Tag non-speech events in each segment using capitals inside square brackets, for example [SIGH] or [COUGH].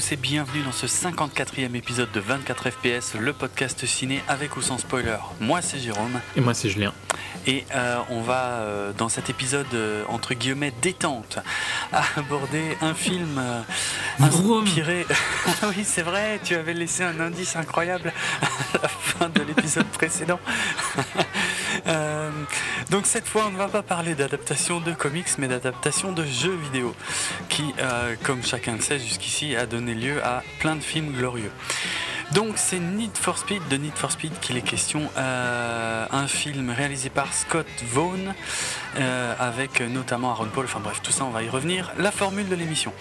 Tous et bienvenue dans ce 54e épisode de 24 FPS, le podcast ciné avec ou sans spoiler. Moi c'est Jérôme. Et moi c'est Julien. Et euh, on va, euh, dans cet épisode, euh, entre guillemets, détente, [LAUGHS] aborder un film inspiré. [LAUGHS] Ah oui, c'est vrai, tu avais laissé un indice incroyable [LAUGHS] à la fin de l'épisode précédent. Donc cette fois, on ne va pas parler d'adaptation de comics, mais d'adaptation de jeux vidéo, qui, comme chacun le sait jusqu'ici, a donné lieu à plein de films glorieux. Donc c'est Need for Speed, de Need for Speed qu'il est question, euh, un film réalisé par Scott Vaughn, euh, avec notamment Aaron Paul, enfin bref, tout ça on va y revenir. La formule de l'émission.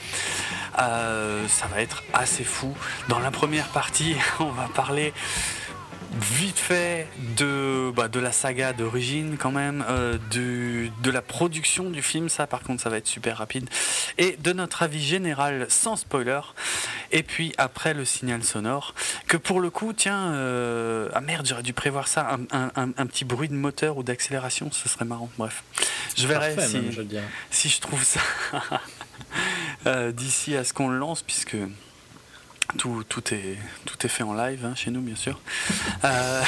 Euh, ça va être assez fou. Dans la première partie, [LAUGHS] on va parler vite fait de, bah, de la saga d'origine quand même, euh, de la production du film, ça par contre ça va être super rapide, et de notre avis général sans spoiler, et puis après le signal sonore, que pour le coup, tiens, euh, ah merde, j'aurais dû prévoir ça, un, petit bruit de moteur ou d'accélération, ce serait marrant, bref. Je verrai si, je si je trouve ça [LAUGHS] euh, d'ici à ce qu'on le lance, puisque... Tout, tout, est, tout est fait en live hein, chez nous, bien sûr. [LAUGHS] Euh,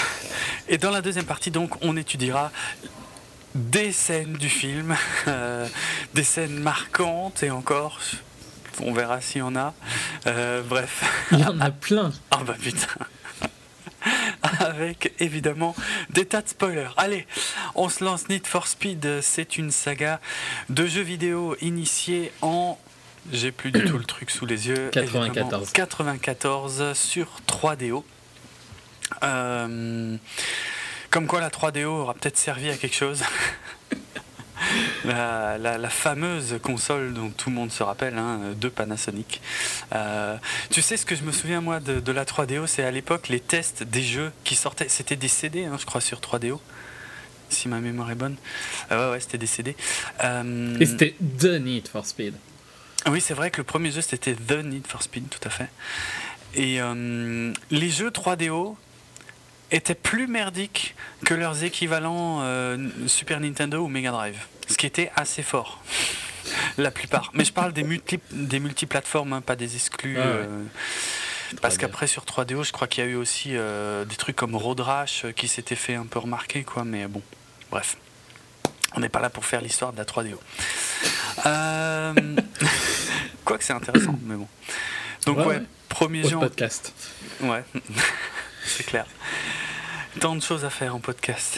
et dans la deuxième partie, donc, on étudiera des scènes du film, [LAUGHS] euh, des scènes marquantes et encore. On verra s'il y en a. Euh, bref. Il y en a plein. Ah bah putain. [LAUGHS] Avec évidemment des tas de spoilers. Allez, on se lance Need for Speed. C'est une saga de jeux vidéo initiée en j'ai plus du tout le truc sous les yeux. 94. 94 sur 3DO. Euh, comme quoi la 3DO aura peut-être servi à quelque chose. [LAUGHS] La, fameuse console dont tout le monde se rappelle, hein, de Panasonic. Euh, tu sais ce que je me souviens moi de, la 3DO, c'est à l'époque les tests des jeux qui sortaient, c'était des CD, hein, je crois, sur 3DO si ma mémoire est bonne. Euh, ouais, ouais, c'était des CD. Et c'était The Need for Speed. Oui, c'est vrai que le premier jeu c'était The Need for Speed, tout à fait. Et euh, les jeux 3DO étaient plus merdiques que leurs équivalents euh, Super Nintendo ou Mega Drive, ce qui était assez fort. [LAUGHS] La plupart. Mais je parle des, multi des multiplateformes, hein, pas des exclus. Euh, parce qu'après sur 3DO, je crois qu'il y a eu aussi des trucs comme Road Rash qui s'étaient fait un peu remarquer, quoi. Mais bon, bref. On n'est pas là pour faire l'histoire de la 3DO. Euh... [LAUGHS] Quoi que c'est intéressant, mais bon. Donc ouais, premier jeu. podcast. Ouais, [LAUGHS] c'est clair. Tant de choses à faire en podcast.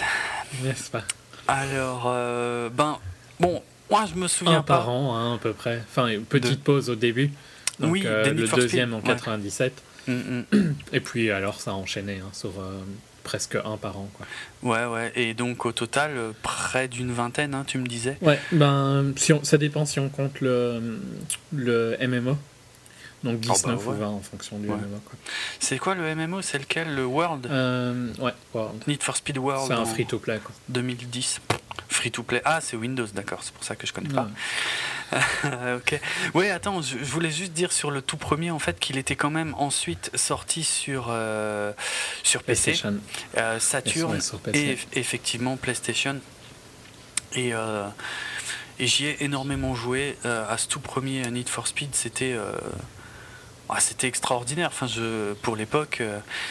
N'est-ce pas? Alors, euh, ben, bon, moi je me souviens Un par an, hein, à peu près. Enfin, une petite pause au début. Donc, oui, euh, le deuxième en 97. Mm, mm. Et puis alors ça a enchaîné hein, sur euh, presque un par an. Quoi. Ouais, ouais. Et donc au total, euh, près d'une vingtaine, hein, tu me disais? Ouais, ben, si on, ça dépend si on compte le, le MMO. Donc 19 ah bah ou 20 en fonction du MMO. C'est quoi le MMO C'est lequel? Le World? Euh, Ouais, World. Need for Speed World. C'est un free-to-play. 2010. Free-to-play. Ah, c'est Windows, d'accord. C'est pour ça que je connais pas. [LAUGHS] ok. Oui, attends, je, voulais juste dire sur le tout premier, en fait, qu'il était quand même ensuite sorti sur, euh, sur PC, euh, Saturn et, effectivement PlayStation. Et, euh, et j'y ai énormément joué à ce tout premier Need for Speed. C'était. Ah, c'était extraordinaire. Enfin, je, pour l'époque.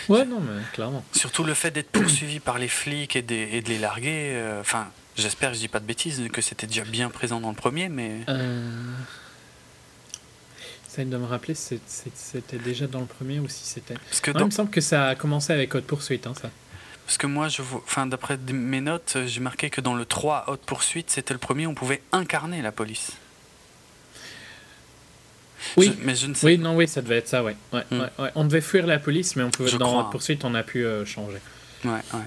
ouais, non, mais clairement. Surtout le fait d'être poursuivi par les flics et, et de les larguer. Enfin, J'espère que je dis pas de bêtises, que c'était déjà bien présent dans le premier, mais. Euh... Ça de me rappeler, c'était déjà dans le premier ou si c'était. Parce que Il me semble que ça a commencé avec Haute Poursuite, hein, ça. Parce que moi, je enfin, d'après mes notes, j'ai marqué que dans le 3 Haute Poursuite, c'était le premier où on pouvait incarner la police. Oui, mais je ne sais oui, non, oui, ça devait être ça, ouais. Ouais, hmm. ouais, On devait fuir la police, mais on pouvait, dans Haute Poursuite, on a pu euh, changer. Ouais, ouais.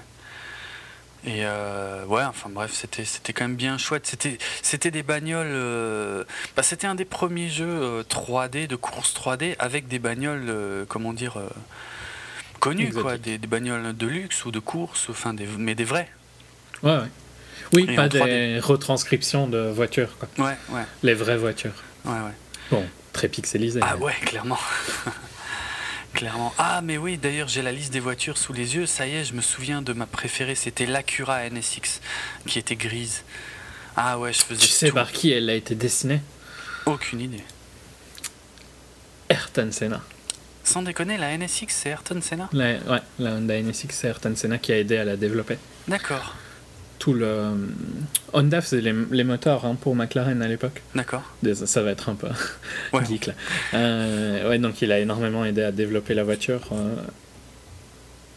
Et euh, ouais, enfin bref, c'était c'était quand même bien chouette. C'était c'était des bagnoles. Euh, bah, c'était un des premiers jeux 3D euh, de course 3D avec des bagnoles, comment dire, connues quoi, des, des, bagnoles de luxe ou de course, enfin des mais des vrais. Ouais, ouais. Oui, pas des retranscriptions de voitures quoi. Ouais, ouais. Les vraies voitures. Ouais, ouais. Bon, très pixelisé. Ah ouais, clairement. [LAUGHS] Clairement. Ah, mais oui, d'ailleurs, j'ai la liste des voitures sous les yeux. Ça y est, je me souviens de ma préférée. C'était l'Acura NSX, qui était grise. Ah ouais, je faisais. Tu sais par qui elle a été dessinée? Aucune idée. Ayrton Senna. Sans déconner, la NSX, c'est Ayrton Senna? Ouais, la Honda NSX, c'est Ayrton Senna qui a aidé à la développer. D'accord. Tout le. Euh, Honda faisait les, les moteurs hein, pour McLaren à l'époque. D'accord. Ça va être un peu [LAUGHS] geek là. Euh, ouais, donc il a énormément aidé à développer la voiture. Euh,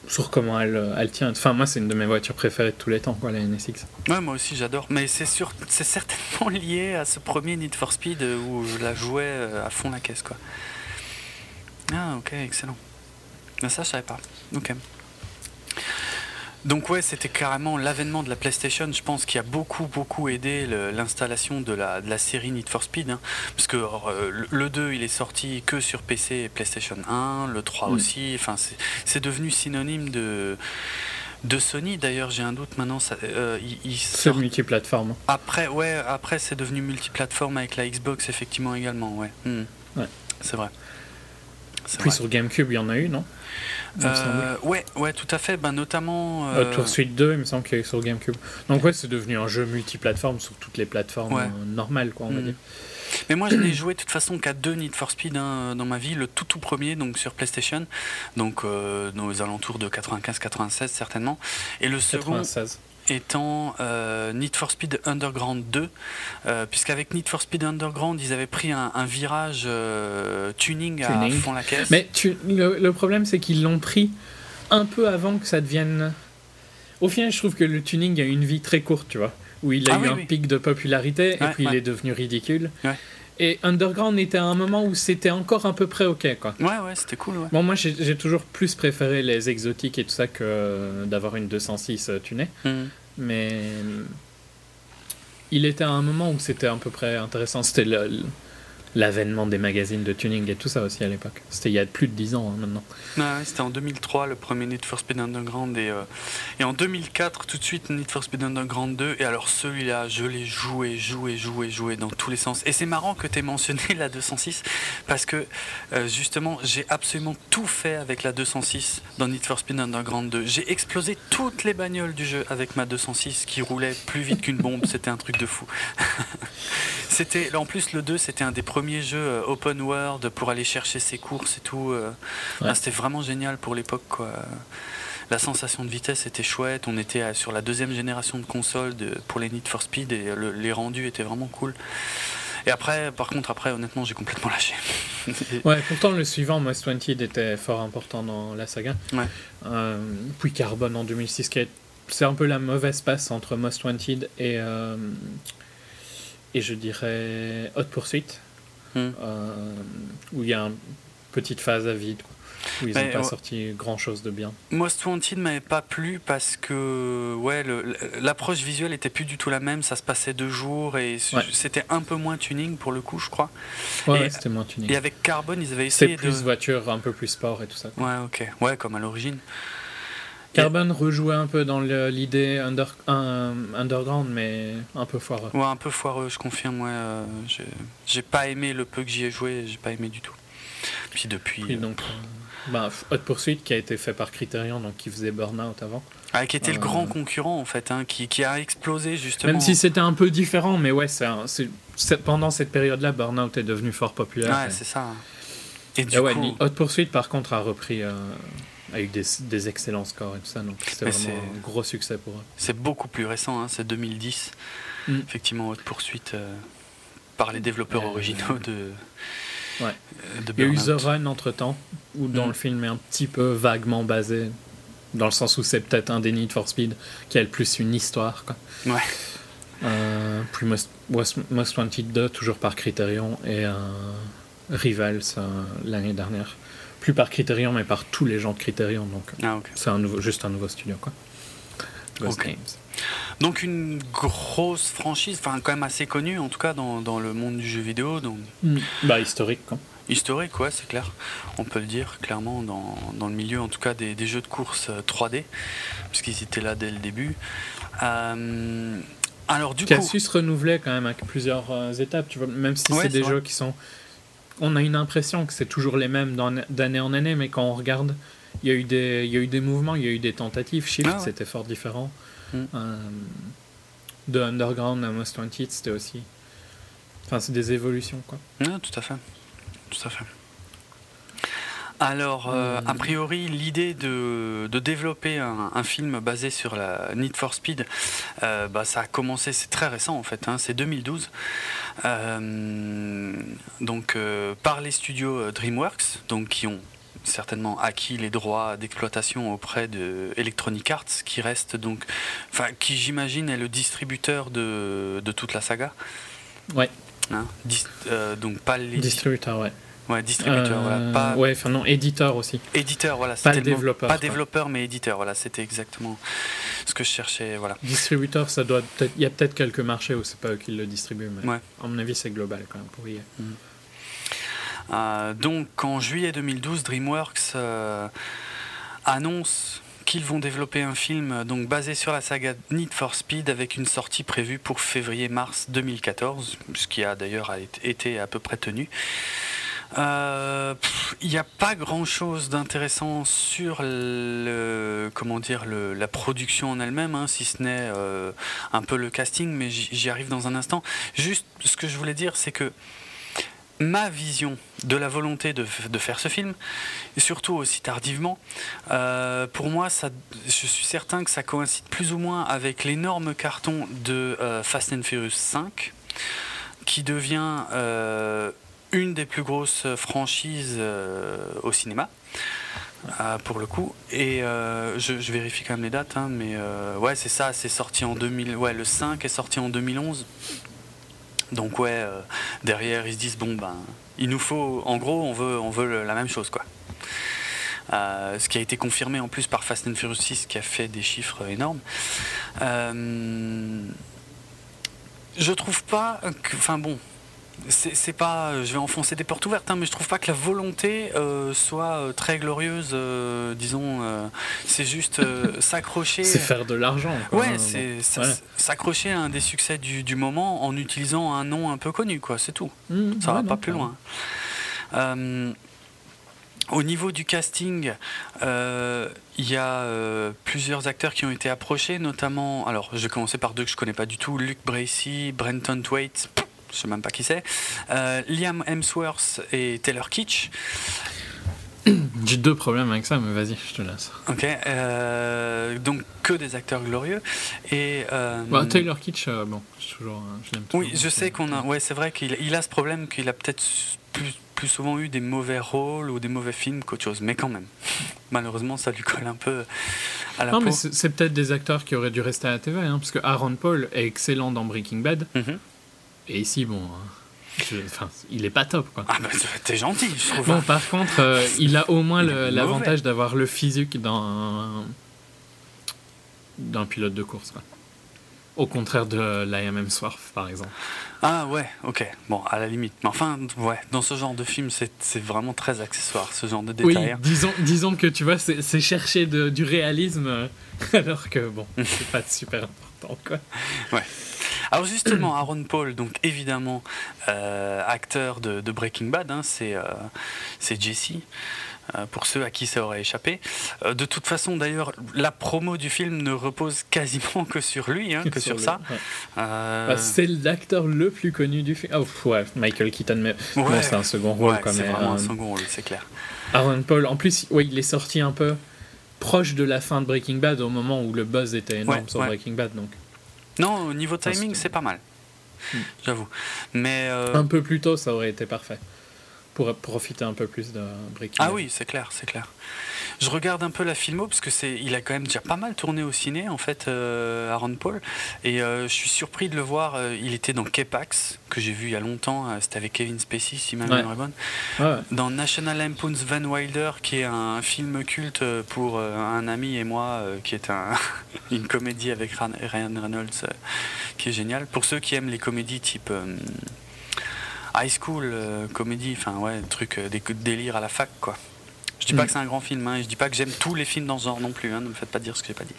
sur comment elle, elle tient. Enfin, moi, c'est une de mes voitures préférées de tous les temps, quoi, la NSX. Ouais, moi aussi, j'adore. Mais c'est sûr, c'est certainement [LAUGHS] lié à ce premier Need for Speed où je la jouais à fond la caisse, quoi. Ah, ok, excellent. Mais ça, je savais pas. Ok. Donc ouais, c'était carrément l'avènement de la PlayStation, je pense, qui a beaucoup beaucoup aidé l'installation de la, de la, série Need for Speed, hein. parce que euh, le 2 il est sorti que sur PC et PlayStation 1, le 3 mm. aussi, enfin c'est devenu synonyme de de Sony d'ailleurs j'ai un doute maintenant ça, euh, c'est multiplateforme après ouais après c'est devenu multiplateforme avec la Xbox effectivement également ouais, hmm. ouais. c'est vrai puis sur GameCube, il y en a eu, non? Euh, ouais, ouais, tout à fait. Ben, notamment. Euh... Tour Suite 2, il me semble qu'il eu sur GameCube. Donc, ouais, c'est devenu un jeu multiplateforme sur toutes les plateformes euh, normales, quoi, on va mm. dire. Mais moi, je n'ai joué de toute façon qu'à deux Need for Speed hein, dans ma vie. Le tout tout premier, donc sur PlayStation, donc euh, aux alentours de 95-96 certainement. Et le second. 96 étant euh, Need for Speed Underground 2, euh, puisqu'avec Need for Speed Underground, ils avaient pris un, virage euh, tuning, à fond la caisse. Mais le, problème, c'est qu'ils l'ont pris un peu avant que ça devienne. Au final, je trouve que le tuning a une vie très courte, tu vois, où il a ah eu un pic de popularité et puis il est devenu ridicule. Et Underground était à un moment où c'était encore à peu près ok, quoi. Ouais, ouais, c'était cool, ouais. Bon, moi, j'ai toujours plus préféré les exotiques et tout ça que d'avoir une 206 tunée. Hmm mais il était à un moment où c'était à peu près intéressant. C'était l'avènement des magazines de tuning et tout ça aussi à l'époque. C'était il y a plus de 10 ans hein, maintenant. C'était en 2003 le premier Need for Speed Underground et, euh, et en 2004 tout de suite Need for Speed Underground 2 et alors celui-là je l'ai joué, joué, joué, joué dans tous les sens. Et c'est marrant que tu aies mentionné la 206 parce que euh, justement j'ai absolument tout fait avec la 206 dans Need for Speed Underground 2. J'ai explosé toutes les bagnoles du jeu avec ma 206 qui roulait plus vite qu'une bombe, [LAUGHS] c'était un truc de fou. [LAUGHS] c'était en plus le 2 c'était un des premiers premier jeu euh, open world pour aller chercher ses courses et tout. Euh. C'était vraiment génial pour l'époque. Quoi. La sensation de vitesse était chouette. On était euh, sur la deuxième génération de consoles de, pour les Need for Speed et les rendus étaient vraiment cool. Et après, par contre, après, honnêtement, j'ai complètement lâché. [LAUGHS] ouais, pourtant, le suivant, Most Wanted, était fort important dans la saga. Ouais. puis Carbone en 2006, qui est, c'est un peu la mauvaise passe entre Most Wanted et, et je dirais Hot Pursuit. Hmm. Euh, où il y a une petite phase à vide. Où ils n'ont pas sorti grand chose de bien. Most Wanted m'avait pas plu parce que ouais, l'approche visuelle était plus du tout la même. Ça se passait deux jours et c'était un peu moins tuning pour le coup, je crois. Ouais, c'était moins tuning. Et avec Carbon, ils avaient essayé. C'est plus voiture, un peu plus sport et tout ça. Ouais, ok. Ouais, comme à l'origine. Carbon rejouait un peu dans l'idée under, underground, mais un peu foireux. Ouais, un peu foireux, je confirme. Ouais, euh, j'ai pas aimé le peu que j'y ai joué, j'ai pas aimé du tout. Puis depuis. Et donc, euh, bah, Hot Pursuit qui a été fait par Criterion, donc qui faisait Burnout avant. Ah, qui était le grand euh, concurrent en fait, hein, qui, qui, a explosé justement. Même si c'était un peu différent, mais ouais, c'est pendant cette période-là, Burnout est devenu fort populaire. Ouais, c'est ça. Et, du coup... Hot Pursuit, par contre, a repris a eu des, des, excellents scores et tout ça, donc c'était vraiment un gros succès pour eux. C'est beaucoup plus récent, hein, c'est 2010. Mm. Effectivement, haute poursuite euh, par les développeurs originaux de. Ouais. Euh, de Il y a eu The Run entre temps, où dans mm. le film est un petit peu vaguement basé, dans le sens où c'est peut-être un des Need for Speed qui a le plus une histoire. Quoi. Ouais. Euh, puis Most, Most, Wanted 2, toujours par Criterion, et Rivals l'année dernière plus par Criterion, mais par tous les gens de Criterion. Donc, ah, c'est un nouveau, juste un nouveau studio. Quoi. Donc une grosse franchise, enfin quand même assez connue en tout cas dans, dans le monde du jeu vidéo. Donc... Mm. Bah historique quoi. Historique, ouais, c'est clair. On peut le dire clairement dans, dans le milieu, en tout cas des, des jeux de course 3D, euh, puisqu'ils étaient là dès le début. Euh, alors du qui coup, renouveler quand même avec plusieurs euh, étapes, tu vois, même si c'est des jeux qui sont on a une impression que c'est toujours les mêmes d'année en année, mais quand on regarde, il y, a eu des, il y a eu des mouvements, il y a eu des tentatives. Shift, ah c'était fort différent. Mm. Euh, de Underground à Most Wanted, c'était aussi. Enfin, c'est des évolutions, quoi. tout à fait. Tout à fait. Alors, euh, a priori, l'idée de, développer un, film basé sur la Need for Speed, euh, bah, ça a commencé, c'est très récent en fait, hein, c'est 2012. donc, par les studios DreamWorks, donc qui ont certainement acquis les droits d'exploitation auprès de Electronic Arts, qui reste donc, enfin, qui j'imagine est le distributeur de, toute la saga. Ouais. Hein, euh, donc pas les distributeur, ouais. Ouais, distributeur, voilà. Euh, pas... Ouais, enfin non, éditeur aussi. Éditeur, voilà. Pas développeur. Pas développeur, mais éditeur, voilà. C'était exactement ce que je cherchais, voilà. Distributeur, ça doit peut-être. Il y a peut-être quelques marchés où c'est pas eux qui le distribuent, mais ouais. à mon avis, c'est global quand même pour y mm. Euh, donc, en juillet 2012, DreamWorks annonce qu'ils vont développer un film donc basé sur la saga Need for Speed avec une sortie prévue pour février-mars 2014, ce qui a d'ailleurs été à peu près tenu. Euh, il n'y a pas grand chose d'intéressant sur le, comment dire, la production en elle-même, hein, si ce n'est euh, un peu le casting, mais j'y arrive dans un instant. Juste ce que je voulais dire, c'est que ma vision de la volonté de, faire ce film, et surtout aussi tardivement, euh, pour moi, je suis certain que ça coïncide plus ou moins avec l'énorme carton de euh, Fast and Furious 5, qui devient euh, une des plus grosses franchises au cinéma. pour le coup. Et je, vérifie quand même les dates, hein, mais ouais, c'est ça, c'est sorti en 2000. Ouais, le 5 est sorti en 2011. Donc ouais, euh, derrière ils se disent bon ben il nous faut, en gros on veut, on veut la même chose quoi. Euh, ce qui a été confirmé en plus par Fast and Furious 6 qui a fait des chiffres énormes. Euh, je trouve pas enfin bon, c'est pas, je vais enfoncer des portes ouvertes, hein, mais je trouve pas que la volonté euh, soit euh, très glorieuse, euh, disons. c'est juste [LAUGHS] s'accrocher. c'est faire de l'argent. Ouais, c'est s'accrocher à un des succès du, moment en utilisant un nom un peu connu, quoi. C'est tout. Mmh, Ça va pas plus loin. Au niveau du casting, il y a plusieurs acteurs qui ont été approchés, notamment, alors je vais commencer par deux que je connais pas du tout, Luke Bracey, Brenton Thwaites, je sais même pas qui c'est, euh, Liam Hemsworth et Taylor Kitsch. J'ai deux problèmes avec ça, mais vas-y, je te laisse. Ok, euh, donc que des acteurs glorieux. Et, euh, bah, Taylor Kitsch, bon, toujours, je l'aime Oui, je sais qu'on a. Ouais, c'est vrai qu'il il a ce problème qu'il a peut-être plus, plus souvent eu des mauvais rôles ou des mauvais films qu'autre chose, mais quand même. Malheureusement, ça lui colle un peu à la non, peau. mais c'est peut-être des acteurs qui auraient dû rester à la TV, hein, parce que Aaron Paul est excellent dans Breaking Bad. Mm et ici, bon, enfin, il est pas top, quoi. Ah bah t'es gentil, je trouve. Bon, par contre, euh, [LAUGHS] il a au moins l'avantage d'avoir le physique d'un d'un pilote de course, quoi. Au contraire de l'IMM Swarf, par exemple. Ah ouais, ok. Bon, à la limite. Mais enfin, ouais, dans ce genre de film, c'est vraiment très accessoire, ce genre de détails. Oui, disons, disons que tu vois, c'est chercher de, du réalisme, [LAUGHS] alors que bon, c'est pas super important, [LAUGHS] Ouais. Alors justement, Aaron Paul, donc évidemment euh, acteur de, Breaking Bad, hein, c'est euh, Jesse. Euh, pour ceux à qui ça aurait échappé. de toute façon, d'ailleurs, la promo du film ne repose quasiment que sur lui, hein, que sur, ça. Bah, c'est l'acteur le plus connu du film. Oh, ouais, Michael Keaton, mais c'est un second rôle quand même. C'est vraiment un second rôle, c'est clair. Aaron Paul, en plus, ouais, il est sorti un peu proche de la fin de Breaking Bad au moment où le buzz était énorme sur Breaking Bad, donc. Non, au niveau timing, c'est pas mal. Hmm. J'avoue. Mais. Euh, un peu plus tôt, ça aurait été parfait. Pour profiter un peu plus de Breaking Ah oui, c'est clair, c'est clair. Je regarde un peu la filmo parce que c'est, il a quand même déjà pas mal tourné au ciné en fait, euh, Aaron Paul. Et euh, je suis surpris de le voir. Euh, il était dans Kepax que j'ai vu il y a longtemps. c'était avec Kevin Spacey, si ma mémoire est bonne. Dans National Lampoon's Van Wilder, qui est un film culte pour un ami et moi, qui est un, [LAUGHS] une comédie avec Ryan Reynolds, qui est génial. Pour ceux qui aiment les comédies type high school comédie, enfin ouais, truc des délire à la fac quoi. Je dis pas mm. que c'est un grand film, hein, et je dis pas que j'aime tous les films dans ce genre non plus, hein, ne me faites pas dire ce que j'ai pas dit.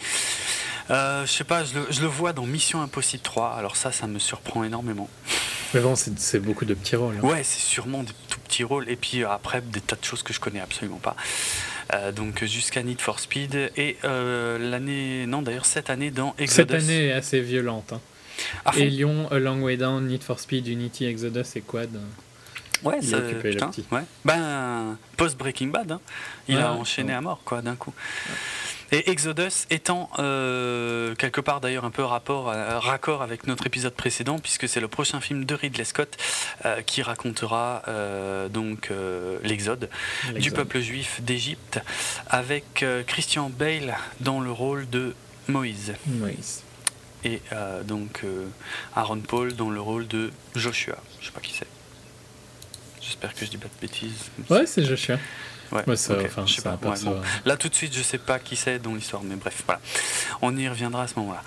Euh, je sais pas, je le, vois dans Mission Impossible 3, alors ça, ça me surprend énormément. Mais bon, c'est beaucoup de petits rôles. Hein. Ouais, c'est sûrement des tout petits rôles, et puis après, des tas de choses que je connais absolument pas. Euh, donc jusqu'à Need for Speed, et euh, l'année, non d'ailleurs cette année dans Exodus. Cette année est assez violente. Hein. Et Lyon, A Long Way Down, Need for Speed, Unity, Exodus et Quad. Ouais, il putain, ouais. Ben, post-Breaking Bad, hein. il a enchaîné à mort, quoi, d'un coup. Et Exodus étant euh, quelque part d'ailleurs un peu rapport, euh, raccord avec notre épisode précédent, puisque c'est le prochain film de Ridley Scott euh, qui racontera donc l'exode du peuple juif d'Égypte, avec Christian Bale dans le rôle de Moïse. Moïse. Et donc Aaron Paul dans le rôle de Joshua. Je sais pas qui c'est. J'espère que je dis pas de bêtises. Ouais, c'est Joshua. Ouais, Là, tout de suite, je sais pas qui c'est dans l'histoire, mais bref, voilà. On y reviendra à ce moment-là.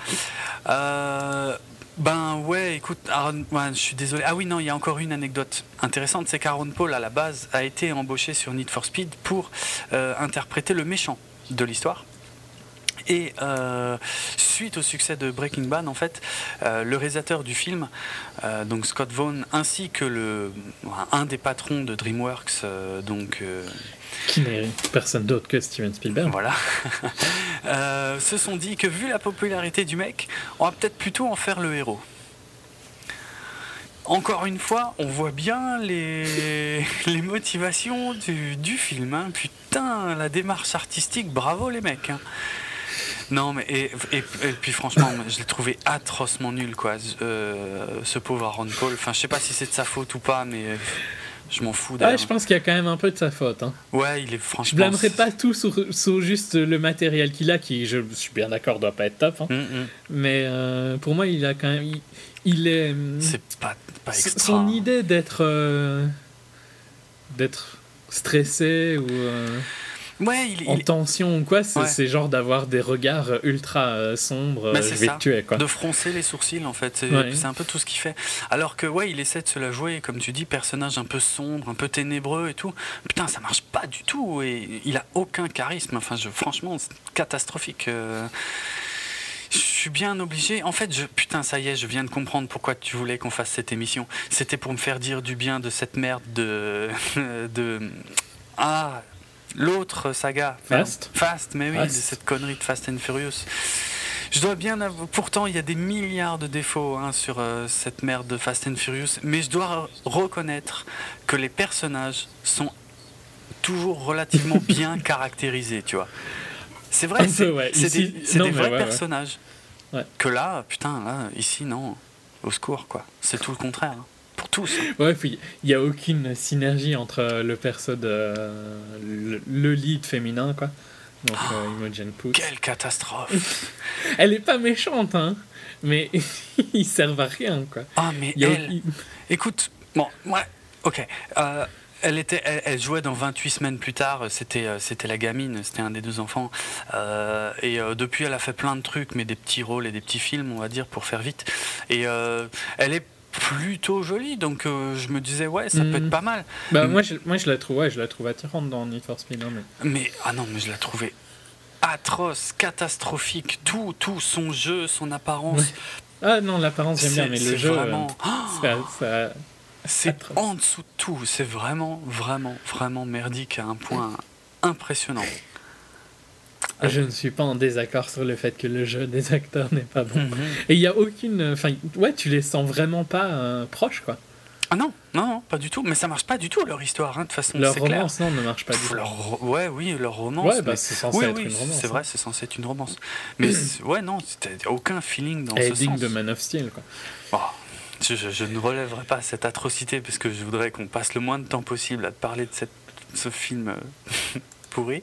Euh, ben ouais, écoute, Aaron, je suis désolé. Ah oui, non, il y a encore une anecdote intéressante, c'est qu'Aaron Paul, à la base, a été embauché sur Need for Speed pour euh, interpréter le méchant de l'histoire. Et euh, suite au succès de Breaking Bad, en fait, euh, le réalisateur du film, euh, donc Scott Vaughn, ainsi que le, un des patrons de DreamWorks, donc qui n'est personne d'autre que Steven Spielberg. Voilà. [LAUGHS] se sont dit que vu la popularité du mec, on va peut-être plutôt en faire le héros. Encore une fois, on voit bien les, [LAUGHS] les motivations du, du film. Hein. Putain, la démarche artistique, bravo les mecs. Hein. Non, mais et, et, puis franchement, je l'ai trouvé atrocement nul, quoi. Euh, ce pauvre Aaron Paul. Enfin, je sais pas si c'est de sa faute ou pas, mais euh, je m'en fous. Ouais, je pense qu'il y a quand même un peu de sa faute. Hein. Ouais, il est franchement. Je blâmerai pas tout sur, sur juste le matériel qu'il a, qui, je suis bien d'accord, doit pas être top. Hein. Mm, mm. Mais euh, pour moi, il a quand même. Il, est. C'est pas, pas extra. Son idée d'être. d'être stressé ou en tension ou quoi, c'est genre d'avoir des regards ultra euh, sombres, bah, je vais tuer. Quoi. De froncer les sourcils en fait, c'est un peu tout ce qu'il fait. Alors que ouais, il essaie de se la jouer, comme tu dis, personnage un peu sombre, un peu ténébreux et tout. Putain, ça marche pas du tout et il a aucun charisme. Enfin, je, franchement, c'est catastrophique. Euh. je suis bien obligé. En fait, je, putain, ça y est, je viens de comprendre pourquoi tu voulais qu'on fasse cette émission. C'était pour me faire dire du bien de cette merde de. [LAUGHS] de ah, L'autre saga. Fast Fast, mais oui, cette connerie de Fast and Furious. Je dois bien avouer, pourtant il y a des milliards de défauts hein, sur euh, cette merde de Fast and Furious, mais je dois reconnaître que les personnages sont toujours relativement [LAUGHS] bien caractérisés, tu vois. C'est vrai, c'est des, vrais personnages. Que là, putain, là, ici, non, au secours, quoi. C'est tout le contraire. Hein pour tous. Ouais, puis il n'y a aucune synergie entre le perso de le, lead féminin, quoi. Donc euh, Imogen Poots. Quelle catastrophe [LAUGHS] Elle est pas méchante, hein, mais [LAUGHS] ils servent à rien, quoi. Ah, mais elle... [LAUGHS] Écoute, bon, ouais, ok. Euh, elle, était, elle, jouait dans 28 semaines plus tard, c'était, euh, c'était la gamine, c'était un des deux enfants. et depuis, elle a fait plein de trucs, mais des petits rôles et des petits films, on va dire, pour faire vite. Et elle est plutôt jolie, donc euh, je me disais ouais ça peut être mhm. pas mal. Bah moi je, moi je la trouve ouais, je la trouve attirante dans Need for Speed. Hein, mais... mais ah non mais je la trouvais atroce, catastrophique, tout tout son jeu, son apparence. Ah non l'apparence j'aime bien mais le jeu vraiment euh, c'est en dessous de tout, c'est vraiment vraiment vraiment merdique à un point impressionnant. Je ne suis pas en désaccord sur le fait que le jeu des acteurs n'est pas bon. Mhm. Et il n'y a aucune. Enfin, ouais, tu les sens vraiment pas euh, proches, quoi. Ah non, non, non, pas du tout. Mais ça marche pas du tout leur histoire, hein, de façon. Leur romance, non, ne marche pas du tout. Leur... Ouais, oui, leur romance. Ouais, bah, c'est censé être une romance. C'est vrai, hein. c'est censé être une romance. Mais [CLEARS THROAT] ouais, non, aucun feeling dans Elle ce digne de Man of Steel, quoi. Oh, je, ne relèverai pas cette atrocité parce que je voudrais qu'on passe le moins de temps possible à parler de cette, ce film euh, [LAUGHS] pourri.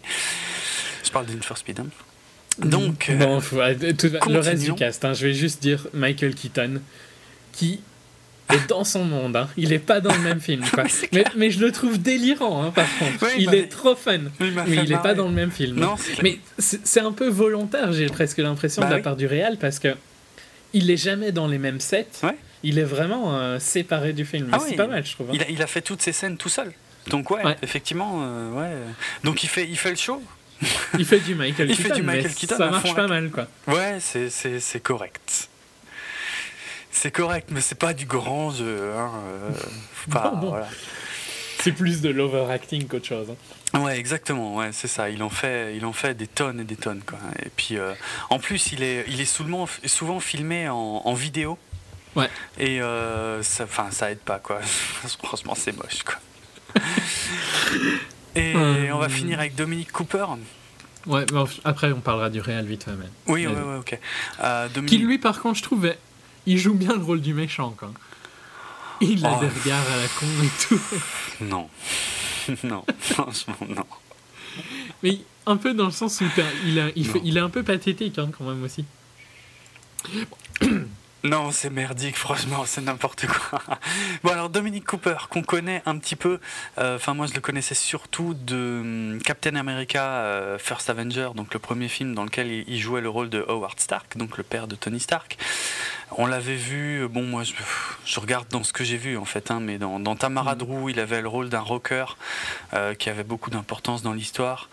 Je parle d'une First Speed. Hein. Donc. Euh, bon, le reste du cast, hein, je vais juste dire Michael Keaton, qui est dans son monde. Hein. Il n'est pas dans le même film. [LAUGHS] Quoi. mais, mais, je le trouve délirant, hein, par contre. il est trop fun. mais il n'est pas dans le même film. Non, mais c'est un peu volontaire, j'ai presque l'impression, de bah la part du réal, parce que il est jamais dans les mêmes sets. Il est vraiment euh, séparé du film. Ah c'est pas mal, je trouve. Il a, il, a, fait toutes ces scènes tout seul. Donc ouais, effectivement, euh, ouais. Donc il fait, il fait le show. [LAUGHS] il fait du Michael il Fait du Michael Keaton ça marche pas mal, quoi. Ouais, c'est correct. C'est correct, mais c'est pas du grand jeu. Hein, euh, [LAUGHS] c'est plus de l'overacting qu'autre chose. Hein. Ouais, exactement. Ouais, c'est ça. Il en fait, il en fait des tonnes et des tonnes. Quoi. Et puis, euh, en plus, il est, il est souvent, souvent filmé en, en vidéo. Ouais. Et ça, enfin, ça aide pas, quoi. [LAUGHS] Franchement, c'est moche, quoi. Et on va finir avec Dominique Cooper. Ouais, après on parlera du réel vite fait. Oui, ouais, ouais, ok. Qui lui, par contre, je trouve, il joue bien le rôle du méchant, quoi. Il a oh. des regards à la con et tout. [LAUGHS] Non. [LAUGHS] non, franchement, non. Mais un peu dans le sens où il, a, il, fait, il est un peu pathétique hein, quand même aussi. [CLEARS THROAT] Non, c'est merdique, franchement, c'est n'importe quoi. Bon, alors Dominic Cooper, qu'on connaît un petit peu, euh, enfin, moi je le connaissais surtout de hum, Captain America euh, First Avenger, donc le premier film dans lequel il jouait le rôle de Howard Stark, donc le père de Tony Stark. On l'avait vu, bon, moi je, je, regarde dans ce que j'ai vu en fait, hein, mais dans, dans Tamara mm. il avait le rôle d'un rocker euh, qui avait beaucoup d'importance dans l'histoire.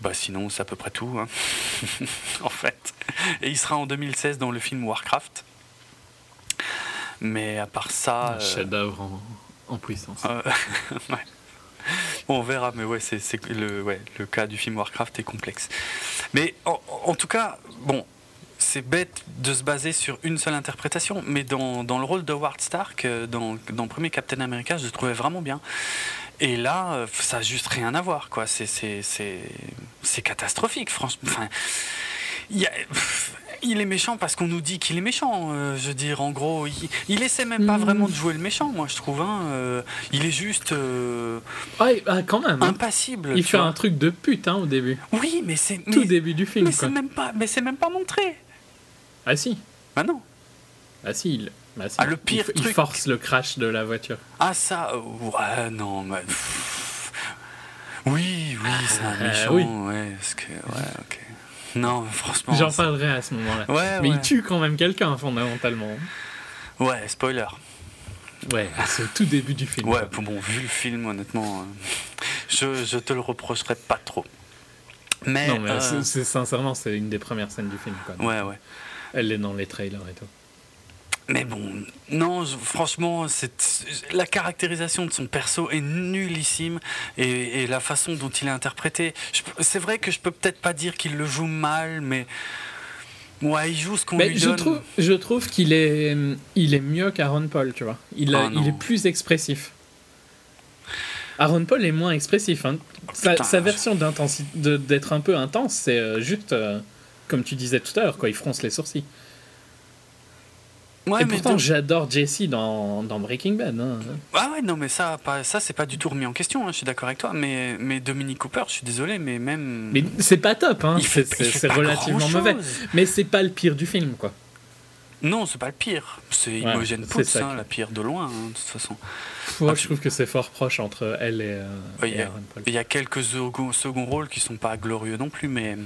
Bah sinon, c'est à peu près tout, hein. [LAUGHS] en fait. Et il sera en 2016 dans le film Warcraft. Mais à part ça. Un euh, chef-d'œuvre en, puissance. Euh, [LAUGHS] on verra, mais ouais, c'est le, ouais, le cas du film Warcraft est complexe. Mais en, tout cas, bon, c'est bête de se baser sur une seule interprétation, mais dans, dans le rôle de Howard Stark, euh, dans, dans le premier Captain America, je le trouvais vraiment bien. Et là, euh, ça n'a juste rien à voir, quoi. C'est catastrophique, franchement. Enfin, il, est méchant parce qu'on nous dit qu'il est méchant. Euh, je veux dire, en gros, il, il essaie même pas hmm. vraiment de jouer le méchant, moi, je trouve. Hein. Euh, il est juste. Bah, quand même. Hein. Impassible. Il fait un truc de pute hein, au début. Oui, mais c'est. Tout début du film. Mais c'est même, pas, mais même pas montré. Ah si. Ah non. Ah si, il, bah, ah, le pire il, truc. Il force le crash de la voiture. Ah, ça, euh, ouais, non, mais. Oui, oui, c'est un euh, méchant, oui. ouais, parce que, ouais, ok. Non, franchement. J'en parlerai à ce moment-là. Ouais, mais il tue quand même quelqu'un, fondamentalement. Ouais, spoiler. Ouais, c'est au tout début du film. Ouais, bon, vu le film, honnêtement, euh, je, je te le reprocherai pas trop. Mais, non, mais sincèrement, c'est une des premières scènes du film. Quoi, ouais, ouais. Elle est dans les trailers et tout. Mais bon, non, franchement, la caractérisation de son perso est nullissime et, la façon dont il est interprété. C'est vrai que je peux peut-être pas dire qu'il le joue mal, mais ouais, il joue ce qu'on lui je donne. Trouve, je trouve qu'il est, il est mieux qu'Aaron Paul, tu vois. Il, ah il est plus expressif. Aaron Paul est moins expressif. Hein. sa, version d'être un peu intense, c'est euh, juste, euh, comme tu disais tout à l'heure, quoi. Il fronce les sourcils. Ouais, et pourtant, j'adore Jesse dans, dans, Breaking Bad. Hein. Ah ouais, non, mais ça, pas, ça c'est pas du tout remis en question, hein, je suis d'accord avec toi. Mais, mais Dominique Cooper, je suis désolé, mais même. Mais c'est pas top, hein. c'est relativement mauvais. Mais c'est pas le pire du film, quoi. Non, c'est pas le pire. C'est Imogen Poots, hein, la pire de loin, hein, de toute façon. Moi, je trouve que c'est fort proche entre elle et, euh, Aaron Paul. Il y a quelques second rôles qui sont pas glorieux non plus, mais.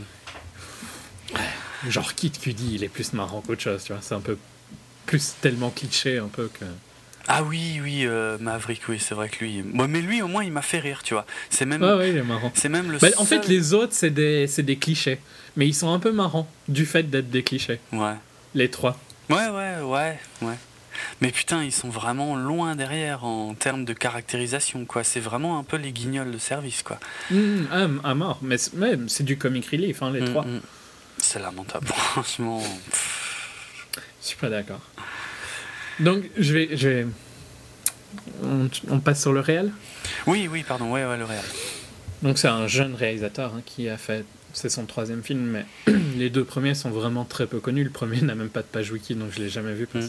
Genre Kit Cudi, il est plus marrant qu'autre chose, tu vois. C'est un peu plus tellement cliché un peu que. Ah oui, oui, euh, Maverick, oui, c'est vrai que lui. mais lui, au moins, il m'a fait rire, tu vois. C'est même. Ah oui, il est marrant. C'est même le. Bah, en fait, les autres, c'est des, des clichés. Mais ils sont un peu marrants du fait d'être des clichés. Ouais. Les trois. Ouais, ouais, ouais, ouais. Mais putain, ils sont vraiment loin derrière en termes de caractérisation, quoi. C'est vraiment un peu les guignols de service, quoi. Mmh, ah, à mort. Mais c'est du comic relief, hein, les mmh, trois. Mmh. C'est lamentable, [LAUGHS] franchement. Suis pas d'accord. Donc, je vais. Je vais... On, passe sur le réel? Oui, oui, pardon, ouais, ouais, le réel. Donc, c'est un jeune réalisateur hein, qui a fait. C'est son troisième film, mais [CLEARS THROAT] les deux premiers sont vraiment très peu connus. Le premier [LAUGHS] n'a même pas de page wiki, donc je l'ai jamais vu. Mm.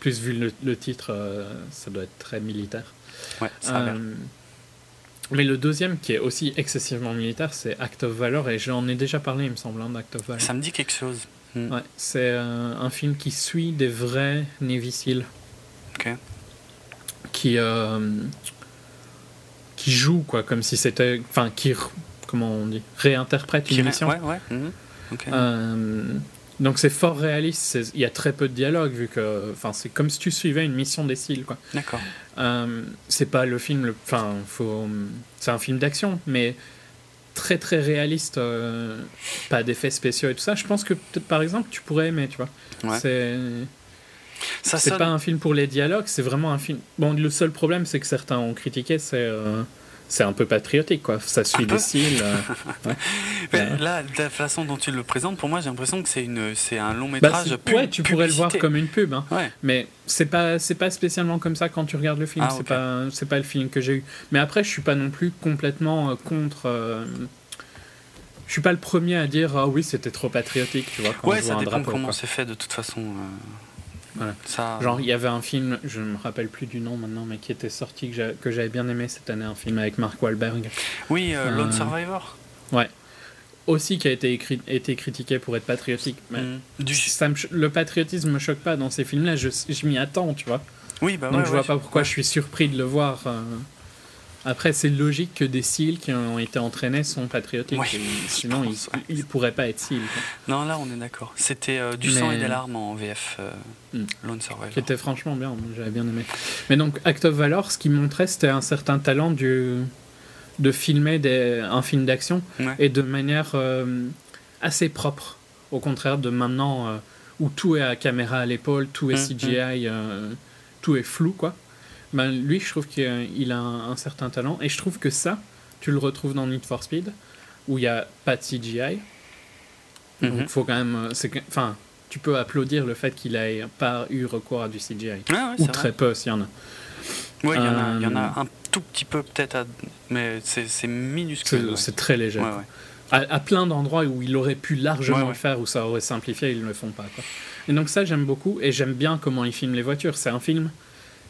Plus vu le, titre, euh, ça doit être très militaire. Ouais, ça euh, mais le deuxième, qui est aussi excessivement militaire, c'est Act of Valor, et j'en ai déjà parlé, il me semble, hein, d'Act of Valor. Ça me dit quelque chose. Hmm. Ouais, c'est un film qui suit des vrais Navy Seals. Qui, euh, qui jouent, quoi, comme si c'était. Enfin, qui. Comment on dit Réinterprète une mission. Ouais, ouais. Hmm. Euh, donc c'est fort réaliste. Il y a très peu de dialogue, vu que. Enfin, c'est comme si tu suivais une mission des Seals, quoi. D'accord. Euh, c'est pas le film. Enfin, faut. C'est un film d'action, mais très très réaliste, euh, pas d'effets spéciaux et tout ça, je pense que peut-être par exemple tu pourrais aimer, tu vois. C'est. C'est pas un film pour les dialogues, c'est vraiment un film. Bon, le seul problème, c'est que certains ont critiqué, c'est euh, c'est un peu patriotique, quoi. Ça suit des styles. Euh, [LAUGHS] là, la façon dont tu le présentes, pour moi, j'ai l'impression que c'est une, c'est un long bah, métrage. Bah, ouais, tu pourrais le voir comme une pub, hein. mais c'est pas, c'est pas spécialement comme ça quand tu regardes le film. Ah, c'est pas, c'est pas le feeling que j'ai eu. Mais après, je suis pas non plus complètement euh, contre. Euh, je suis pas le premier à dire ah oui c'était trop patriotique tu vois quand ouais, ça dépend comment c'est fait de toute façon Genre, il y avait un film, je ne me rappelle plus du nom maintenant, mais qui était sorti, que j'avais bien aimé cette année, un film avec Mark Wahlberg. Oui, euh, Lone euh, Survivor Ouais. Aussi qui a été, écrit, été critiqué pour être patriotique. Mais mm. du... ça le patriotisme me choque pas dans ces films-là, je, je m'y attends, tu vois. Oui, bah Donc je vois pas pourquoi je suis surpris de le voir. Euh, après, c'est logique que des SEAL qui ont été entraînés sont patriotiques. sinon, ils ne pourraient pas être SEAL. Non, là, on est d'accord. C'était euh, du sang et des larmes en VF euh, hmm. Lone Survivor. Qui était franchement bien, j'avais bien aimé. Mais donc, Act of Valor, ce qui montrait, c'était un certain talent du, de filmer des, un film d'action et de manière euh, assez propre. Au contraire de maintenant, où tout est à caméra à l'épaule, tout est hum, CGI, hum. tout est flou, quoi. Ben, lui, je trouve qu'il a un, certain talent. Et je trouve que ça, tu le retrouves dans Need for Speed, où il n'y a pas de CGI. Donc, mhm. faut quand même. Euh, enfin, tu peux applaudir le fait qu'il ait pas eu recours à du CGI. Ah ou très peu, s'il y en a. Oui, il y, en a euh, un tout petit peu, peut-être, mais c'est minuscule. C'est très léger. À, plein d'endroits où il aurait pu largement le faire, où ça aurait simplifié, ils ne le font pas. Quoi. Et donc, ça, j'aime beaucoup. Et j'aime bien comment ils filment les voitures. C'est un film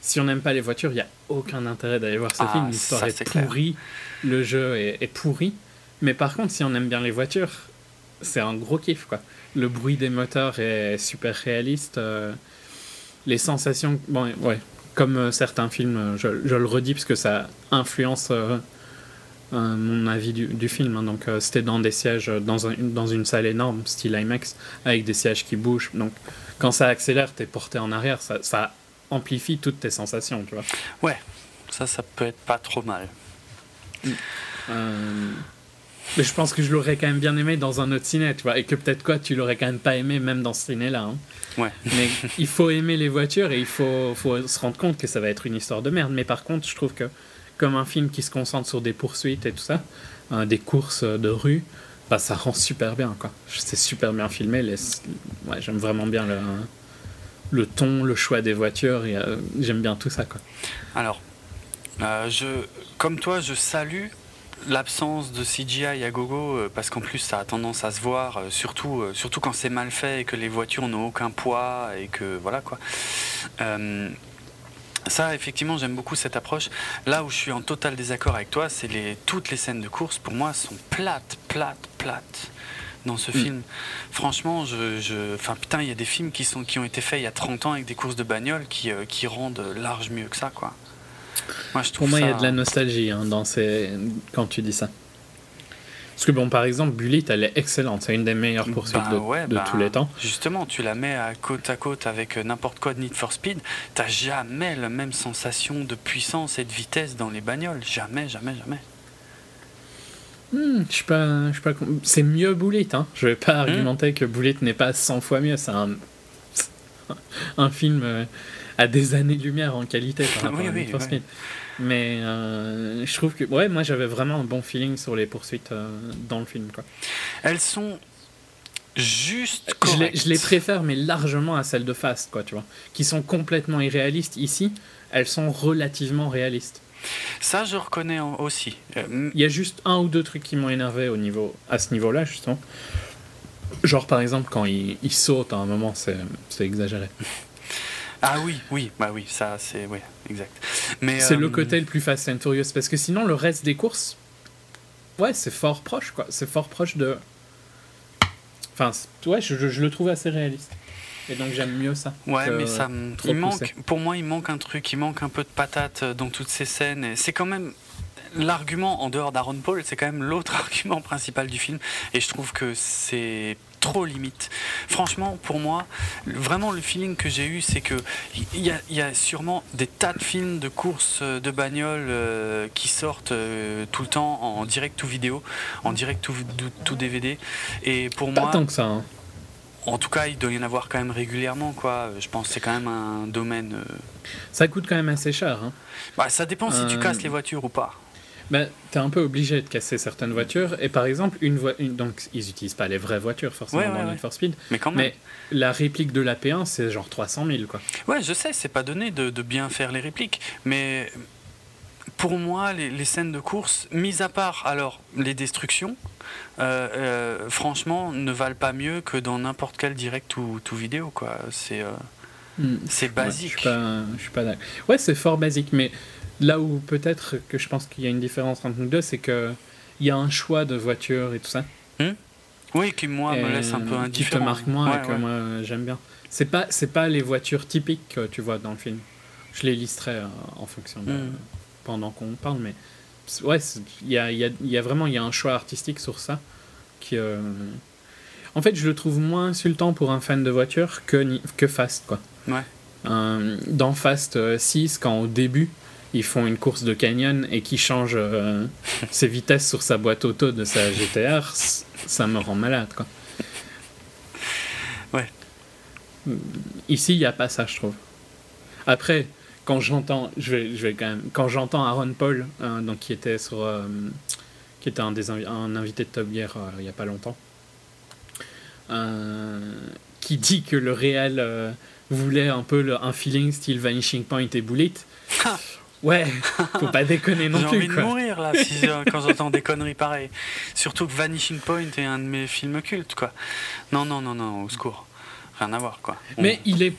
si on n'aime pas les voitures, il n'y a aucun intérêt d'aller voir ce ah, film. L'histoire est, pourrie, le jeu est, pourri. Mais par contre, si on aime bien les voitures, c'est un gros kiff. Quoi. Le bruit des moteurs est super réaliste. Euh, les sensations. Bon, ouais, comme euh, certains films, euh, je, le redis parce que ça influence mon avis du, film. Hein. Donc, c'était dans des sièges, dans, un, dans une salle énorme, style IMAX, avec des sièges qui bougent. Donc, quand ça accélère, tu es porté en arrière. Ça, ça amplifie toutes tes sensations, tu vois. Ouais, ça, ça peut être pas trop mal. Euh, mais je pense que je l'aurais quand même bien aimé dans un autre ciné, tu vois, et que peut-être quoi, tu l'aurais quand même pas aimé même dans ce ciné-là. Hein. Ouais. Mais il faut aimer les voitures et il faut, faut se rendre compte que ça va être une histoire de merde. Mais par contre, je trouve que comme un film qui se concentre sur des poursuites et tout ça, hein, des courses de rue, bah, ça rend super bien, quoi. C'est super bien filmé. Les... Ouais, j'aime vraiment bien le le ton, le choix des voitures, euh, j'aime bien tout ça. Quoi. Alors, euh, je, comme toi, je salue l'absence de CGI à gogo euh, parce qu'en plus ça a tendance à se voir surtout surtout quand c'est mal fait et que les voitures n'ont aucun poids et que voilà quoi ça effectivement j'aime beaucoup cette approche là où je suis en total désaccord avec toi c'est les toutes les scènes de course pour moi sont plates plates plates dans ce mm. film. Franchement, je, enfin putain, il y a des films qui sont qui ont été faits il y a 30 ans avec des courses de bagnole qui, euh, qui rendent large mieux que ça, quoi. Moi, je Pour moi, il y a de la nostalgie hein, dans ces... quand tu dis ça. Parce que bon, par exemple, Bullet, elle est excellente. C'est une des meilleures poursuites bah de, de bah, tous les temps. Justement, tu la mets à côte à côte avec euh, n'importe quoi de Need for Speed, t'as jamais la même sensation de puissance et de vitesse dans les bagnoles. Jamais, jamais, jamais. Hmm, je suis pas, je pas. C'est mieux Bullet, hein. Je vais pas hmm. argumenter que Bullet n'est pas 100 fois mieux. C'est un, [LAUGHS] un film euh, à des années-lumière en qualité par rapport à Mais euh, je trouve que, ouais, moi j'avais vraiment un bon feeling sur les poursuites euh, dans le film, quoi. Elles sont juste je les, je les, préfère, mais largement à celles de Fast, quoi, tu vois, qui sont complètement irréalistes. Ici, elles sont relativement réalistes. Ça, je reconnais aussi. Euh, Il y a juste un ou deux trucs qui m'ont énervé au niveau, à ce niveau-là, justement. Genre, par exemple, quand il, il saute à un moment, c'est exagéré. Ah oui, oui, bah oui, ça, c'est. Oui, exact. Mais C'est le euh, côté le plus Fast and Furious, parce que sinon, le reste des courses, ouais, c'est fort proche, quoi. C'est fort proche de. Enfin, ouais, je, je le trouve assez réaliste. Et donc j'aime mieux ça. Ouais, mais ça, il manque, pour moi, il manque un truc, il manque un peu de patate euh, dans toutes ces scènes. C'est quand même l'argument en dehors d'Aaron Paul, c'est quand même l'autre [LAUGHS] argument principal du film. Et je trouve que c'est trop limite. Franchement, pour moi, vraiment le feeling que j'ai eu, c'est que il y, y, a sûrement des tas de films de courses euh, de bagnole euh, qui sortent tout le temps en direct ou vidéo, en direct ou tout, DVD. Et pour Pas moi, tant que ça. Hein en tout cas, il doit y en avoir quand même régulièrement, quoi. Je pense que c'est quand même un domaine. Euh, ça coûte quand même assez cher. Hein. Bah, ça dépend si tu casses euh, les voitures ou pas. Ben, tu es un peu obligé de casser certaines voitures. Et par exemple, une. Donc, ils n'utilisent pas les vraies voitures, forcément, dans Need for Speed. Mais quand même. Mais la réplique de la P1, c'est genre 300 000, quoi. Ouais, je sais, c'est pas donné de, de, bien faire les répliques. Mais pour moi, les, les, scènes de course, mis à part alors les destructions, euh, euh, franchement, ne valent pas mieux que dans n'importe quel direct ou tout vidéo, quoi. C'est. Euh, hmm. C'est basique. Ouais, je suis pas, pas d'accord. Ouais, c'est fort basique, mais Là où peut-être que je pense qu'il y a une différence entre nous deux, c'est qu'il y a un choix de voiture et tout ça. Hmm oui, qui moi me laisse un peu indifférent. Qui te marque moins et que moi j'aime bien. C'est pas c'est pas les voitures typiques que tu vois dans le film. Je les listerai en fonction de, hmm. Pendant qu'on parle, mais ouais, il y a, y, a, y a, vraiment il y a un choix artistique sur ça qui. Euh, en fait, je le trouve moins insultant pour un fan de voiture que que Fast quoi. Ouais. Euh, dans Fast 6, quand au début ils font une course de canyon et qui change euh, ses vitesses sur sa boîte auto de sa GTR, ça me rend malade, quoi. Ouais. Ici, il n'y a pas ça, je trouve. Après, quand j'entends, je vais, je vais quand même, quand j'entends Aaron Paul, hein, donc qui était sur, euh, qui était un des un invité de Top Gear euh, il n'y a pas longtemps, qui dit que le réel voulait un peu un feeling style Vanishing Point et Bullet. Ouais, faut pas déconner non plus. J'ai envie de mourir là si, quand [LAUGHS] j'entends des conneries pareilles. Surtout que Vanishing Point est un de mes films cultes, quoi. Non, non, non, non, au secours. Rien à voir, quoi. Mais il est.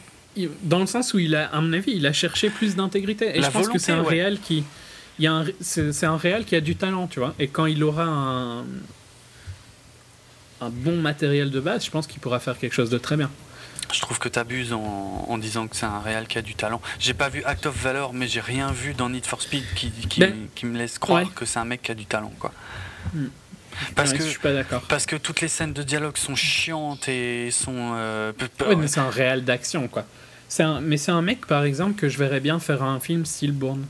Dans le sens où il a, à mon avis, il a cherché plus d'intégrité. Et je pense que c'est un réel qui. Il y a un, c'est, un réel qui a du talent, tu vois. Et quand il aura un, un bon matériel de base, je pense qu'il pourra faire quelque chose de très bien. Je trouve que tu abuses en, disant que c'est un réal qui a du talent. J'ai pas vu Act of Valor, mais j'ai rien vu dans Need for Speed qui, qui, ben, me laisse croire que c'est un mec qui a du talent. quoi. Hmm. Parce que je suis pas d'accord. Parce que toutes les scènes de dialogue sont chiantes et sont. Euh, oui, mais c'est un réel d'action, quoi. Un, mais c'est un mec, par exemple, que je verrais bien faire un film style Bourne.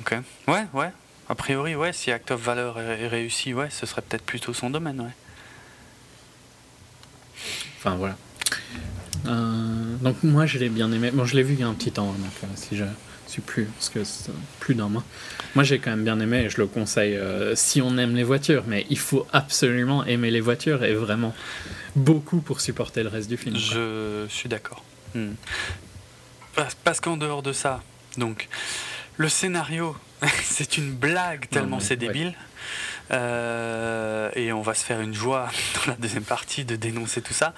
Ok. Ouais, ouais. A priori, ouais. Si Act of Valor est réussi, ouais, ce serait peut-être plutôt son domaine, ouais. Enfin voilà. Euh, donc moi je l'ai bien aimé. Bon je l'ai vu il y a un petit temps, donc euh, si je suis plus, parce que c'est plus d'un mois. Moi j'ai quand même bien aimé et je le conseille euh, si on aime les voitures, mais il faut absolument aimer les voitures et vraiment beaucoup pour supporter le reste du film. Je suis d'accord. Hmm. Parce qu'en dehors de ça, donc le scénario, [LAUGHS] c'est une blague tellement c'est débile. Euh, et on va se faire une joie [LAUGHS] dans la deuxième partie de dénoncer tout ça.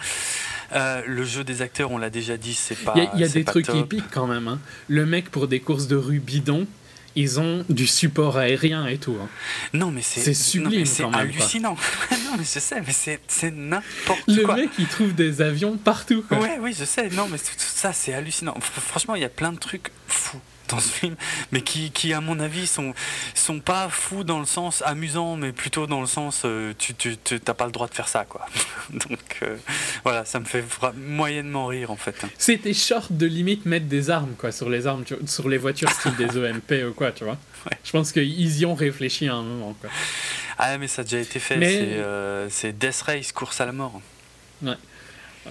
Euh, le jeu des acteurs, on l'a déjà dit, c'est pas. Il y a, des trucs épiques quand même. Hein. Le mec pour des courses de rue bidon, ils ont du support aérien et tout. Hein. Non, mais c'est sublime. C'est hallucinant. [LAUGHS] non, mais je sais, mais c'est n'importe quoi. Le mec, il trouve des avions partout. Quoi. Ouais, oui, je sais. Non, mais tout ça, c'est hallucinant. Franchement, il y a plein de trucs fous dans ce film, mais qui, qui, à mon avis, sont, sont pas fous dans le sens amusant, mais plutôt dans le sens euh, tu, tu, t'as pas le droit de faire ça, quoi. [LAUGHS] Donc euh, voilà, ça me fait moyennement rire en fait. C'était short de limite mettre des armes, quoi, sur les armes, sur les voitures style des [LAUGHS] EMP ou quoi, tu vois. Je pense qu'ils y ont réfléchi à un moment, quoi. Ah, mais ça a déjà été fait. Euh, c'est, Death Race, course à la mort. Ouais.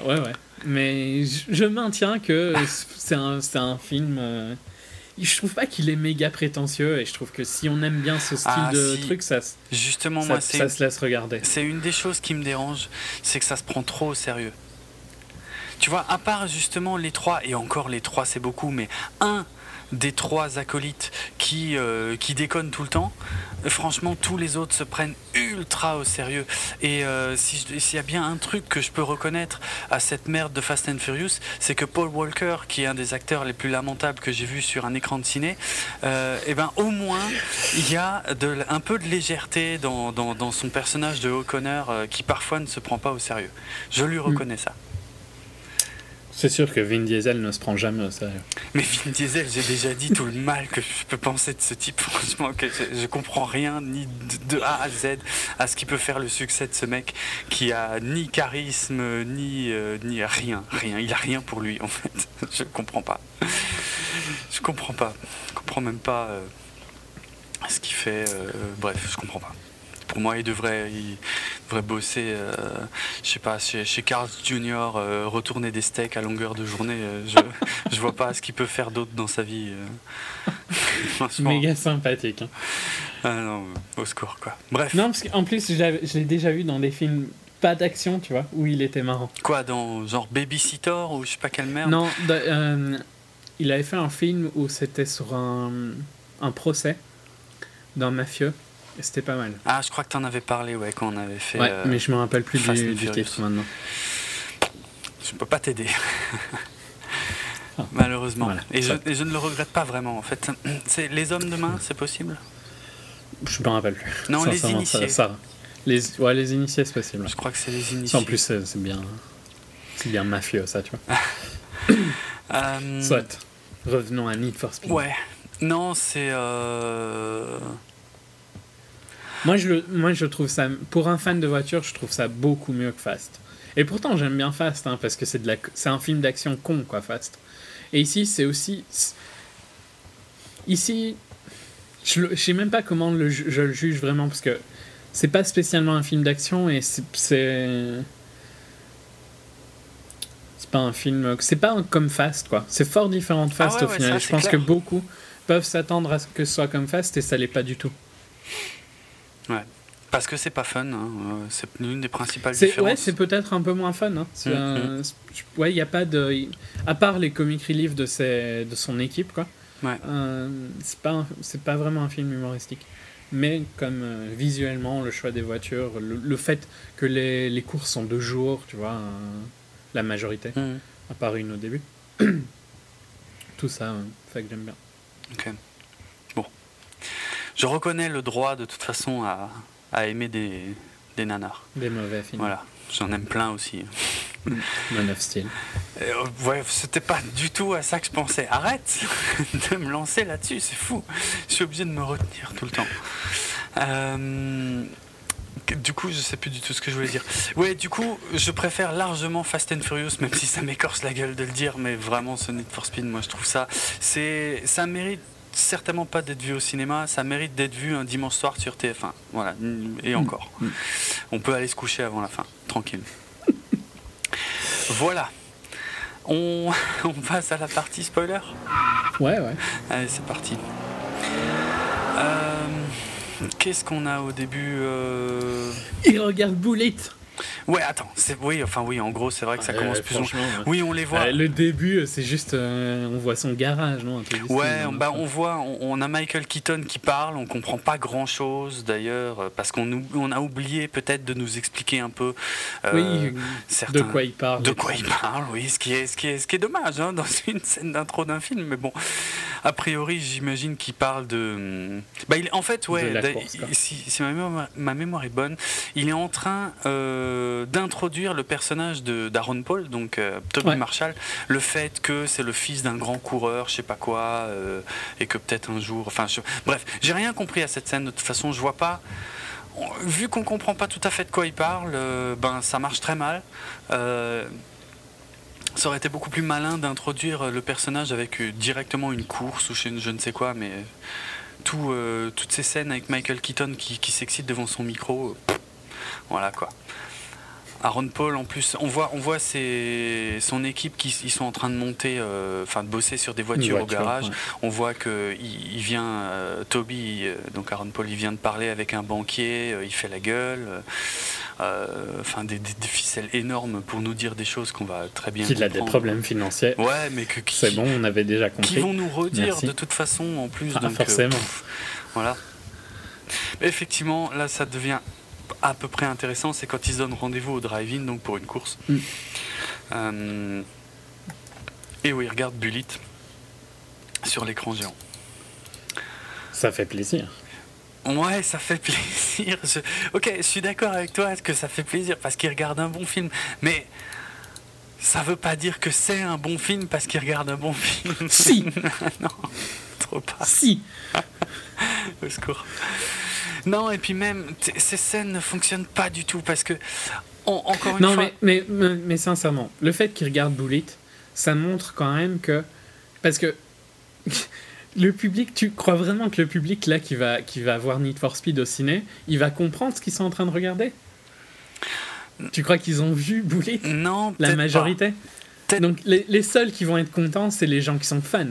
Ouais, ouais. Mais je, maintiens que c'est un, un film je trouve pas qu'il est méga prétentieux et je trouve que si on aime bien ce style ah, de truc, ça, Justement, ça, moi, ça se laisse regarder. C'est une des choses qui me dérange, c'est que ça se prend trop au sérieux. Tu vois, à part justement les trois, et encore les trois c'est beaucoup, mais un des trois acolytes qui, euh, qui déconnent tout le temps, franchement, tous les autres se prennent ultra au sérieux. Et euh, s'il y a bien un truc que je peux reconnaître à cette merde de Fast and Furious, c'est que Paul Walker, qui est un des acteurs les plus lamentables que j'ai vu sur un écran de ciné, euh, eh ben, au moins, il y a de, un peu de légèreté dans, dans, son personnage de O'Connor qui parfois ne se prend pas au sérieux. Je lui reconnais ça. C'est sûr que Vin Diesel ne se prend jamais au sérieux. Mais Vin Diesel, j'ai déjà dit tout le mal que je peux penser de ce type. [LAUGHS] Franchement, je, comprends rien ni de, A à Z à ce qui peut faire le succès de ce mec qui a ni charisme ni euh, ni rien, rien. Il a rien pour lui [LAUGHS] en fait. Je comprends pas. Je comprends pas. Je comprends même pas euh, ce qu'il fait. Euh, bref, je comprends pas pour moi, il devrait, devrait bosser, je sais pas, chez, chez Carl Jr., retourner des steaks à longueur de journée. je, je vois pas ce qu'il peut faire d'autre dans sa vie. [LAUGHS] Méga sympathique. Hein. Ah non, au score quoi. Bref. Non, parce qu'en plus, je l'ai déjà vu dans des films pas d'action, tu vois, où il était marrant. Quoi, dans genre Babysitter ou je sais pas quelle merde? Non, euh, il avait fait un film où c'était sur un, un procès d'un mafieux. C'était pas mal. Ah, je crois que t'en avais parlé, ouais, quand on avait fait. Ouais, euh, mais je me rappelle plus du, du titre maintenant. Je peux pas t'aider. [LAUGHS] Ah. Malheureusement. Et, je, et, je, ne le regrette pas vraiment, en fait. [CLEARS THROAT] C'est Les Hommes de main, c'est possible? Je me rappelle plus. Non, Les Initiés. Ça, Les, ouais, les initiés, c'est possible. Je crois que c'est les initiés. En plus, c'est bien, c'est bien mafieux, ça, tu vois. euh... [LAUGHS] Soit. Revenons à Need for Speed. Ouais. Non, c'est. Euh... Moi je, moi, je trouve ça. Pour un fan de voiture, je trouve ça beaucoup mieux que Fast. Et pourtant, j'aime bien Fast, hein, parce que c'est un film d'action con, quoi, Fast. Et ici, c'est aussi. Ici, je ne sais même pas comment le, je le juge vraiment, parce que c'est pas spécialement un film d'action et c'est. C'est pas un film. C'est pas comme Fast, quoi. C'est fort différent de Fast ah au final. je pense que beaucoup peuvent s'attendre à ce que ce soit comme Fast et ça l'est pas du tout. Ouais. Parce que c'est pas fun, hein. Euh, c'est l'une des principales différences. Ouais, c'est peut-être un peu moins fun. Hein. Mm, mm. Ouais, il n'y a pas de. À part les comic relief de, ses... de son équipe, quoi. Ouais. Euh, c'est pas, c'est pas vraiment un film humoristique. Mais comme euh, visuellement, le choix des voitures, le, fait que les, les, courses sont de jour, tu vois, la majorité, mm. à part une au début, [CLEARS THROAT] tout ça fait que j'aime bien. Ok. Je reconnais le droit de toute façon à, à aimer des, des nanars. Des mauvais films. Voilà, j'en aime plein aussi. Man of Steel. Euh, ouais, c'était pas du tout à ça que je pensais. Arrête [LAUGHS] de me lancer là-dessus, c'est fou. Je suis obligé de me retenir tout le temps. Euh, du coup, je sais plus du tout ce que je voulais dire. Ouais, du coup, je préfère largement Fast and Furious, même si ça m'écorce la gueule de le dire, mais vraiment, ce Need for Speed, moi, je trouve ça, c'est, ça mérite certainement pas d'être vu au cinéma, ça mérite d'être vu un dimanche soir sur TF1. Voilà, et encore. Mm. On peut aller se coucher avant la fin, tranquille. [LAUGHS] voilà. On, [LAUGHS] on, passe à la partie spoiler Ouais, ouais. Allez, c'est parti. Euh, qu'est-ce qu'on a au début euh... Il regarde Boulette Ouais, attends, c'est oui, enfin oui, en gros, c'est vrai que ça commence plus ou Oui, on les voit. le début, c'est juste, euh, on voit son garage, non Ouais, on, bah, on voit, on, a Michael Keaton qui parle, on comprend pas grand chose d'ailleurs, euh, parce qu'on on a oublié peut-être de nous expliquer un peu. Euh, oui, de quoi il parle. De quoi il parle, oui, ce qui est, ce qui est, ce qui est dommage hein, dans [LAUGHS] une scène d'intro d'un film, mais bon, a priori, j'imagine qu'il parle de. Bah, il, en fait, ouais, si, si ma, mémoire, ma, mémoire, est bonne, il est en train. Euh, d'introduire le personnage d'Aaron Paul, donc euh, Toby Marshall, le fait que c'est le fils d'un grand coureur, je sais pas quoi, euh, et que peut-être un jour. Enfin, bref, j'ai rien compris à cette scène. De toute façon, je vois pas. Vu qu'on comprend pas tout à fait de quoi il parle, ben ça marche très mal. ça aurait été beaucoup plus malin d'introduire le personnage avec directement une course ou je, ne sais quoi, mais tout, toutes ces scènes avec Michael Keaton qui, qui s'excite devant son micro, voilà quoi. Aaron Paul, en plus, on voit, on voit ses, son équipe qui ils sont en train de monter, euh, enfin de bosser sur des voitures au garage. On voit que il, vient, euh, Toby, euh, donc Aaron Paul, il vient de parler avec un banquier, il fait la gueule. Enfin, des, ficelles énormes pour nous dire des choses qu'on va très bien. Qu'il a des problèmes financiers. Ouais, mais que. C'est bon, on avait déjà compris. Qui vont nous redire de toute façon en plus. Ah, forcément. voilà. effectivement, là, ça devient à peu près intéressant, c'est quand ils se donnent rendez-vous au drive-in, donc pour une course. Mm. Euh, et où ils regardent Bullet sur l'écran géant. Ça fait plaisir. Ouais, ça fait [LAUGHS] plaisir. Ok, je suis d'accord avec toi que ça fait plaisir parce qu'ils regardent un bon film. Mais ça veut pas dire que c'est un bon film parce qu'ils regardent un bon film. Si [LAUGHS] Non, trop pas. Si [LAUGHS] Au secours. Non, et puis même, ces scènes ne fonctionnent pas du tout parce que, encore une non, fois. Mais, mais, mais, sincèrement, le fait qu'il regarde Bullet, ça montre quand même que. Parce que. [LAUGHS] le public, tu crois vraiment que le public là qui va, qui va voir Need for Speed au ciné, il va comprendre ce qu'ils sont en train de regarder? Tu crois qu'ils ont vu Bullet? Non, La majorité? Donc les, les seuls qui vont être contents, c'est les gens qui sont fans.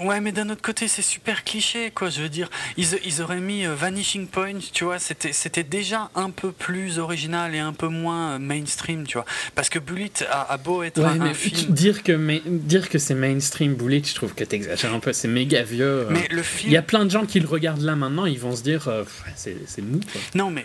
Ouais, mais d'un autre côté, c'est super cliché, quoi. Je veux dire, ils, ils auraient mis euh, Vanishing Point, tu vois, c'était, c'était déjà un peu plus original et un peu moins euh, mainstream, tu vois. Parce que Bullet a, beau être un, film. Dire que, dire que c'est mainstream Bullet, je trouve que t'exagères un peu, c'est méga vieux. Euh. Mais le film. Il y a plein de gens qui le regardent là maintenant, ils vont se dire, c'est, c'est mou, quoi. Non, mais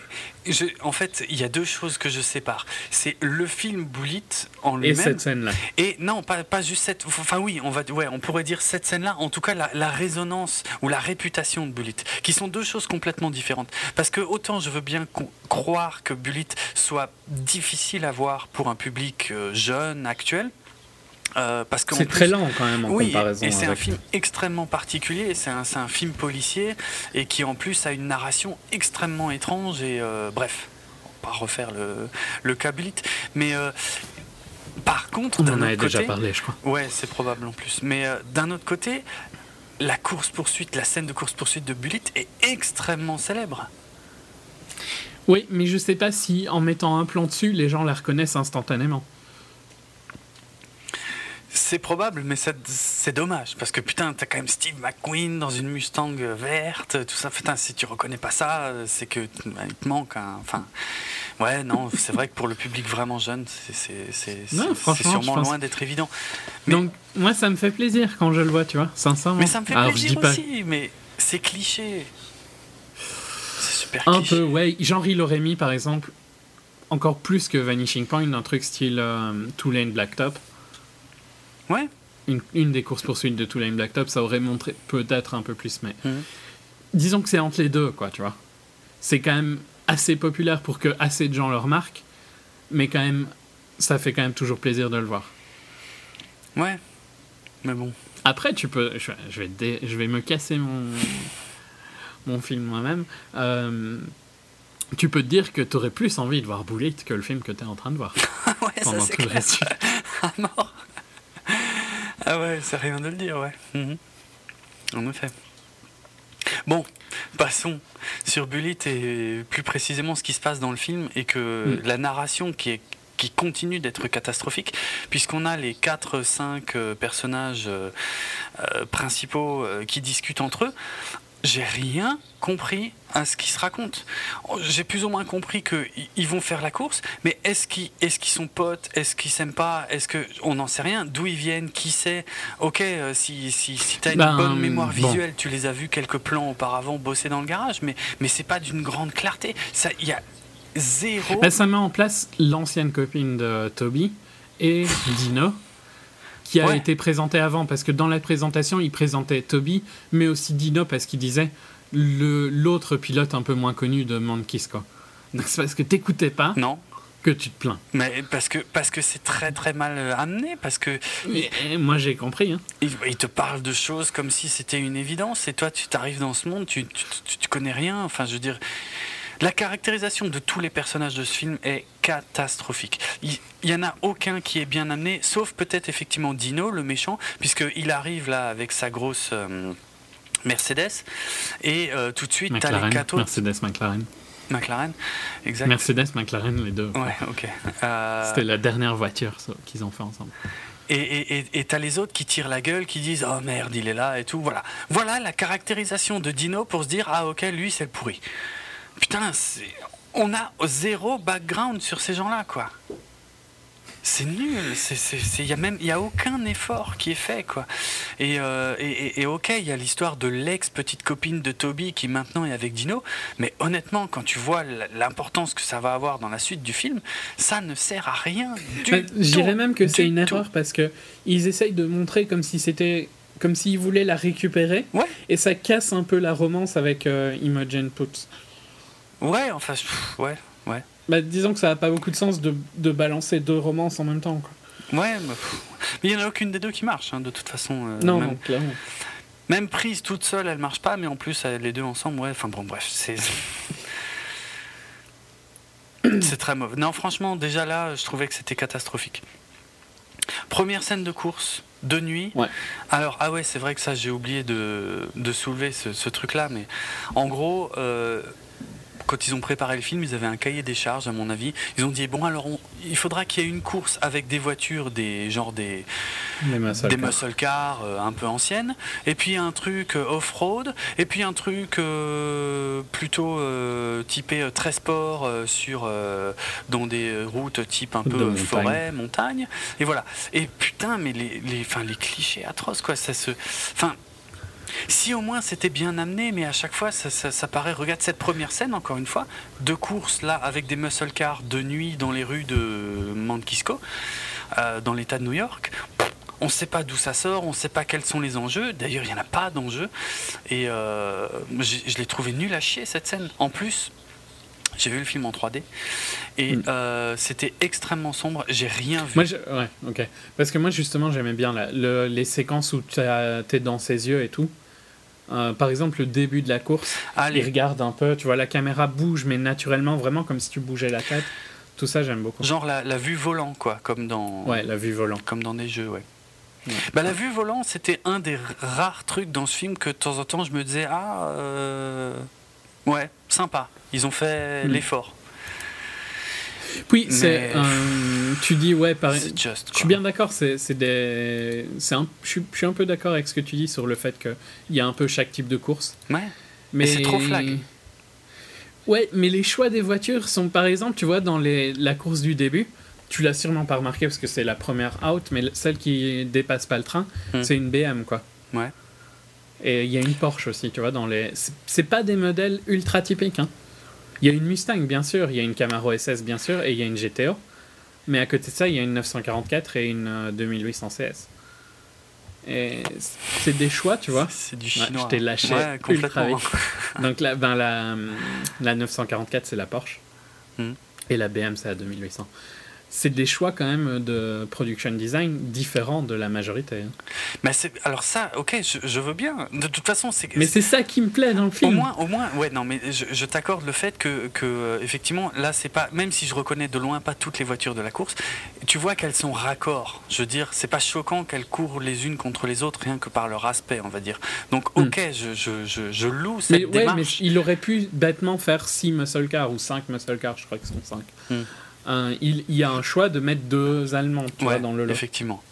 en fait, il y a deux choses que je sépare. C'est le film Bullet en lui-même. Et cette scène-là. Et non, pas, pas juste cette. Enfin, oui, on, va, ouais, on pourrait dire cette scène-là. En tout cas, la, résonance ou la réputation de Bullet, qui sont deux choses complètement différentes. Parce que autant je veux bien croire que Bullet soit difficile à voir pour un public euh, jeune, actuel, euh, parce que c'est très lent quand même en oui, comparaison. Et c'est un film extrêmement particulier. C'est un, un, film policier et qui en plus a une narration extrêmement étrange. Et euh, bref, on va pas refaire le, le Bullet, mais euh, par contre, on en avait déjà parlé, je crois. Ouais, c'est probable en plus. Mais d'un autre côté, la course poursuite, la scène de course poursuite de Bullet est extrêmement célèbre. Oui, mais je sais pas si en mettant un plan dessus, les gens la reconnaissent instantanément. C'est probable, mais c'est dommage. Parce que putain, t'as quand même Steve McQueen dans une Mustang verte, tout ça. Putain, si tu reconnais pas ça, c'est que bah, il te manque. Enfin, ouais, non, c'est vrai que pour le public vraiment jeune, c'est sûrement loin d'être évident. Donc, moi, ça me fait plaisir quand je le vois, tu vois, sincèrement. Mais ça me fait plaisir aussi, mais c'est cliché. C'est super cliché. Un peu, ouais. Jean-Ri mis, par exemple, encore plus que Vanishing Point, un truc style euh, Two Lane Blacktop. Ouais. Une, des courses-poursuites de Two Lane Blacktop, ça aurait montré peut-être un peu plus, mais. Disons que c'est entre les deux, quoi, tu vois. C'est quand même assez populaire pour que assez de gens le remarquent, mais quand même, ça fait quand même toujours plaisir de le voir. Ouais. Mais bon. Après, tu peux. Je, vais, je vais me casser mon, mon film moi-même. Euh, tu peux te dire que tu aurais plus envie de voir Bullet que le film que tu es en train de voir. [LAUGHS] ouais, ça c'est clair. [LAUGHS] à mort. Ah ouais, c'est rien de le dire, ouais. Mhm. En effet. Bon, passons sur Bullet et plus précisément ce qui se passe dans le film et que mm. la narration qui est qui continue d'être catastrophique, puisqu'on a les 4-5 euh, personnages euh, euh, principaux qui discutent entre eux j'ai rien compris à ce qui se raconte. J'ai plus ou moins compris qu'ils vont faire la course, mais est-ce qu'ils est qu'ils sont potes? Est-ce qu'ils s'aiment pas? Est-ce que on n'en sait rien D'où ils viennent? Qui sait Ok, euh, si, si, si tu as une ben, bonne mémoire visuelle, tu les as vus quelques plans auparavant bosser dans le garage, mais, mais c'est pas d'une grande clarté. Il y a zéro. Ben, ça met en place l'ancienne copine de Toby et Dino qui a été présenté avant, parce que dans la présentation, il présentait Toby, mais aussi Dino, parce qu'il disait l'autre pilote un peu moins connu de Mankis, quoi. Donc c'est parce que t'écoutais pas. Non. Que tu te plains. Mais parce que parce que c'est très très mal amené parce que. moi j'ai compris. Hein. Il, te parle de choses comme si c'était une évidence et toi tu t'arrives dans ce monde tu, tu, tu, connais rien. Enfin je veux dire la caractérisation de tous les personnages de ce film est catastrophique. Il n'y en a aucun qui est bien amené, sauf peut-être effectivement Dino, le méchant, puisqu'il arrive là avec sa grosse euh, Mercedes, et euh, tout de suite, tu as les quatre Mercedes McLaren. McLaren, exact. Mercedes, McLaren, les deux. Ouais, ok. [LAUGHS] Euh, C'était la dernière voiture qu'ils ont fait ensemble. Et tu as les autres qui tirent la gueule, qui disent Oh merde, il est là et tout. Voilà. Voilà la caractérisation de Dino pour se dire Ah ok, lui c'est le pourri. Putain, on a zéro background sur ces gens-là, quoi. C'est nul, il n'y a même y a aucun effort qui est fait quoi. Et, euh, et, ok, il y a l'histoire de l'ex petite copine de Toby qui maintenant est avec Dino, mais honnêtement, quand tu vois l'importance que ça va avoir dans la suite du film, ça ne sert à rien bah, Je dirais même que c'est une erreur parce que ils essayent de montrer comme si c'était comme s'ils voulaient la récupérer, et ça casse un peu la romance avec euh, Imogen Poops. Ouais, enfin, ouais, ouais. Bah, disons que ça n'a pas beaucoup de sens de, de, balancer deux romances en même temps. Quoi. Ouais, mais il n'y en a aucune des deux qui marche, hein, de toute façon. Euh, non, même, non, clairement. Même prise toute seule, elle marche pas, mais en plus, les deux ensemble, ouais, enfin bon, bref, c'est. [COUGHS] c'est très mauvais. Non, franchement, déjà là, je trouvais que c'était catastrophique. Première scène de course, de nuit. Ouais. Alors, ah ouais, c'est vrai que ça, j'ai oublié de, de soulever ce, ce truc-là, mais en gros, euh, quand ils ont préparé le film, ils avaient un cahier des charges, à mon avis. Ils ont dit bon, alors il faudra qu'il y ait une course avec des voitures, des genre des, des muscle cars, euh, un peu anciennes, et puis un truc euh, off-road, et puis un truc plutôt typé très sport sur dans des routes type un peu forêt, montagne. Et voilà. Et putain, mais les, les, les clichés atroces, quoi. Ça se. Enfin. Si au moins c'était bien amené, mais à chaque fois ça, paraît. Regarde cette première scène, encore une fois, de course là avec des muscle cars de nuit dans les rues de Manquisco, euh, dans l'État de New York. On ne sait pas d'où ça sort, on ne sait pas quels sont les enjeux. D'ailleurs, il n'y en a pas d'enjeux. Et euh, je l'ai trouvé nul à chier cette scène. En plus, j'ai vu le film en 3D et hmm. euh, c'était extrêmement sombre. J'ai rien vu. Moi, ouais, ok. Parce que moi, justement, j'aimais bien les séquences où tu es dans ses yeux et tout. Euh, par exemple, le début de la course, il regarde un peu, tu vois, la caméra bouge, mais naturellement, vraiment comme si tu bougeais la tête. Tout ça, j'aime beaucoup. Genre la, la, vue volant, quoi, comme dans. Ouais, la vue volant. Comme dans des jeux, ouais. Bah, la vue volant, c'était un des rares trucs dans ce film que de temps en temps je me disais ah euh, ouais sympa ils ont fait l'effort. Oui, c'est. tu dis, ouais, pareil. Je suis bien d'accord, c'est des. Un, je, suis, un peu d'accord avec ce que tu dis sur le fait qu'il y a un peu chaque type de course. Ouais. Mais c'est trop flag. Ouais, mais les choix des voitures sont, par exemple, tu vois, dans les, la course du début, tu l'as sûrement pas remarqué parce que c'est la première out, mais celle qui dépasse pas le train, hmm. c'est une BM, quoi. Ouais. Et il y a une Porsche aussi, tu vois, dans les. C'est pas des modèles ultra typiques, hein. Il y a une Mustang, bien sûr, il y a une Camaro SS, bien sûr, et il y a une GTO. Mais à côté de ça, il y a une 944 et une 2800 euh, CS. Et c'est des choix, tu vois. C'est du chinois. je t'ai lâché ultra vite. [LAUGHS] Donc la, ben, la, la 944, c'est la Porsche. Hmm. Et la BM, c'est la 2800 c'est des choix quand même de production design différents de la majorité. Hein. Mais c'est alors ça, ok, je, veux bien. De toute façon, c'est. Mais c'est ça qui me plaît dans le film. Au moins, au moins, ouais, non, mais je, t'accorde le fait que, que euh, effectivement, là, c'est pas, même si je reconnais de loin pas toutes les voitures de la course, tu vois qu'elles sont raccords. Je veux dire, c'est pas choquant qu'elles courent les unes contre les autres, rien que par leur aspect, on va dire. Donc, hmm. ok, je, je, je, loue cette mais, ouais, mais il aurait pu bêtement faire 6 muscle cars ou 5 muscle cars, je crois que ce sont 5 il, y a un choix de mettre deux Allemands dans le lot. Effectivement.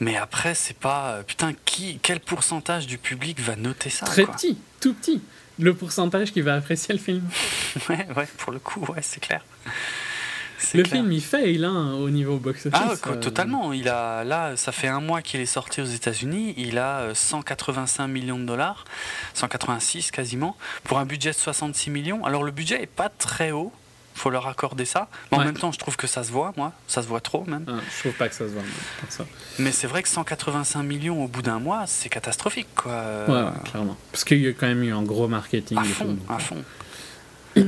Mais après, c'est pas. Euh, putain, qui, quel pourcentage du public va noter ça Très petit, tout petit. Le pourcentage qui va apprécier le film. [LAUGHS] ouais, ouais, pour le coup, ouais, c'est clair. Le film, il fail hein, au niveau box-office. Ah, euh. totalement. Il a, là, ça fait un mois qu'il est sorti aux États-Unis. Il a 185 euh, millions de dollars, 186 quasiment, pour un budget de 66 millions. Alors, le budget est pas très haut faut leur accorder ça. Mais en même temps, je trouve que ça se voit, moi. Ça se voit trop, même. Ah, je trouve pas que ça se voit. Ça. Mais c'est vrai que 185 millions au bout d'un mois, c'est catastrophique, quoi. Ouais, clairement. Parce qu'il y a quand même eu un gros marketing. À fond, à fond. [CLEARS THROAT]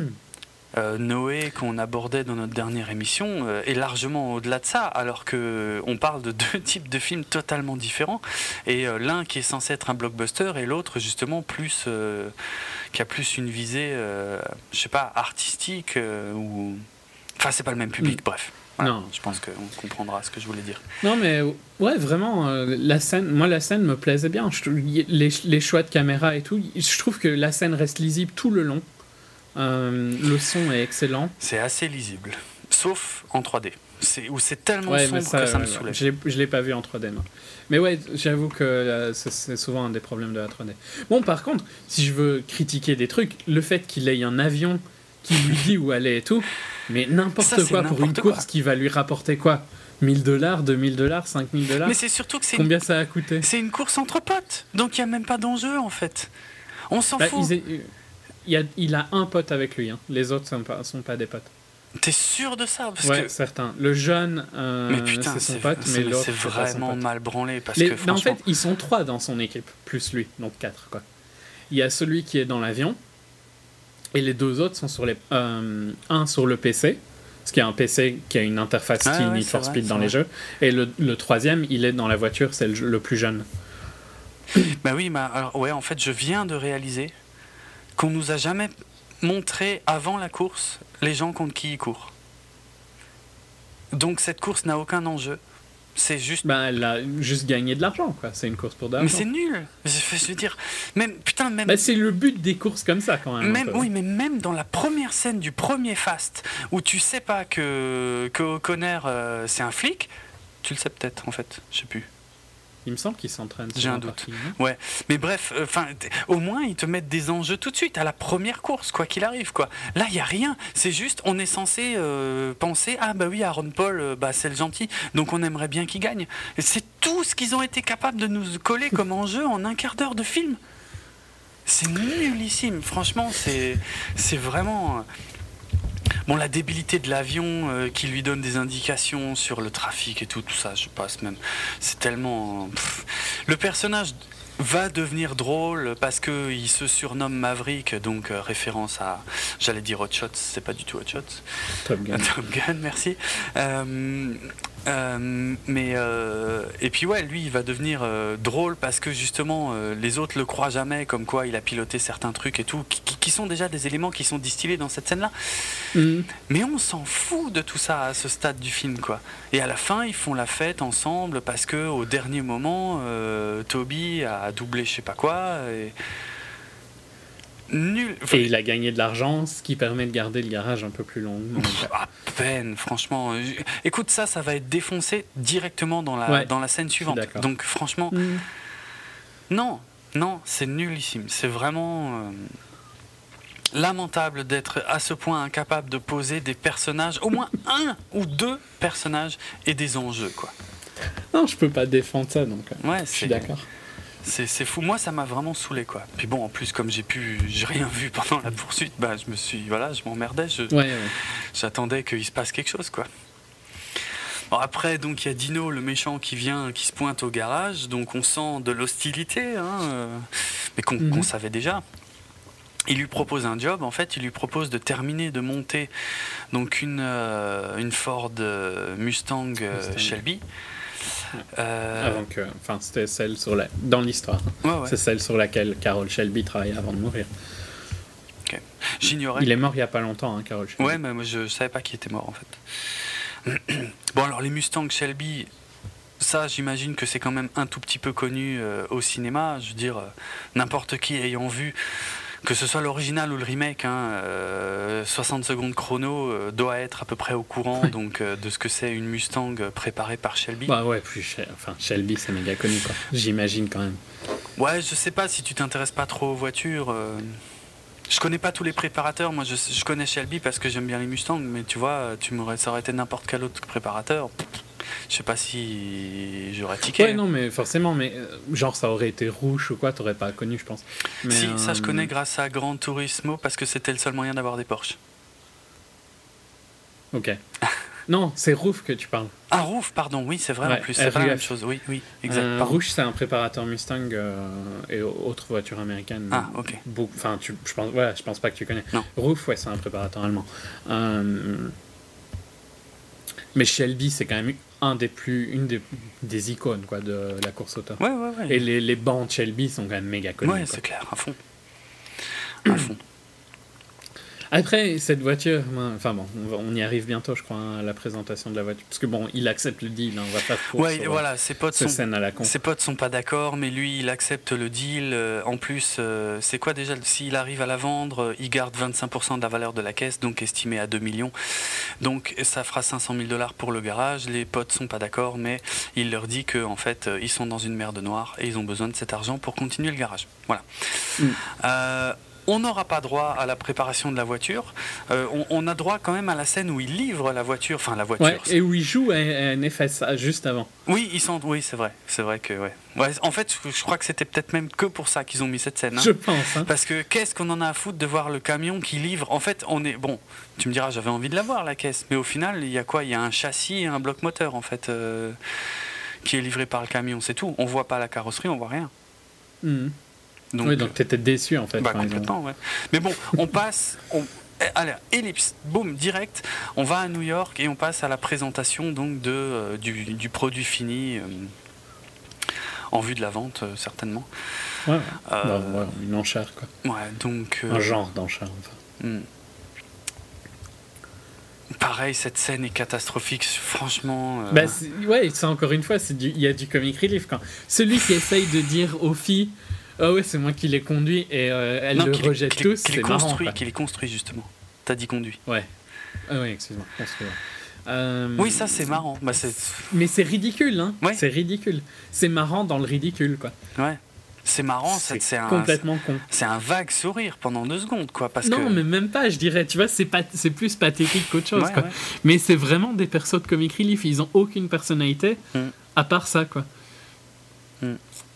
Euh, Noé qu'on abordait dans notre dernière émission euh, est largement au-delà de ça, alors que on parle de [LAUGHS] deux types de films totalement différents, et euh, l'un qui est censé être un blockbuster et l'autre justement plus qui a plus une visée, je sais pas, artistique ou, enfin c'est pas le même public, mm. bref. non. Je pense qu'on comprendra ce que je voulais dire. Non, mais ouais, vraiment, la scène, moi, la scène me plaisait bien. Je, les, les, choix de caméra et tout, je trouve que la scène reste lisible tout le long. Euh, le son est excellent. C'est assez lisible, sauf en 3D. C'est où c'est tellement sombre que ça me soulève. Je ne l'ai pas vu en 3D, Mais ouais, j'avoue que euh, c'est souvent un des problèmes de la 3D. Bon, par contre, si je veux critiquer des trucs, le fait qu'il ait un avion qui lui dit où aller et tout, mais n'importe quoi pour une course qui va lui rapporter quoi? 1000 dollars, 2000 dollars, 5000 dollars? Mais c'est surtout que c'est. Combien ça a coûté? C'est une course entre potes, donc il n'y a même pas d'enjeu en fait. On s'en bah, fout il a, un pote avec lui. Hein. Les autres sont pas, sont pas des potes. T'es sûr de ça? Parce Ouais, certain. Le jeune, euh, c'est son pote, mais l'autre. C'est vraiment mal branlé. Parce que, franchement... En fait, ils sont trois dans son équipe, plus lui, donc quatre. Quoi. Il y a celui qui est dans l'avion, et les deux autres sont sur les. Euh, un sur le PC, parce qu'il y a un PC qui a une interface ah, Need for Speed dans les jeux, et le, le, troisième, il est dans la voiture, c'est le, le, plus jeune. Bah oui, bah, alors, ouais, en fait, je viens de réaliser qu'on nous a jamais montré avant la course les gens contre qui ils courent. Donc cette course n'a aucun enjeu. C'est juste. Ben, elle a juste gagné de l'argent, quoi. C'est une course pour d'argent. Mais c'est nul. Je, veux dire, même putain, même. Ben, c'est le but des courses comme ça, quand même. Même, oui, mais même dans la première scène du premier Fast, où tu sais pas que que O'Connor euh, c'est un flic, tu le sais peut-être en fait, je sais plus. Il me semble qu'ils s'entraînent. J'ai un doute. ouais, mais bref, euh, au moins ils te mettent des enjeux tout de suite à la première course, quoi qu'il arrive, quoi. Là, il y a rien. C'est juste, on est censé euh, penser, ah bah oui, Aaron Paul, euh, bah c'est le gentil, donc on aimerait bien qu'il gagne. C'est tout ce qu'ils ont été capables de nous coller comme enjeu en un quart d'heure de film. C'est nullissime. Franchement, c'est c'est vraiment. Bon, la débilité de l'avion euh, qui lui donne des indications sur le trafic et tout, tout ça, je passe même. C'est tellement. Le personnage va devenir drôle parce que il se surnomme Maverick, donc euh, référence à, j'allais dire Hot Shots, c'est pas du tout Hot Shots. Top Gun. [LAUGHS] Top Gun, merci. Euh, euh, mais euh, et puis ouais, lui, il va devenir euh, drôle parce que justement, les autres le croient jamais, comme quoi il a piloté certains trucs et tout, qui, sont déjà des éléments qui sont distillés dans cette scène-là. Mhm. Mais on s'en fout de tout ça à ce stade du film, quoi. Et à la fin, ils font la fête ensemble parce que au dernier moment, Toby a doublé je sais pas quoi. Et, nul. Et il a gagné de l'argent, ce qui permet de garder le garage un peu plus long. à peine, franchement. Écoute, ça, ça va être défoncé directement dans la, dans la scène suivante. Donc, franchement, mm. non, non, c'est nullissime. C'est vraiment euh, lamentable d'être à ce point incapable de poser des personnages, au moins [LAUGHS] un ou deux personnages et des enjeux, quoi. Non, je peux pas défendre ça, donc. Euh, ouais, je suis d'accord. C'est fou. Moi, ça m'a vraiment saoulé, quoi. Puis bon, en plus, comme j'ai pu, j'ai rien vu pendant la poursuite, bah, je me suis, voilà, je m'emmerdais. J'attendais qu'il se passe quelque chose, quoi. après, donc, il y a Dino, le méchant, qui vient, qui se pointe au garage. Donc, on sent de l'hostilité, hein, euh, mais qu'on mhm. savait déjà. Il lui propose un job, en fait, il lui propose de terminer de monter donc une, euh, une Ford euh, Mustang, Shelby. Euh, avant que, enfin, c'était celle sur la, dans l'histoire. C'est celle sur laquelle Carol Shelby travaillait avant de mourir. J'ignorais. Il est mort il y a pas longtemps, hein, Carol Shelby. Ouais, mais moi je savais pas qu'il était mort en fait. [CLEARS THROAT] bon alors les Mustangs Shelby, ça j'imagine que c'est quand même un tout petit peu connu euh, au cinéma. Je veux dire, euh, n'importe qui ayant vu que ce soit l'original ou le remake, 60 hein, euh, secondes chrono euh, doit être à peu près au courant donc euh, de ce que c'est une Mustang préparée par Shelby. Bah ouais, puis enfin, Shelby c'est méga connu quoi. J'imagine quand même. Ouais, je sais pas si tu t'intéresses pas trop aux voitures. Je connais pas tous les préparateurs. Moi, je, je connais Shelby parce que j'aime bien les Mustangs, mais tu vois, tu m'aurais, ça aurait été n'importe quel autre préparateur je sais pas si j'aurais tiqué. Ouais, non, mais forcément, mais euh, genre ça aurait été rouge ou quoi, t'aurais pas connu, je pense. si, ça je euh, connais grâce à Gran Turismo parce que c'était le seul moyen d'avoir des Porsche. Ok. [LAUGHS] non, c'est Roof que tu parles. Ah, Roof, pardon, oui, c'est vrai en plus, c'est pas la même chose. Oui, oui, exactement. Euh, rouge, c'est un préparateur Mustang et autres voitures américaines. Ah, ok. Enfin, je pense, ouais, je pense pas que tu connais. Non. Roof, ouais, c'est un préparateur allemand. mais Shelby, c'est quand même un des plus, une des, des, icônes quoi, de la course auto. Ouais, ouais, ouais. Et les, les bancs Shelby sont quand même méga connus. Ouais, c'est clair, à fond. À fond. Après, cette voiture, enfin bon, on y arrive bientôt, je crois, hein, à la présentation de la voiture. Parce que bon, il accepte le deal, hein, on va pas Ouais, voilà, ses potes, sont, ses potes sont pas d'accord, mais lui, il accepte le deal. Euh, en plus, euh, c'est quoi déjà S'il arrive à la vendre, euh, il garde 25% de la valeur de la caisse, donc estimé à 2 millions. Donc ça fera 500 000 dollars pour le garage. Les potes sont pas d'accord, mais il leur dit qu'en en fait, ils sont dans une merde noire et ils ont besoin de cet argent pour continuer le garage. Voilà. Mm on n'aura pas droit à la préparation de la voiture. Euh, on, a droit quand même à la scène où il livre la voiture, enfin la voiture. et où il joue un, FSA juste avant. Oui, ils sont, oui, c'est vrai, c'est vrai que ouais. En fait, je crois que c'était peut-être même que pour ça qu'ils ont mis cette scène. Hein. Je pense. Hein. Parce que qu'est-ce qu'on en a à foutre de voir le camion qui livre? En fait, on est bon. Tu me diras, j'avais envie de la voir la caisse, mais au final, il y a quoi? Il y a un châssis et un bloc moteur en fait euh, qui est livré par le camion, c'est tout. On voit pas la carrosserie, on voit rien. Mmh. Donc, oui, donc tu étais déçu en fait. Bah, complètement, ouais. Mais bon, on passe. On, eh, allez, ellipse, boum, direct. On va à New York et on passe à la présentation donc de, euh, du, produit fini. Euh, en vue de la vente, euh, certainement. Ouais, bah, une enchère, quoi. Ouais, donc. Un genre d'enchère, enfin. Hmm pareil, cette scène est catastrophique, franchement. Bah, ouais, c'est encore une fois, il y a du comic relief. Quand celui qui essaye de dire aux filles, ah ouais, c'est moi qui l'ai conduit et elles le rejettent tous, c'est marrant. Qu'il est construit, justement. T'as dit conduit. Ouais. Ah ouais, excuse-moi, construit. Oui, ça c'est marrant. Bah, Mais c'est ridicule, hein. C'est ridicule. C'est marrant dans le ridicule, quoi. Ouais. C'est marrant, c'est un, complètement con. C'est un vague sourire pendant deux secondes, quoi. Parce non, mais même pas, je dirais. Tu vois, c'est pas, c'est plus pathétique qu'autre chose, quoi. Mais c'est vraiment des persos de comic relief. Ils ont aucune personnalité mm. à part ça, quoi.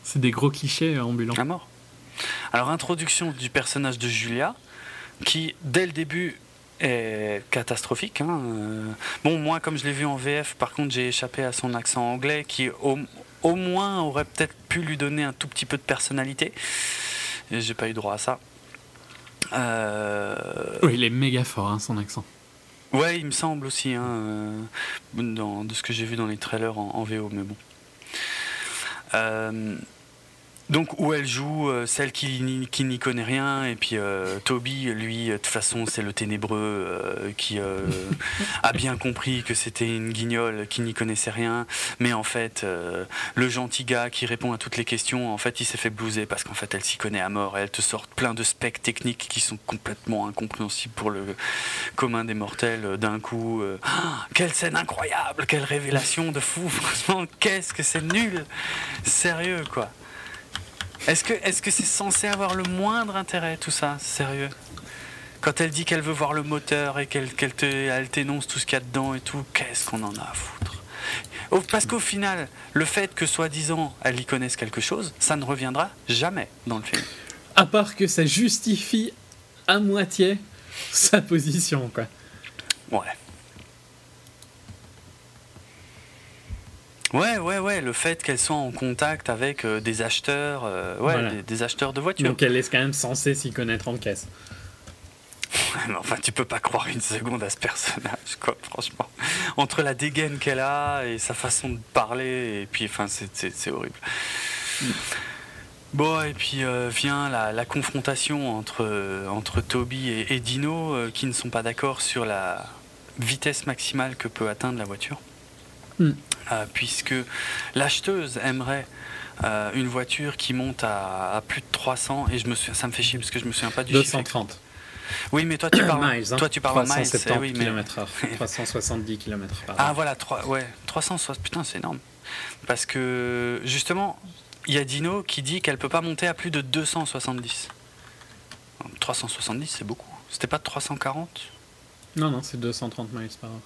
C'est des gros clichés ambulants. À mort. Alors, introduction du personnage de Julia, qui dès le début est catastrophique. Hein. Euh, bon, moi, comme je l'ai vu en VF, par contre, j'ai échappé à son accent anglais qui, au, au moins, aurait peut-être pu lui donner un tout petit peu de personnalité. Et j'ai pas eu droit à ça. Euh... Oui, il est méga fort, hein, son accent. Ouais, il me semble aussi, hein, euh, dans, de ce que j'ai vu dans les trailers en, en VO, mais bon. Euh, donc où elle joue euh, celle qui, n'y connaît rien et puis euh, Toby lui de toute façon c'est le ténébreux euh, qui [LAUGHS] a bien compris que c'était une guignole qui n'y connaissait rien. Mais en fait le gentil gars qui répond à toutes les questions en fait il s'est fait blouser parce qu'en fait elle s'y connaît à mort. Et elle te sort plein de specs techniques qui sont complètement incompréhensibles pour le commun des mortels d'un coup ah, quelle scène incroyable! Quelle révélation de fou! [LAUGHS] Franchement qu'est-ce que c'est nul! Sérieux quoi est-ce que est-ce que c'est censé avoir le moindre intérêt tout ça, sérieux? Quand elle dit qu'elle veut voir le moteur et qu'elle qu'elle t'énonce tout ce qu'il y a dedans et tout, qu'est-ce qu'on en a à foutre? Parce qu'au final, le fait que soi-disant elle y connaisse quelque chose, ça ne reviendra jamais dans le film. À part que ça justifie à moitié sa position, quoi. Ouais. Ouais, ouais, ouais, le fait qu'elle soit en contact avec euh, des acheteurs, euh, ouais, des, acheteurs de voitures. Donc elle est quand même censée s'y connaître en caisse. Ouais, mais enfin, tu peux pas croire une seconde à ce personnage, quoi, franchement. Entre la dégaine qu'elle a et sa façon de parler, et puis, enfin, c'est horrible. Mm. Bon, et puis euh, vient la, confrontation entre, entre Toby et, Dino, qui ne sont pas d'accord sur la vitesse maximale que peut atteindre la voiture. Mm. Euh, puisque l'acheteuse aimerait euh, une voiture qui monte à, plus de 300 et je me ça me fait chier parce que je me souviens pas du 230. Oui, mais toi tu [COUGHS] parles, miles, hein. toi tu parles 370 miles. km/h, 370 km/h. Ah voilà, 3, ouais, 360. Putain, c'est énorme. Parce que justement, il y a Dino qui dit qu'elle peut pas monter à plus de 270. 370, c'est beaucoup. C'était pas 340 Non, non, c'est 230 miles par heure.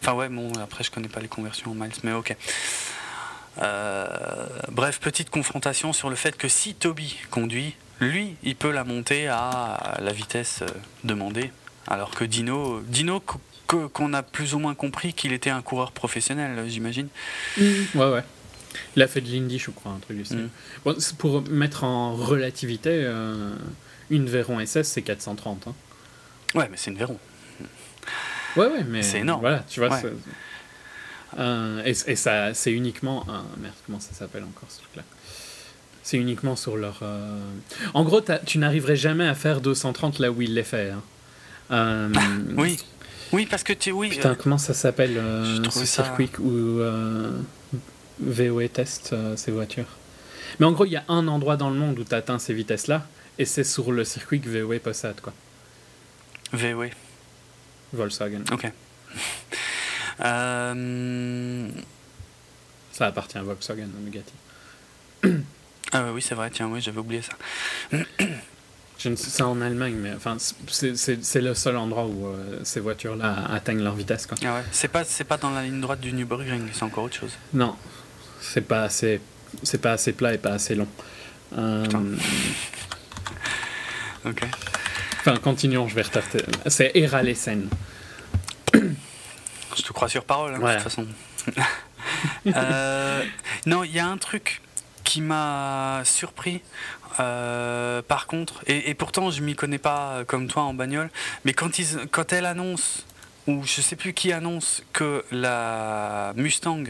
Enfin ouais, bon, après je connais pas les conversions en miles, mais ok. Euh, bref, petite confrontation sur le fait que si Toby conduit, lui, il peut la monter à la vitesse euh, demandée, alors que Dino, Dino qu'on a plus ou moins compris qu'il était un coureur professionnel, j'imagine. Mm. Ouais, ouais. Il a fait de l'Indy, je crois, un truc du mm. bon, pour mettre en relativité, euh, une Véron SS, c'est 430. Hein. Ouais, mais c'est une Véron. Ouais, ouais, mais. C'est énorme. Voilà, tu vois. et, et, ça, c'est uniquement. Un, merde, comment ça s'appelle encore ce truc-là? C'est uniquement sur leur. Euh, en gros, tu n'arriverais jamais à faire 230 là où il les fait. Hein. Euh, [LAUGHS] oui. Oui, parce que tu. Oui, Putain, euh, comment ça s'appelle ce circuit où VOE teste ces voitures? Mais en gros, il y a un endroit dans le monde où tu atteins ces vitesses-là, et c'est sur le circuit que VOE possède, quoi. VOE. Volkswagen. Ok. [LAUGHS] Euh, ça appartient à Volkswagen, Bugatti. ah oui, c'est vrai, tiens, oui, j'avais oublié ça. [COUGHS] Je ne sais ça en Allemagne, mais enfin, c'est le seul endroit où euh, ces voitures-là atteignent leur vitesse. Quoi. Ah ouais. C'est pas, pas dans la ligne droite du Nürburgring, c'est encore autre chose. Non, c'est pas assez, c'est pas assez plat et pas assez long. Euh... [LAUGHS] ok. Enfin, continuons, je vais retarder. C'est Eralesen. Je te crois sur parole, hein, de toute façon. [LAUGHS] Euh, non, il y a un truc qui m'a surpris. Euh, par contre, et, pourtant je m'y connais pas comme toi en bagnole, mais quand, ils, quand elle annonce, ou je sais plus qui annonce que la Mustang,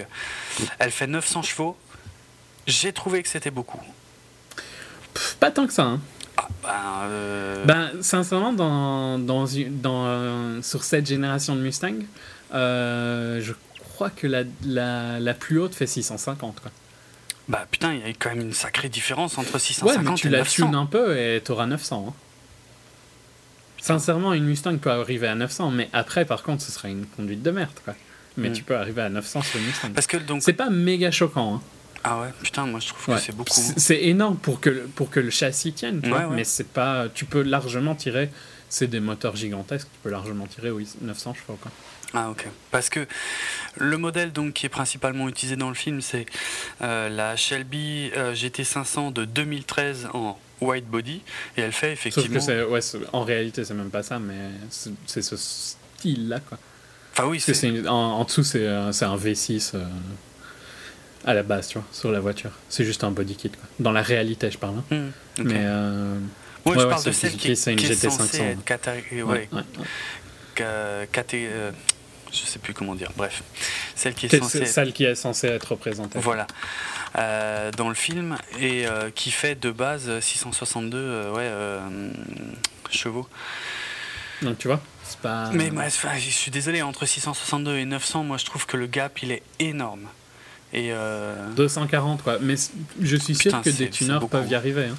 elle fait 900 chevaux, j'ai trouvé que c'était beaucoup. pas tant que ça. Hein. Ben, ben, sincèrement, dans, dans, dans, sur cette génération de Mustang, je crois que la, la, la, plus haute fait 650. Quoi. Bah putain, il y a quand même une sacrée différence entre 650 ouais, mais tu la tunes un peu et t'auras 900. Hein. Sincèrement, une Mustang peut arriver à 900, mais après, par contre, ce sera une conduite de merde. Quoi. Mais hmm. tu peux arriver à 900 sur une Mustang. Parce que donc. C'est pas méga choquant. Hein. Ah ouais, putain, moi je trouve que c'est beaucoup. C'est énorme pour que, pour que le châssis tienne, mais c'est pas. Tu peux largement tirer. C'est des moteurs gigantesques, tu peux largement tirer, oui, 900 chevaux. Quoi. Ah ok. Parce que le modèle donc qui est principalement utilisé dans le film, c'est euh, la Shelby euh, GT500 de 2013 en white body et elle fait effectivement. Sauf que ouais, en réalité c'est même pas ça, mais c'est ce style là quoi. Enfin oui. c'est en, en, dessous c'est un V6 euh, à la base tu vois sur la voiture. C'est juste un body kit quoi. Dans la réalité je parle. Hein. Hmm, mais moi je parle de celle qui, est, une GT500. ouais, je sais plus comment dire, bref, celle qui est, censée celle qui est censée être représentée. Voilà, euh, dans le film et euh, qui fait de base 662 euh, ouais, chevaux. Donc tu vois, c'est pas. Mais moi, je suis désolé, entre 662 et 900, moi je trouve que le gap il est énorme. Et 240 quoi, mais je suis sûr que des tuneurs peuvent y arriver. Hein.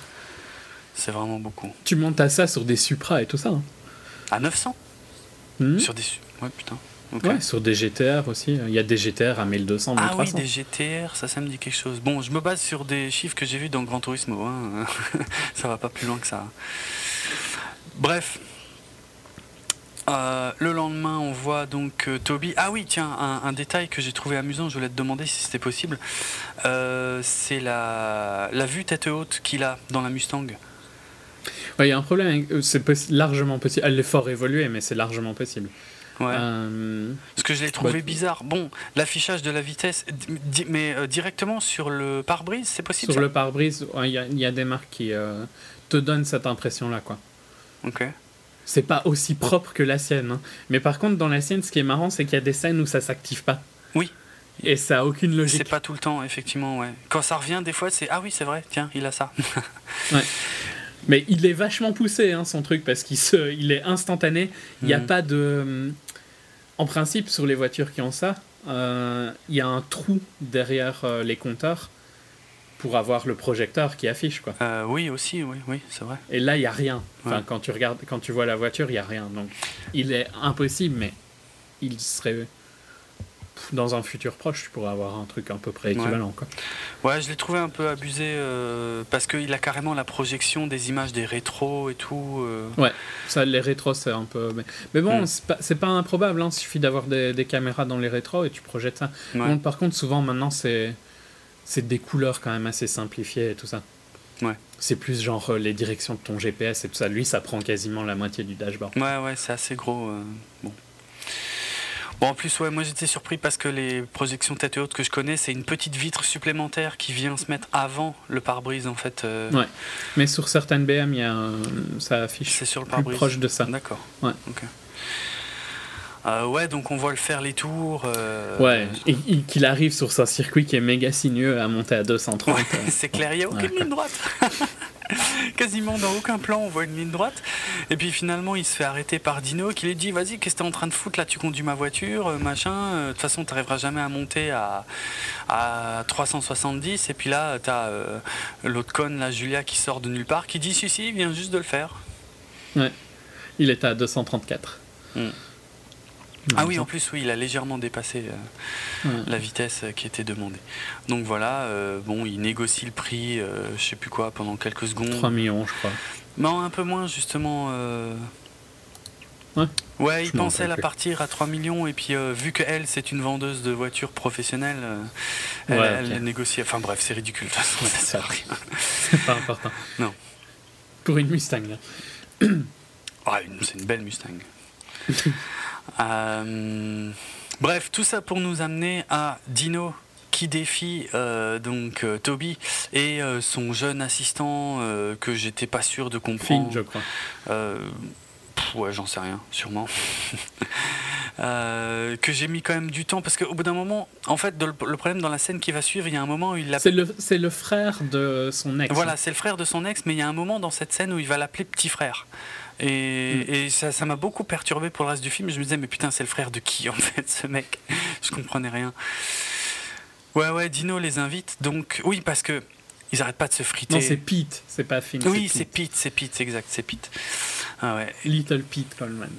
C'est vraiment beaucoup. Tu montes à ça sur des Supra et tout ça. Hein. À 900 hmm. Sur des. Ouais, putain. Ouais, sur des GTR aussi. Il y a des GTR à 1200, 1300. Ah oui, des GTR, ça, ça me dit quelque chose. Bon, je me base sur des chiffres que j'ai vus dans Gran Turismo. Hein. [LAUGHS] ça va pas plus loin que ça. Bref. Euh, le lendemain, on voit donc euh, Toby. Ah oui, tiens, un, détail que j'ai trouvé amusant, je voulais te demander si c'était possible. Euh, c'est la, la vue tête haute qu'il a dans la Mustang. Il y a un problème, c'est largement possible. Elle est fort évoluée, mais c'est largement possible. Ouais. Parce que je l'ai trouvé bah, bizarre. Bon, l'affichage de la vitesse, mais directement sur le pare-brise, c'est possible Sur le pare-brise, il y, a des marques qui te donnent cette impression-là, quoi. Ok. C'est pas aussi propre que la sienne. Hein. Mais par contre, dans la sienne, ce qui est marrant, c'est qu'il y a des scènes où ça s'active pas. Oui. Et ça a aucune logique. C'est pas tout le temps, effectivement, ouais. Quand ça revient, des fois, c'est ah oui, c'est vrai, tiens, il a ça. [LAUGHS] ouais. Mais il est vachement poussé, hein, son truc, parce qu'il se, il est instantané. Il n'y a mhm. pas de en principe, sur les voitures qui ont ça, euh, il y a un trou derrière euh, les compteurs pour avoir le projecteur qui affiche. Quoi. Euh, oui, aussi, oui, oui c'est vrai. Et là, il n'y a rien. Enfin, quand, tu regardes, quand tu vois la voiture, il n'y a rien. Donc, il est impossible, mais il serait dans un futur proche, tu pourrais avoir un truc à peu près équivalent. Ouais, quoi. ouais je l'ai trouvé un peu abusé euh, parce qu'il a carrément la projection des images des rétros et tout. Euh. Ouais, ça, les rétros, c'est un peu. Mais, bon, mm. c'est pas, improbable, hein. il suffit d'avoir des, caméras dans les rétros et tu projettes ça. par contre, souvent maintenant, c'est des couleurs quand même assez simplifiées et tout ça. Ouais. C'est plus genre euh, les directions de ton GPS et tout ça. Lui, ça prend quasiment la moitié du dashboard. Ouais, ouais, c'est assez gros. bon. Bon, en plus, ouais, moi j'étais surpris parce que les projections tête haute que je connais, c'est une petite vitre supplémentaire qui vient se mettre avant le pare-brise en fait. Euh. Ouais. Mais sur certaines BM, y a ça affiche c'est sur le pare-brise. proche de ça. D'accord. Ouais. Euh, ouais, donc on voit le faire les tours. Euh, ouais, et, qu'il arrive sur ce circuit qui est méga sinueux à monter à 230. [LAUGHS] c'est clair, il n'y a aucune ligne droite. [LAUGHS] Quasiment dans aucun plan, on voit une ligne droite. Et puis finalement, il se fait arrêter par Dino qui lui dit Vas-y, qu'est-ce que t'es en train de foutre là Tu conduis ma voiture, euh, machin. De toute façon, t'arriveras jamais à monter à, à 370. Et puis là, t'as euh, l'autre conne, la Julia, qui sort de nulle part, qui dit Si, si, il vient juste de le faire. Ouais. Il est à 234. Ah oui, en plus, oui, il a légèrement dépassé euh, la vitesse euh, qui était demandée. Donc voilà, euh, bon, il négocie le prix, je sais plus quoi, pendant quelques secondes. 3 millions, je crois. Non, un peu moins, justement. Ouais. Ouais, il pensait la partir à 3 millions, et puis vu qu'elle, c'est une vendeuse de voitures professionnelle, elle, a négocié. Enfin bref, c'est ridicule, de toute façon, ça sert à rien. [LAUGHS] c'est pas important. Non. Pour une Mustang, là. ah, c'est une belle Mustang. [LAUGHS] Euh, bref, tout ça pour nous amener à Dino qui défie euh, donc euh, Toby et son jeune assistant que j'étais pas sûr de comprendre. je crois. ouais, j'en sais rien, sûrement. [LAUGHS] que j'ai mis quand même du temps parce qu'au bout d'un moment, en fait, le, problème dans la scène qui va suivre, il y a un moment où il l'appelle. C'est le, le frère de son ex. Voilà, c'est le frère de son ex, mais il y a un moment dans cette scène où il va l'appeler petit frère. Et, mm. ça m'a beaucoup perturbé pour le reste du film. Je me disais, mais putain, c'est le frère de qui en [LAUGHS] fait, ce mec? Je comprenais rien. Ouais, ouais, Dino les invite. Donc, oui, parce que ils arrêtent pas de se friter. Non, c'est Pete, c'est pas Finn. Oui, c'est Pete, c'est Pete, c'est exact, c'est Pete. Ah ouais. Little Pete Coleman.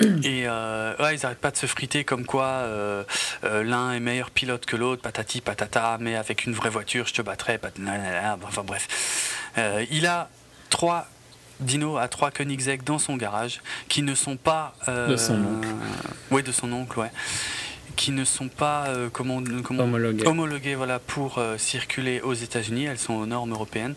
Et euh, ouais, ils arrêtent pas de se friter comme quoi euh, euh, l'un est meilleur pilote que l'autre, patati patata, mais avec une vraie voiture, je te battrais. Enfin bref. il a trois Dino a trois Koenigsegg dans son garage qui ne sont pas. de son oncle. Oui, de son oncle, ouais qui ne sont pas euh, comment, comment homologuées. voilà, pour euh, circuler aux États-Unis. Elles sont aux normes européennes.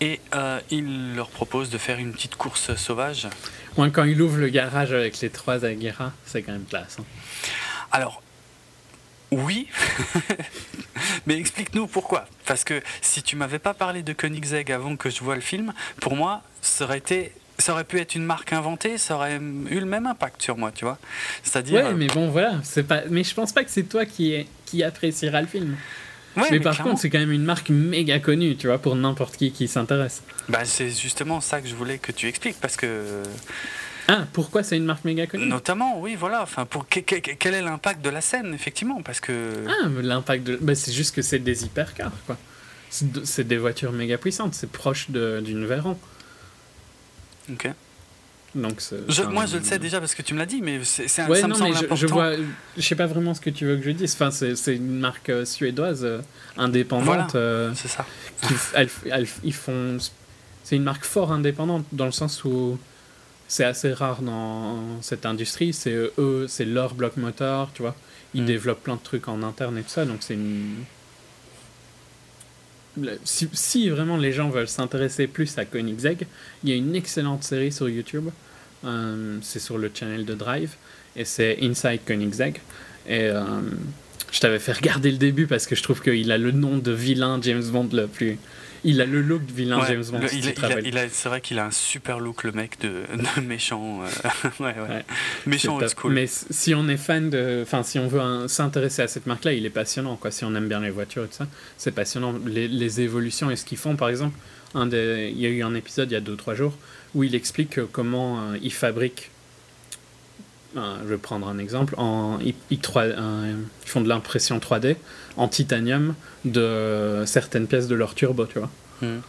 Et euh, il leur propose de faire une petite course sauvage. quand il ouvre le garage avec les trois Aguera, c'est quand même classe. Hein. Alors, oui, [LAUGHS] mais explique-nous pourquoi. Parce que si tu m'avais pas parlé de Koenigsegg avant que je vois le film, pour moi, ça aurait été ça aurait pu être une marque inventée, ça aurait eu le même impact sur moi, tu vois. C'est-à-dire. Ouais, mais bon, voilà, c'est pas. Mais je pense pas que c'est toi qui qui appréciera le film. mais, par contre, c'est quand même une marque méga connue, tu vois, pour n'importe qui qui s'intéresse. Bah, c'est justement ça que je voulais que tu expliques, parce que. Ah, pourquoi c'est une marque méga connue? Notamment, oui, voilà. Enfin, pour quel est l'impact de la scène, effectivement, parce que. Ah, l'impact de. Bah, c'est juste que c'est des hypercars, quoi. C'est des voitures méga puissantes. C'est proche d'une Veyron. Ok. Donc moi, je le sais déjà parce que tu me l'as dit, mais c'est un ouais, ça non, me je, je, vois, je sais pas vraiment ce que tu veux que je dise. Enfin, c'est une marque euh, suédoise euh, indépendante. Euh, c'est ça. ils font. C'est une marque fort indépendante dans le sens où c'est assez rare dans cette industrie. C'est eux, c'est leur bloc moteur, tu vois. Ils mm. développent plein de trucs en interne et tout ça, donc c'est une si, vraiment les gens veulent s'intéresser plus à Koenigsegg, il y a une excellente série sur YouTube. Euh, c'est sur le channel de Drive et c'est Inside Koenigsegg. Et euh, je t'avais fait regarder le début parce que je trouve qu'il a le nom de vilain James Bond le plus il a le look de vilain James Bond. c'est vrai qu'il a un super look, le mec de, [LAUGHS] méchant. Euh, [LAUGHS] ouais, ouais. Méchant old school. Mais si on est fan de. Enfin, si on veut s'intéresser à cette marque-là, il est passionnant. Quoi. Si on aime bien les voitures et tout ça, c'est passionnant. Les, évolutions et ce qu'ils font, par exemple, un des, il y a eu un épisode il y a 2-3 jours où il explique comment euh, ils fabriquent. Je vais prendre un exemple. En, ils, ils font de l'impression 3D en titanium de certaines pièces de leur turbo, tu vois. Hmm.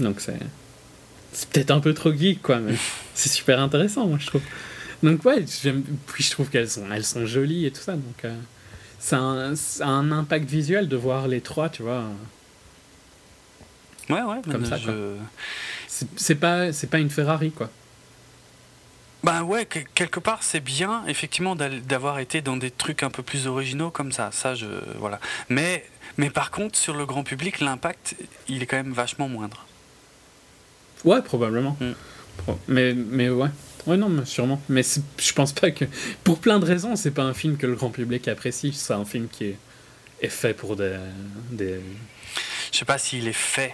Donc c'est c'est peut-être un peu trop geek, quoi, mais [LAUGHS] c'est super intéressant, moi, je trouve. Donc ouais, puis je trouve qu'elles sont, elles sont jolies et tout ça, donc euh, c'est un, un, impact visuel de voir les trois, tu vois. Ouais, ouais, comme ça. C'est pas, c'est pas une Ferrari, quoi. Ben ouais, quelque part c'est bien effectivement d'avoir été dans des trucs un peu plus originaux comme ça. Ça, je voilà. Mais mais par contre sur le grand public, l'impact il est quand même vachement moindre. Ouais, probablement. Mm. Mais mais ouais. Ouais, non, sûrement. Mais je pense pas que. Pour plein de raisons, c'est pas un film que le grand public apprécie. C'est un film qui est, est fait pour des, des, je sais pas s'il est fait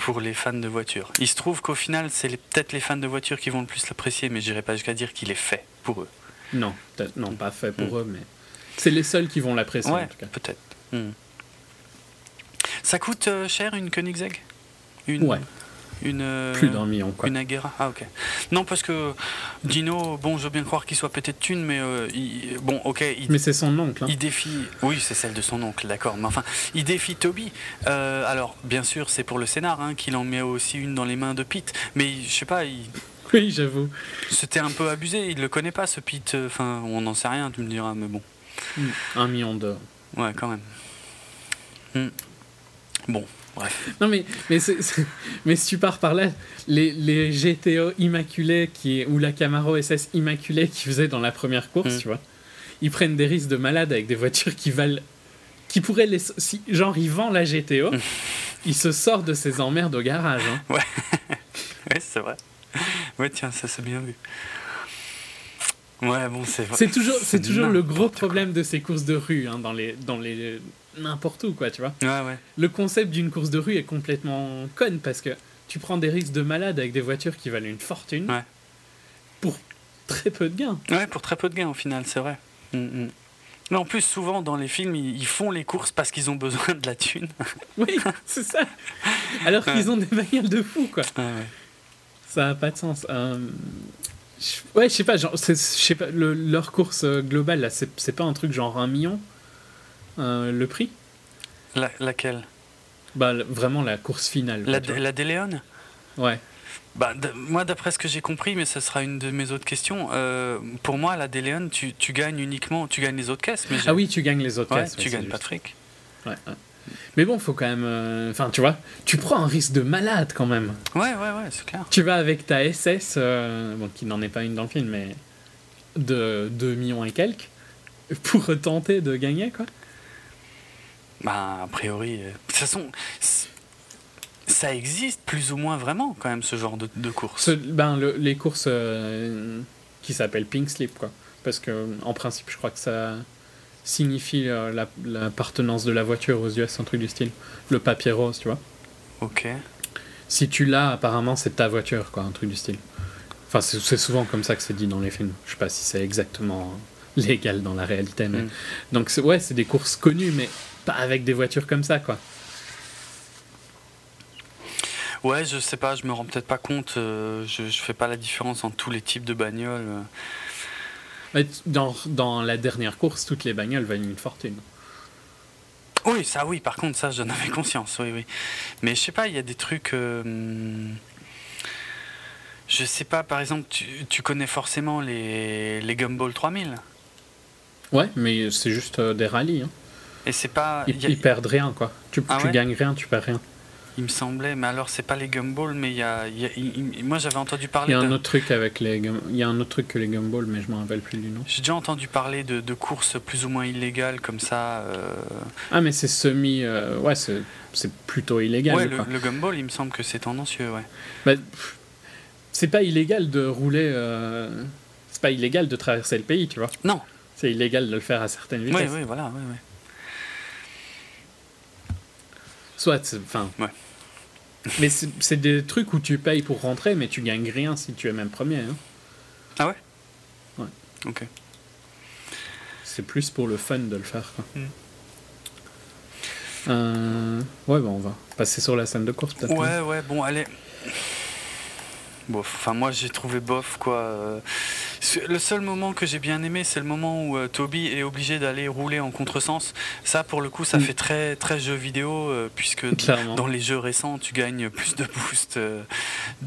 pour les fans de voitures. Il se trouve qu'au final, c'est peut-être les fans de voitures qui vont le plus l'apprécier, mais j'irai pas jusqu'à dire qu'il est fait pour eux. Non, non, pas fait pour mm. eux, mais c'est les seuls qui vont l'apprécier en tout cas. Peut-être. Mm. Ça coûte euh, cher une Koenigsegg? Une... Ouais. Une, euh, Plus d'un million, quoi. Une Aguera Ah, ok. Non, parce que Dino, bon, je veux bien croire qu'il soit pété de thunes, mais euh, bon, ok. mais c'est son oncle. Hein. Il défie. Oui, c'est celle de son oncle, d'accord. Mais enfin, il défie Toby. Euh, alors, bien sûr, c'est pour le scénar hein, qu'il en met aussi une dans les mains de Pete. Mais je sais pas, il. [LAUGHS] Oui, j'avoue. C'était un peu abusé. Il le connaît pas, ce Pete. Enfin, on n'en sait rien, tu me diras, mais bon. Hmm. Un million d'euros. Ouais, quand même. Hmm. Bon, non, mais, mais, mais si tu pars par là, les, les GTO immaculés qui, ou la Camaro SS immaculée qui faisaient dans la première course, mm. tu vois, ils prennent des risques de malade avec des voitures qui valent. qui pourraient les. Si, genre, ils vendent la GTO, mm. ils se sortent de ces emmerdes au garage. Hein. Ouais, [LAUGHS] ouais c'est vrai. Ouais, tiens, ça c'est bien vu. Ouais, bon, c'est C'est toujours, c'est toujours le gros problème de ces courses de rue hein, dans, les, dans les n'importe où, quoi, tu vois. Ouais, ouais. Le concept d'une course de rue est complètement conne parce que tu prends des risques de malade avec des voitures qui valent une fortune ouais. pour très peu de gains. Ouais, pour très peu de gains au final, c'est vrai. Mm, mm. Mais en plus, souvent dans les films, ils font les courses parce qu'ils ont besoin de la thune. [LAUGHS] Oui, c'est ça. Alors qu'ils ont des bagnoles de fou, quoi. Ça n'a pas de sens. Euh, ouais, je sais pas, genre, je sais pas, leur course euh, globale, là, c'est pas un truc genre un million euh, le prix Laquelle? Bah, vraiment la course finale. La, la Déléon Ouais. Bah, moi, d'après ce que j'ai compris, mais ce sera une de mes autres questions, euh, pour moi, la Déléon, tu, tu, gagnes uniquement, tu gagnes les autres caisses. Mais ah oui, tu gagnes les autres caisses. Tu gagnes pas de fric. Ouais, Mais bon, faut quand même. Euh, enfin, tu vois, tu prends un risque de malade quand même. Ouais, ouais, ouais, c'est clair. Tu vas avec ta SS, euh, bon, qui n'en est pas une dans le film, mais de 2 millions et quelques, pour tenter de gagner, quoi. Bah, a priori. De toute façon ça existe plus ou moins vraiment quand même ce genre de, de courses. ben, les courses euh, qui s'appellent pink slip quoi. Parce que en principe je crois que ça signifie euh, l'appartenance de la voiture aux US, un truc du style. Le papier rose, tu vois. Ok. Si tu l'as, apparemment c'est ta voiture quoi, un truc du style. Enfin c'est souvent comme ça que c'est dit dans les films. Je sais pas si c'est exactement légal dans la réalité, mais... Mm. Donc ouais, c'est des courses connues, mais pas avec des voitures comme ça quoi. Ouais, je sais pas, je me rends peut-être pas compte. Euh, je, je fais pas la différence entre tous les types de bagnoles. Dans, dans la dernière course, toutes les bagnoles valent une fortune. Oui, ça oui, par contre, ça j'en avais conscience, oui, oui. Mais je sais pas, il y a des trucs. Euh, je sais pas, par exemple, tu, tu connais forcément les, les Gumball 3000 Ouais, mais c'est juste euh, des rallyes. Hein. Et c'est pas. Ils, perdent rien, quoi. Tu, ah tu gagnes rien, tu perds rien. Il me semblait, mais alors c'est pas les gumballs, mais il y a, moi j'avais entendu parler. Il y a un autre truc avec les, il y a un autre truc que les gumballs, mais je me rappelle plus du nom. J'ai déjà entendu parler de, de, courses plus ou moins illégales comme ça. Euh. Ah mais c'est semi, euh, ouais c'est plutôt illégal. Ouais, le, le, gumball, il me semble que c'est tendancieux, ouais. Bah, c'est pas illégal de rouler, euh, c'est pas illégal de traverser le pays, tu vois. Non. C'est illégal de le faire à certaines vitesses. Oui, oui, voilà, oui, oui. Soit, enfin. Ouais. Mais c'est des trucs où tu payes pour rentrer, mais tu gagnes rien si tu es même premier. Hein. Ah ouais? Ouais. Ok. C'est plus pour le fun de le faire. Quoi. Hmm. Euh, ouais, bon, on va passer sur la scène de course peut-être. Ouais, ouais, bon, allez. Bof. Enfin, moi j'ai trouvé bof quoi. Euh, le seul moment que j'ai bien aimé, c'est le moment où euh, Toby est obligé d'aller rouler en contresens. Ça, pour le coup, ça mm. fait très, très jeu vidéo, euh, puisque dans les jeux récents, tu gagnes plus de boost, euh,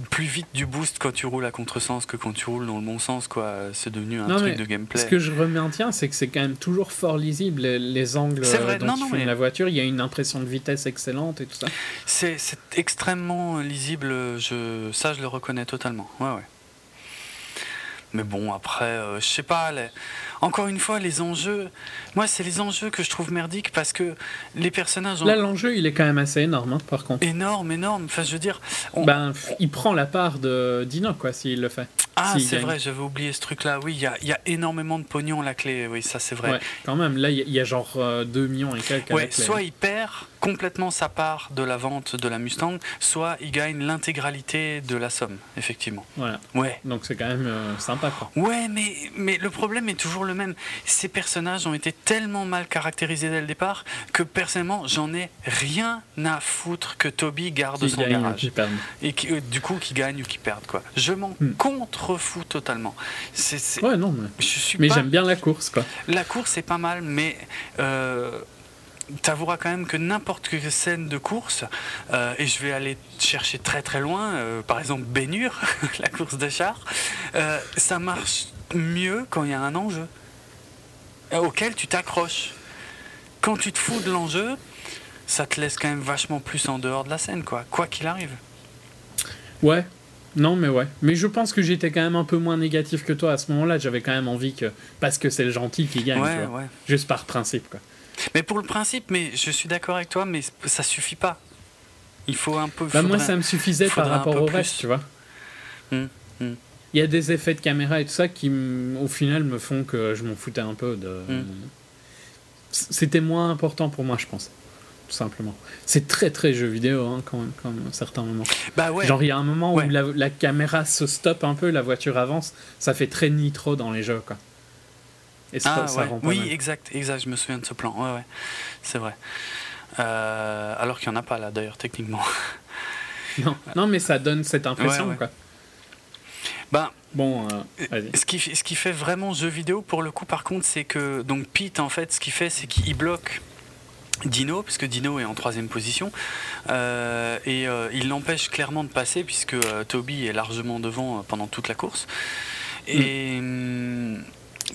plus vite du boost quand tu roules à contresens que quand tu roules dans le bon sens. quoi. C'est devenu un truc de gameplay. Ce que je tiens, c'est que c'est quand même toujours fort lisible, les, angles vrai. dont tu la voiture. Il y a une impression de vitesse excellente et tout ça. C'est extrêmement lisible, je... ça je le reconnais totalement. Ouais, ouais. Mais bon, après, euh, je sais pas. Encore une fois, les enjeux. Moi, c'est les enjeux que je trouve merdiques parce que les personnages. Là, l'enjeu, il est quand même assez énorme, hein, par contre. Énorme, énorme. Enfin, je veux dire. Ben, il prend la part de Dino, quoi, s'il le fait. Ah, c'est vrai, j'avais oublié ce truc-là. Oui, il y a, y a, énormément de pognon à la clé. Oui, ça, c'est vrai. Ouais, quand même. Là, il y, a genre 2 euh, millions et quelques. Ouais, soit il perd complètement sa part de la vente de la Mustang, soit il gagne l'intégralité de la somme, effectivement. Voilà. Ouais. Donc c'est quand même euh, sympa, quoi. Ouais, mais, mais le problème est toujours le même. Ces personnages ont été tellement mal caractérisés dès le départ que personnellement, j'en ai rien à foutre que Toby garde son garage. Et qui, euh, du coup, qui gagne ou qui perde, quoi. Je m'en hmm. contrefous totalement. C'est, Ouais, non, mais, mais j'aime bien la course, quoi. La course est pas mal, mais. Euh, t'avoueras quand même que n'importe quelle scène de course, euh, et je vais aller chercher très très loin, euh, par exemple Bénure, [LAUGHS] la course de char, euh, ça marche mieux quand il y a un enjeu auquel tu t'accroches. Quand tu te fous de l'enjeu, ça te laisse quand même vachement plus en dehors de la scène, quoi, quoi qu'il arrive. Ouais, non, mais ouais. Mais je pense que j'étais quand même un peu moins négatif que toi à ce moment-là. J'avais quand même envie que. Parce que c'est le gentil qui gagne, tu vois. Juste par principe, quoi. Mais pour le principe, mais je suis d'accord avec toi, mais ça suffit pas. Il faut un peu. Bah moi, ça me suffisait par rapport au reste, tu vois. Hum, hum. Il y a des effets de caméra et tout ça qui, au final, me font que je m'en foutais un peu de. Hum. C'était moins important pour moi, je pense. tout simplement. C'est très très jeu vidéo hein, quand même, quand même, à certains moments. Bah ouais. Genre il y a un moment où la, la, caméra se stoppe un peu, la voiture avance, ça fait très nitro dans les jeux quoi. Et ça, ah, rend pas oui, exact, exact, je me souviens de ce plan. Ouais, ouais, c'est vrai. Euh, alors qu'il n'y en a pas là d'ailleurs techniquement. [LAUGHS] Non, non, mais ça donne cette impression quoi. Ben, bon, euh, ce, qui, ce qui fait vraiment jeu vidéo pour le coup, par contre, c'est que donc Pete, en fait, ce qu'il fait, c'est qu'il bloque Dino, puisque Dino est en troisième position, euh, et euh, il l'empêche clairement de passer, puisque Toby est largement devant pendant toute la course. Et. Mm,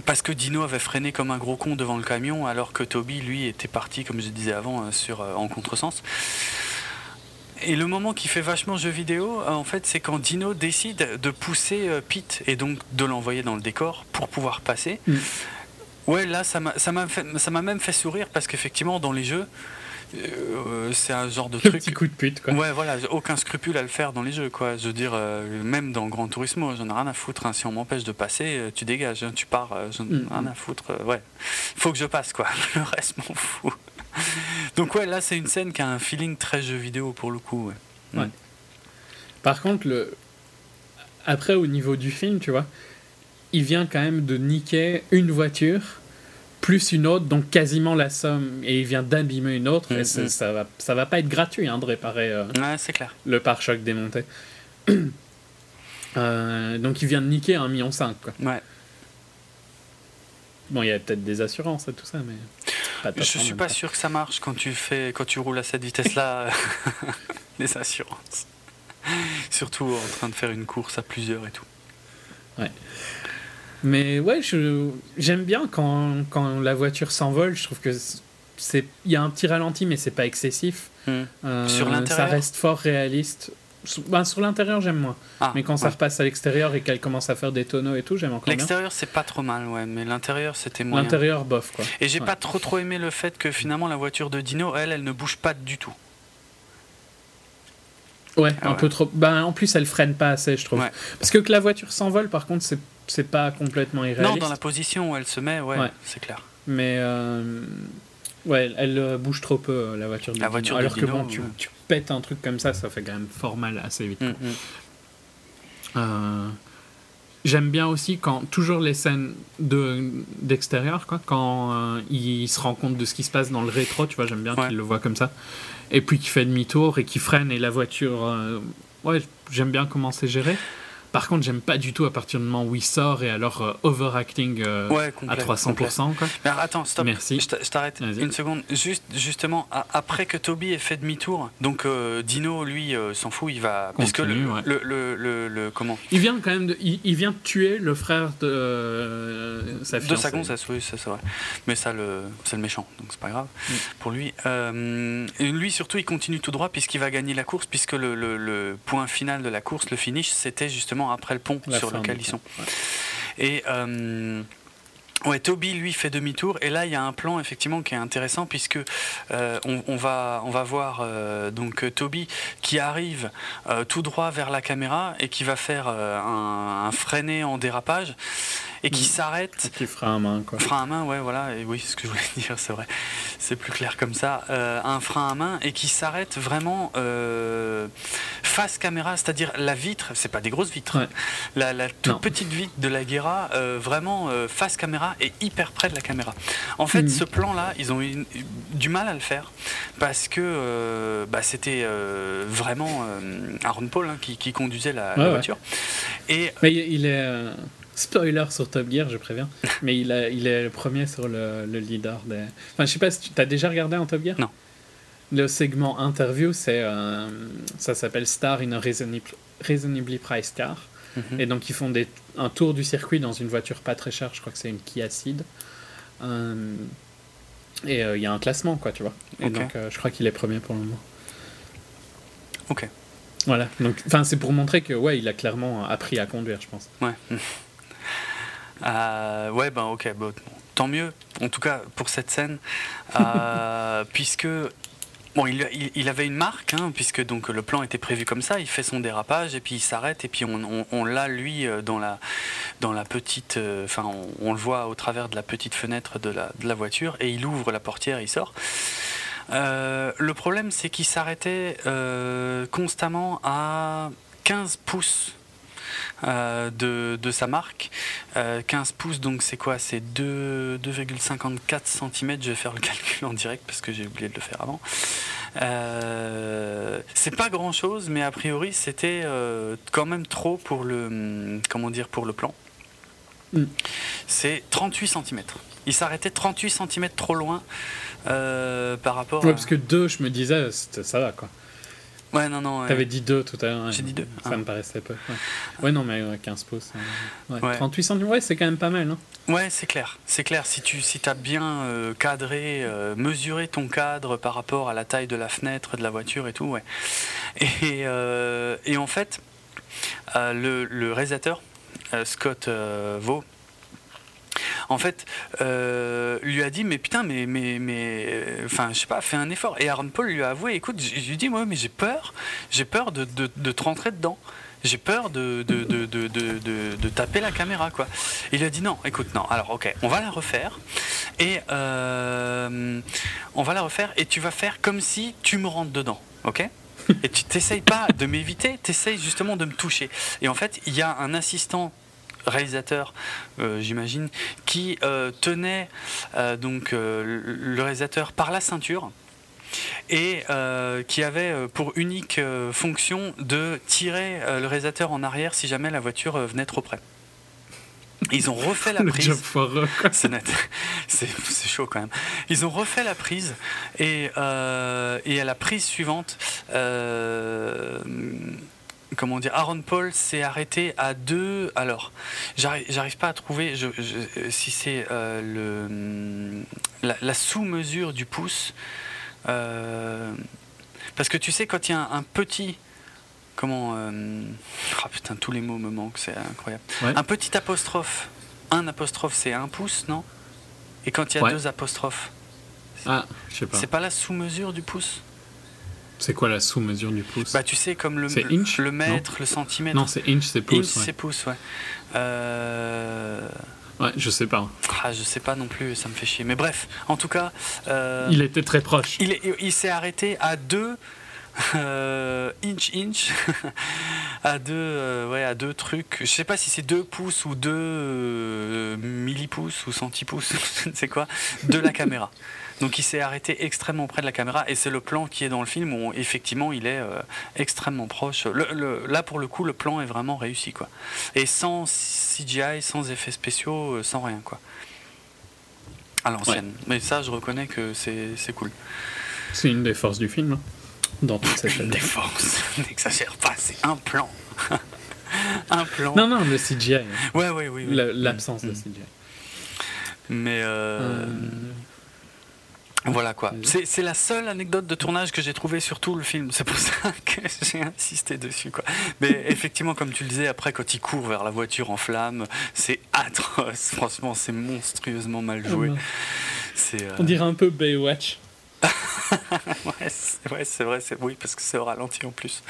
parce que Dino avait freiné comme un gros con devant le camion, alors que Toby, lui, était parti, comme je disais avant, sur, en contresens. Et le moment qui fait vachement jeu vidéo, euh, en fait, c'est quand Dino décide de pousser euh, Pete et donc de l'envoyer dans le décor pour pouvoir passer. Mm. Ouais, là, ça m'a même fait sourire parce qu'effectivement, dans les jeux, euh, c'est un genre de truc. Petit coup de pute, quoi. Ouais, voilà, aucun scrupule à le faire dans les jeux, quoi. Je veux dire, même dans Grand Turismo, j'en ai rien à foutre. Hein. Si on m'empêche de passer, tu dégages, hein. tu pars, j'en ai mm. rien à foutre. ouais, faut que je passe, quoi. [LAUGHS] Le reste m'en fout. Donc ouais, là c'est une scène qui a un feeling très jeu vidéo pour le coup. Ouais. Par contre, le... après au niveau du film, tu vois, il vient quand même de niquer une voiture plus une autre, donc quasiment la somme, et il vient d'abîmer une autre, et mm-hmm. ça va, ça va pas être gratuit hein, de réparer euh, ouais, c'est clair. le pare-choc démonté. euh, donc il vient de niquer un million cinq, quoi. Ouais. Bon, il y a peut-être des assurances et tout ça, mais. Je suis pas sûr que ça marche quand tu fais quand tu roules à cette vitesse-là [LAUGHS] [LAUGHS] les assurances. Surtout en train de faire une course à plusieurs et tout. Ouais. Mais ouais, j'aime bien quand, quand, la voiture s'envole. Je trouve que c'est il y a un petit ralenti, mais c'est pas excessif. Hmm. Euh, Sur l'intérieur, ça reste fort réaliste. Ben, sur l'intérieur, j'aime moins. Ah, mais quand ça repasse à l'extérieur et qu'elle commence à faire des tonneaux et tout, j'aime encore L'extérieur, c'est pas trop mal, ouais, mais l'intérieur, c'était moins. L'intérieur, bof, quoi. Et j'ai pas trop trop aimé le fait que finalement la voiture de Dino, elle, elle ne bouge pas du tout. Ouais, ah un peu trop. Ben, en plus, elle freine pas assez, je trouve. Parce que que la voiture s'envole, par contre, c'est pas complètement irréaliste. Non, dans la position où elle se met, ouais, c'est clair. Mais. Euh, ouais, elle euh, bouge trop peu, euh, la voiture de la Voiture Alors que bon, tu, tu un truc comme ça, ça fait quand même fort mal assez vite. Mm, mm. Euh, j'aime bien aussi quand toujours les scènes de d'extérieur, quoi, quand il se rend compte de ce qui se passe dans le rétro, tu vois, j'aime bien qu'il le voit comme ça, et puis qu'il fait demi-tour et qu'il freine et la voiture, ouais, j'aime bien comment c'est géré. Par contre, j'aime pas du tout à partir du moment où il sort et alors euh, overacting euh, à 300%. Quoi. Mais attends, stop. Merci. Je t'arrête une seconde. Juste, justement, après que Toby ait fait demi-tour, donc euh, Dino, lui, s'en fout, il va. parce que le, le, le, le, Comment? Il vient quand même de. Il, vient de tuer le frère de sa fiancée. De sa gonzesse, oui, c'est vrai. Mais ça, c'est le méchant, donc c'est pas grave mm. pour lui. lui, surtout, il continue tout droit puisqu'il va gagner la course, puisque le point final de la course, le finish, c'était justement après le pont sur lequel ils sont. Et euh, Ouais, Toby lui fait demi-tour. Et là il y a un plan effectivement qui est intéressant puisque euh, on, va on va voir euh, donc Toby qui arrive tout droit vers la caméra et qui va faire un, un, freiné en dérapage et qui s'arrête. Qui fera un main, quoi. Frein à main, ouais, voilà. Et oui, c'est [LAUGHS] ce que je voulais dire, c'est vrai. C'est plus clair comme ça. Euh, un frein à main et qui s'arrête vraiment euh, face caméra, c'est-à-dire la vitre, c'est pas des grosses vitres, la, toute petite vitre de la Guerra, euh, vraiment face caméra et hyper près de la caméra. En fait, mm. ce plan-là, ils ont eu du mal à le faire parce que bah, c'était vraiment Aaron Paul hein, qui, conduisait la, voiture. Et Mais il est Spoiler sur Top Gear, je préviens. [LAUGHS] Mais il, a, il est le premier sur le, le leader des. Enfin, je sais pas si tu as déjà regardé en Top Gear? Non. Le segment interview, c'est euh, ça s'appelle Star in a Reasonably, Priced Car. Mhm. Et donc, ils font des, un tour du circuit dans une voiture pas très chère. Je crois que c'est une Kia Ceed. Euh, et euh, il y a un classement, quoi, tu vois. Et donc, je crois qu'il est premier pour le moment. Ok. Voilà. Donc, enfin, c'est pour montrer que, ouais, il a clairement appris à conduire, je pense. Ouais. [LAUGHS] Euh, ouais, ben ok, tant mieux, en tout cas pour cette scène, euh, [LAUGHS] puisque Bon, il, il, avait une marque, hein, puisque donc le plan était prévu comme ça. Il fait son dérapage et puis il s'arrête et puis on, on, l'a lui euh, dans la dans la petite, enfin on, le voit au travers de la petite fenêtre de la, de la voiture et il ouvre la portière, et il sort. le problème, c'est qu'il s'arrêtait constamment à 15 pouces de, de, sa marque. 15 euh, pouces, donc c'est quoi? C'est 2,54 cm. Je vais faire le [LAUGHS] calcul en direct parce que j'ai oublié de le faire avant. Euh, c'est pas grand chose, mais a priori c'était quand même trop pour le, comment dire, pour le plan. Mm. C'est 38 cm. Il s'arrêtait 38 cm trop loin par rapport. Ouais, parce que 2, je me disais, ça va quoi. Ouais, non, non. T'avais dit 2 tout à l'heure. J'ai dit 2. Ça me paraissait peu. Ouais, non, mais 15 pouces. Ouais. 38 cm, ouais, c'est quand même pas mal. Hein. Ouais, c'est clair. C'est clair. Si tu si as bien euh, cadré, euh, mesuré ton cadre par rapport à la taille de la fenêtre de la voiture et tout, ouais. Et, euh, et en fait, le, le réalisateur, Scott Vaux, en fait, euh, lui a dit mais putain mais mais mais euh, enfin je sais pas, fais un effort. Et Aaron Paul lui a avoué, écoute, je lui dis moi mais j'ai peur, j'ai peur de, de, te rentrer dedans. J'ai peur de de, de, de, taper la caméra quoi. Il a dit non, écoute non. Alors ok, on va la refaire et euh, on va la refaire et tu vas faire comme si tu me rentres dedans, ok? Et tu t'essayes pas de m'éviter, tu essayes justement de me toucher. Et en fait, il y a un assistant réalisateur, euh, j'imagine, qui euh, tenait euh, donc le réalisateur par la ceinture et qui avait pour unique fonction de tirer le réalisateur en arrière si jamais la voiture venait trop près. Ils ont refait la [LAUGHS] prise. C'est net. [LAUGHS] C'est chaud quand même. Ils ont refait la prise et, et à la prise suivante, comment dire, Aaron Paul s'est arrêté à deux. Alors, j'arrive pas à trouver je, si c'est euh, le la, sous-mesure du pouce. Euh, parce que tu sais, quand il y a un, petit. Comment. Euh, oh putain, tous les mots me manquent, c'est incroyable. Un petit apostrophe. Un apostrophe, c'est un pouce, non? Et quand il y a deux apostrophes. Ah, je sais pas. C'est pas la sous-mesure du pouce? C'est quoi la sous-mesure du pouce Bah tu sais comme le, le mètre, le centimètre. Non, c'est inch, c'est pouce. Inch, c'est pouce, ouais. Euh... Ouais, je sais pas. Ah, je sais pas non plus, ça me fait chier. Mais bref, en tout cas. Euh... Il était très proche. Il, il s'est arrêté à deux. Euh, inch inch [LAUGHS] à deux euh, ouais à deux trucs je sais pas si c'est deux pouces ou deux millipouces ou centipouces [LAUGHS] je ne sais quoi de la caméra donc il s'est arrêté extrêmement près de la caméra et c'est le plan qui est dans le film où effectivement il est euh, extrêmement proche. là pour le coup le plan est vraiment réussi quoi. Et sans CGI, sans effets spéciaux, euh, sans rien quoi. À l'ancienne. Mais ça je reconnais que c'est cool. C'est une des forces du film. Hein, dans toute cette [LAUGHS] Une des forces, [LAUGHS] n'exagère pas, c'est un plan. [LAUGHS] un plan. Non, non, le CGI. Hein. Ouais, ouais, oui. L'absence de mm. CGI. Mais euh, voilà quoi. C'est la seule anecdote de tournage que j'ai trouvée sur tout le film. C'est pour [LAUGHS] ça que j'ai insisté dessus quoi. Mais [LAUGHS] effectivement, comme tu le disais, après quand il court vers la voiture en flammes, c'est atroce. Franchement, c'est monstrueusement mal joué. Euh, On dirait un peu Baywatch. [LAUGHS] ouais, c'est vrai, c'est oui parce que c'est au ralenti en plus.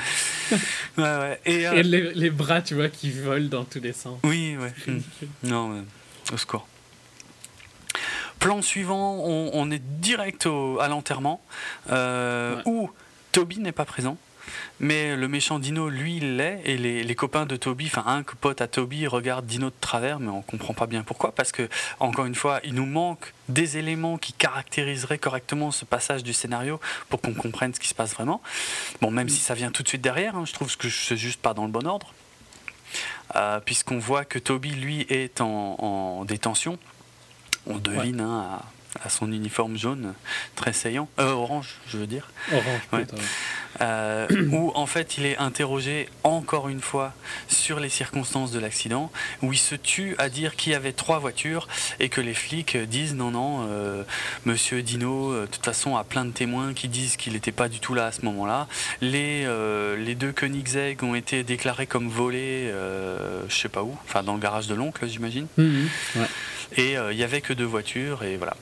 ouais, ouais. Et, euh, les, les, bras, tu vois, qui volent dans tous les sens. Oui, ouais. non, mais, au secours. Plan suivant, on, est direct à l'enterrement, euh, où Toby n'est pas présent. Mais le méchant Dino, lui, il l'est, et les, copains de Toby, enfin un pote à Toby regarde Dino de travers, mais on comprend pas bien pourquoi, parce que encore une fois, il nous manque des éléments qui caractériseraient correctement ce passage du scénario pour qu'on comprenne ce qui se passe vraiment. Bon, même si ça vient tout de suite derrière, hein, je trouve que c'est juste pas dans le bon ordre, euh, puisqu'on voit que Toby, lui, est en détention on devine hein, à, son uniforme jaune très saillant, euh, orange, je veux dire. Orange, euh, où en fait il est interrogé encore une fois sur les circonstances de l'accident, où il se tue à dire qu'il y avait trois voitures et que les flics disent non, non, euh, monsieur Dino, de toute façon, a plein de témoins qui disent qu'il n'était pas du tout là à ce moment-là. Les, les deux Koenigsegg ont été déclarés comme volés, je sais pas où, enfin dans le garage de l'oncle, j'imagine. Mhm. ouais. Et euh, il n'y avait que deux voitures, et voilà.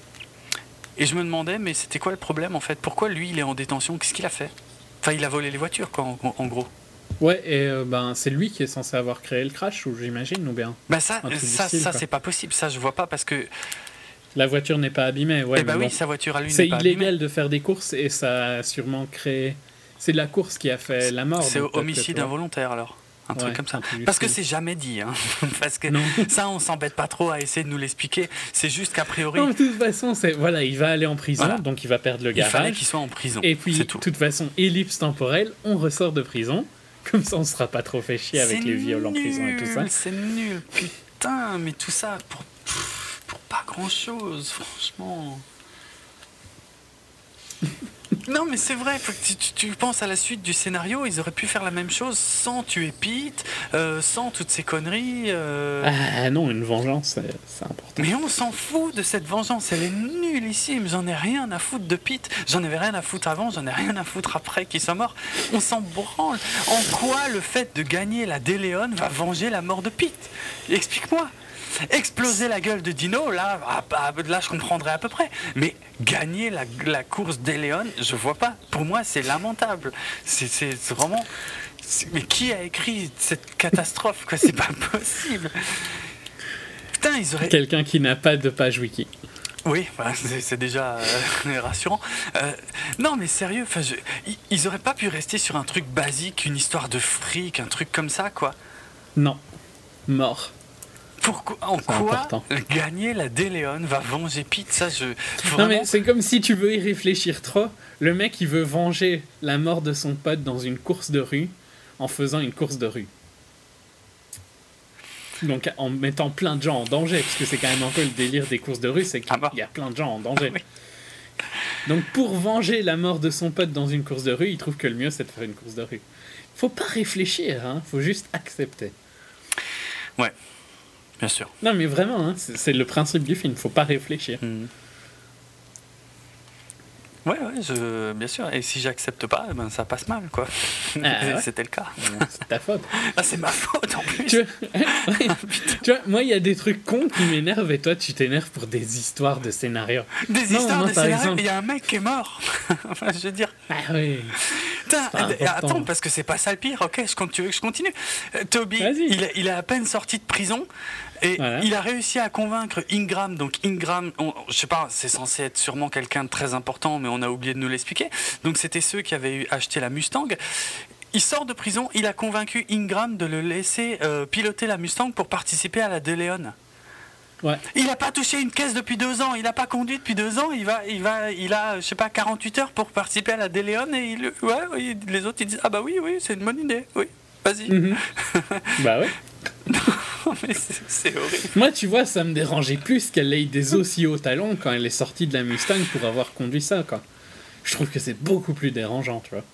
Et je me demandais, mais c'était quoi le problème en fait? Pourquoi lui, il est en détention? Qu'est-ce qu'il a fait? Enfin, il a volé les voitures, quoi, en, gros. Ouais, et euh, ben c'est lui qui est censé avoir créé le crash, ou j'imagine, ou bien Ben ça, ça, ça c'est pas possible. Ça, je vois pas parce que La voiture n'est pas abîmée, ouais. Eh bah oui, sa voiture à lui C'est illégal de faire des courses et ça a sûrement créé. C'est la course qui a fait la mort. C'est homicide involontaire alors un truc comme ça. Parce que c'est jamais dit. Hein. [LAUGHS] Parce que [LAUGHS] ça, on s'embête pas trop à essayer de nous l'expliquer. C'est juste qu'a priori. de toute façon, c'est voilà, il va aller en prison, donc il va perdre le garage. Il fallait qu'il soit en prison. Et puis, de toute façon, ellipse temporelle, on ressort de prison. [LAUGHS] Comme ça, on sera pas trop fait chier avec les viols en prison et tout ça. C'est nul, putain, mais tout ça pour, pour pas grand chose, franchement. [LAUGHS] Non, mais c'est vrai, tu, penses à la suite du scénario, ils auraient pu faire la même chose sans tuer Pete, euh, sans toutes ces conneries. Euh. Ah non, une vengeance, c'est important. Mais on s'en fout de cette vengeance, elle est nulle ici, j'en ai rien à foutre de Pete, j'en avais rien à foutre avant, j'en ai rien à foutre après qu'il soit mort. On s'en branle. En quoi le fait de gagner la Déléon va venger la mort de Pete? Explique-moi. Exploser la gueule de Dino, là, ah, bah, là je comprendrais à peu près. Mais gagner la, course d'Eleon, je vois pas. Pour moi, c'est lamentable. C'est vraiment. Mais qui a écrit cette catastrophe C'est pas [LAUGHS] possible. Putain, ils auraient. Quelqu'un qui n'a pas de page wiki. Oui, c'est déjà euh, [LAUGHS] rassurant. Euh, non, mais sérieux, ils auraient pas pu rester sur un truc basique, une histoire de fric, un truc comme ça, quoi? Non, mort. Pourquoi, en quoi gagner la Déléon va venger Pete Ça, je. Non, mais c'est comme si tu veux y réfléchir trop. Le mec, il veut venger la mort de son pote dans une course de rue en faisant une course de rue. Donc, en mettant plein de gens en danger, parce que c'est quand même un peu le délire des courses de rue, c'est qu'il ah bah. y a plein de gens en danger. Donc, pour venger la mort de son pote dans une course de rue, il trouve que le mieux, c'est de faire une course de rue. Faut pas réfléchir, hein, faut juste accepter. Ouais. Bien sûr. Non, mais vraiment, hein, c'est le principe du film. Faut pas réfléchir. Mmh. Ouais, ouais, je, bien sûr. Et si j'accepte pas, eh ben, ça passe mal, quoi. Ah, [LAUGHS] C'était le cas. [LAUGHS] C'est ta faute. Ah, c'est ma faute en plus. [LAUGHS] Tu vois, moi, il y a des trucs cons qui m'énervent et toi, tu t'énerves pour des histoires de scénarios. Des histoires de scénarios Il y a un mec qui est mort. enfin, je veux dire. Ah oui. attends, parce que c'est pas ça le pire. Ok, je, tu veux que je continue? Euh, Toby, il, il est à peine sorti de prison. Et il a réussi à convaincre Ingram. Donc Ingram, je sais pas, c'est censé être sûrement quelqu'un de très important, mais on a oublié de nous l'expliquer. Donc c'était ceux qui avaient acheté la Mustang. Il sort de prison, il a convaincu Ingram de le laisser euh, piloter la Mustang pour participer à la DeLeon. Ouais. Il n'a pas touché une caisse depuis deux ans, il n'a pas conduit depuis deux ans, il, va, il, va, il a, je sais pas, 48 heures pour participer à la DeLeon et il, ouais, les autres ils disent Ah bah oui, oui, c'est une bonne idée, oui, vas-y. Mhm. [LAUGHS] bah ouais. [LAUGHS] [LAUGHS] Moi, tu vois, ça me dérangeait plus qu'elle ait des aussi hauts talons quand elle est sortie de la Mustang pour avoir conduit ça, quoi. Je trouve que c'est beaucoup plus dérangeant, tu vois.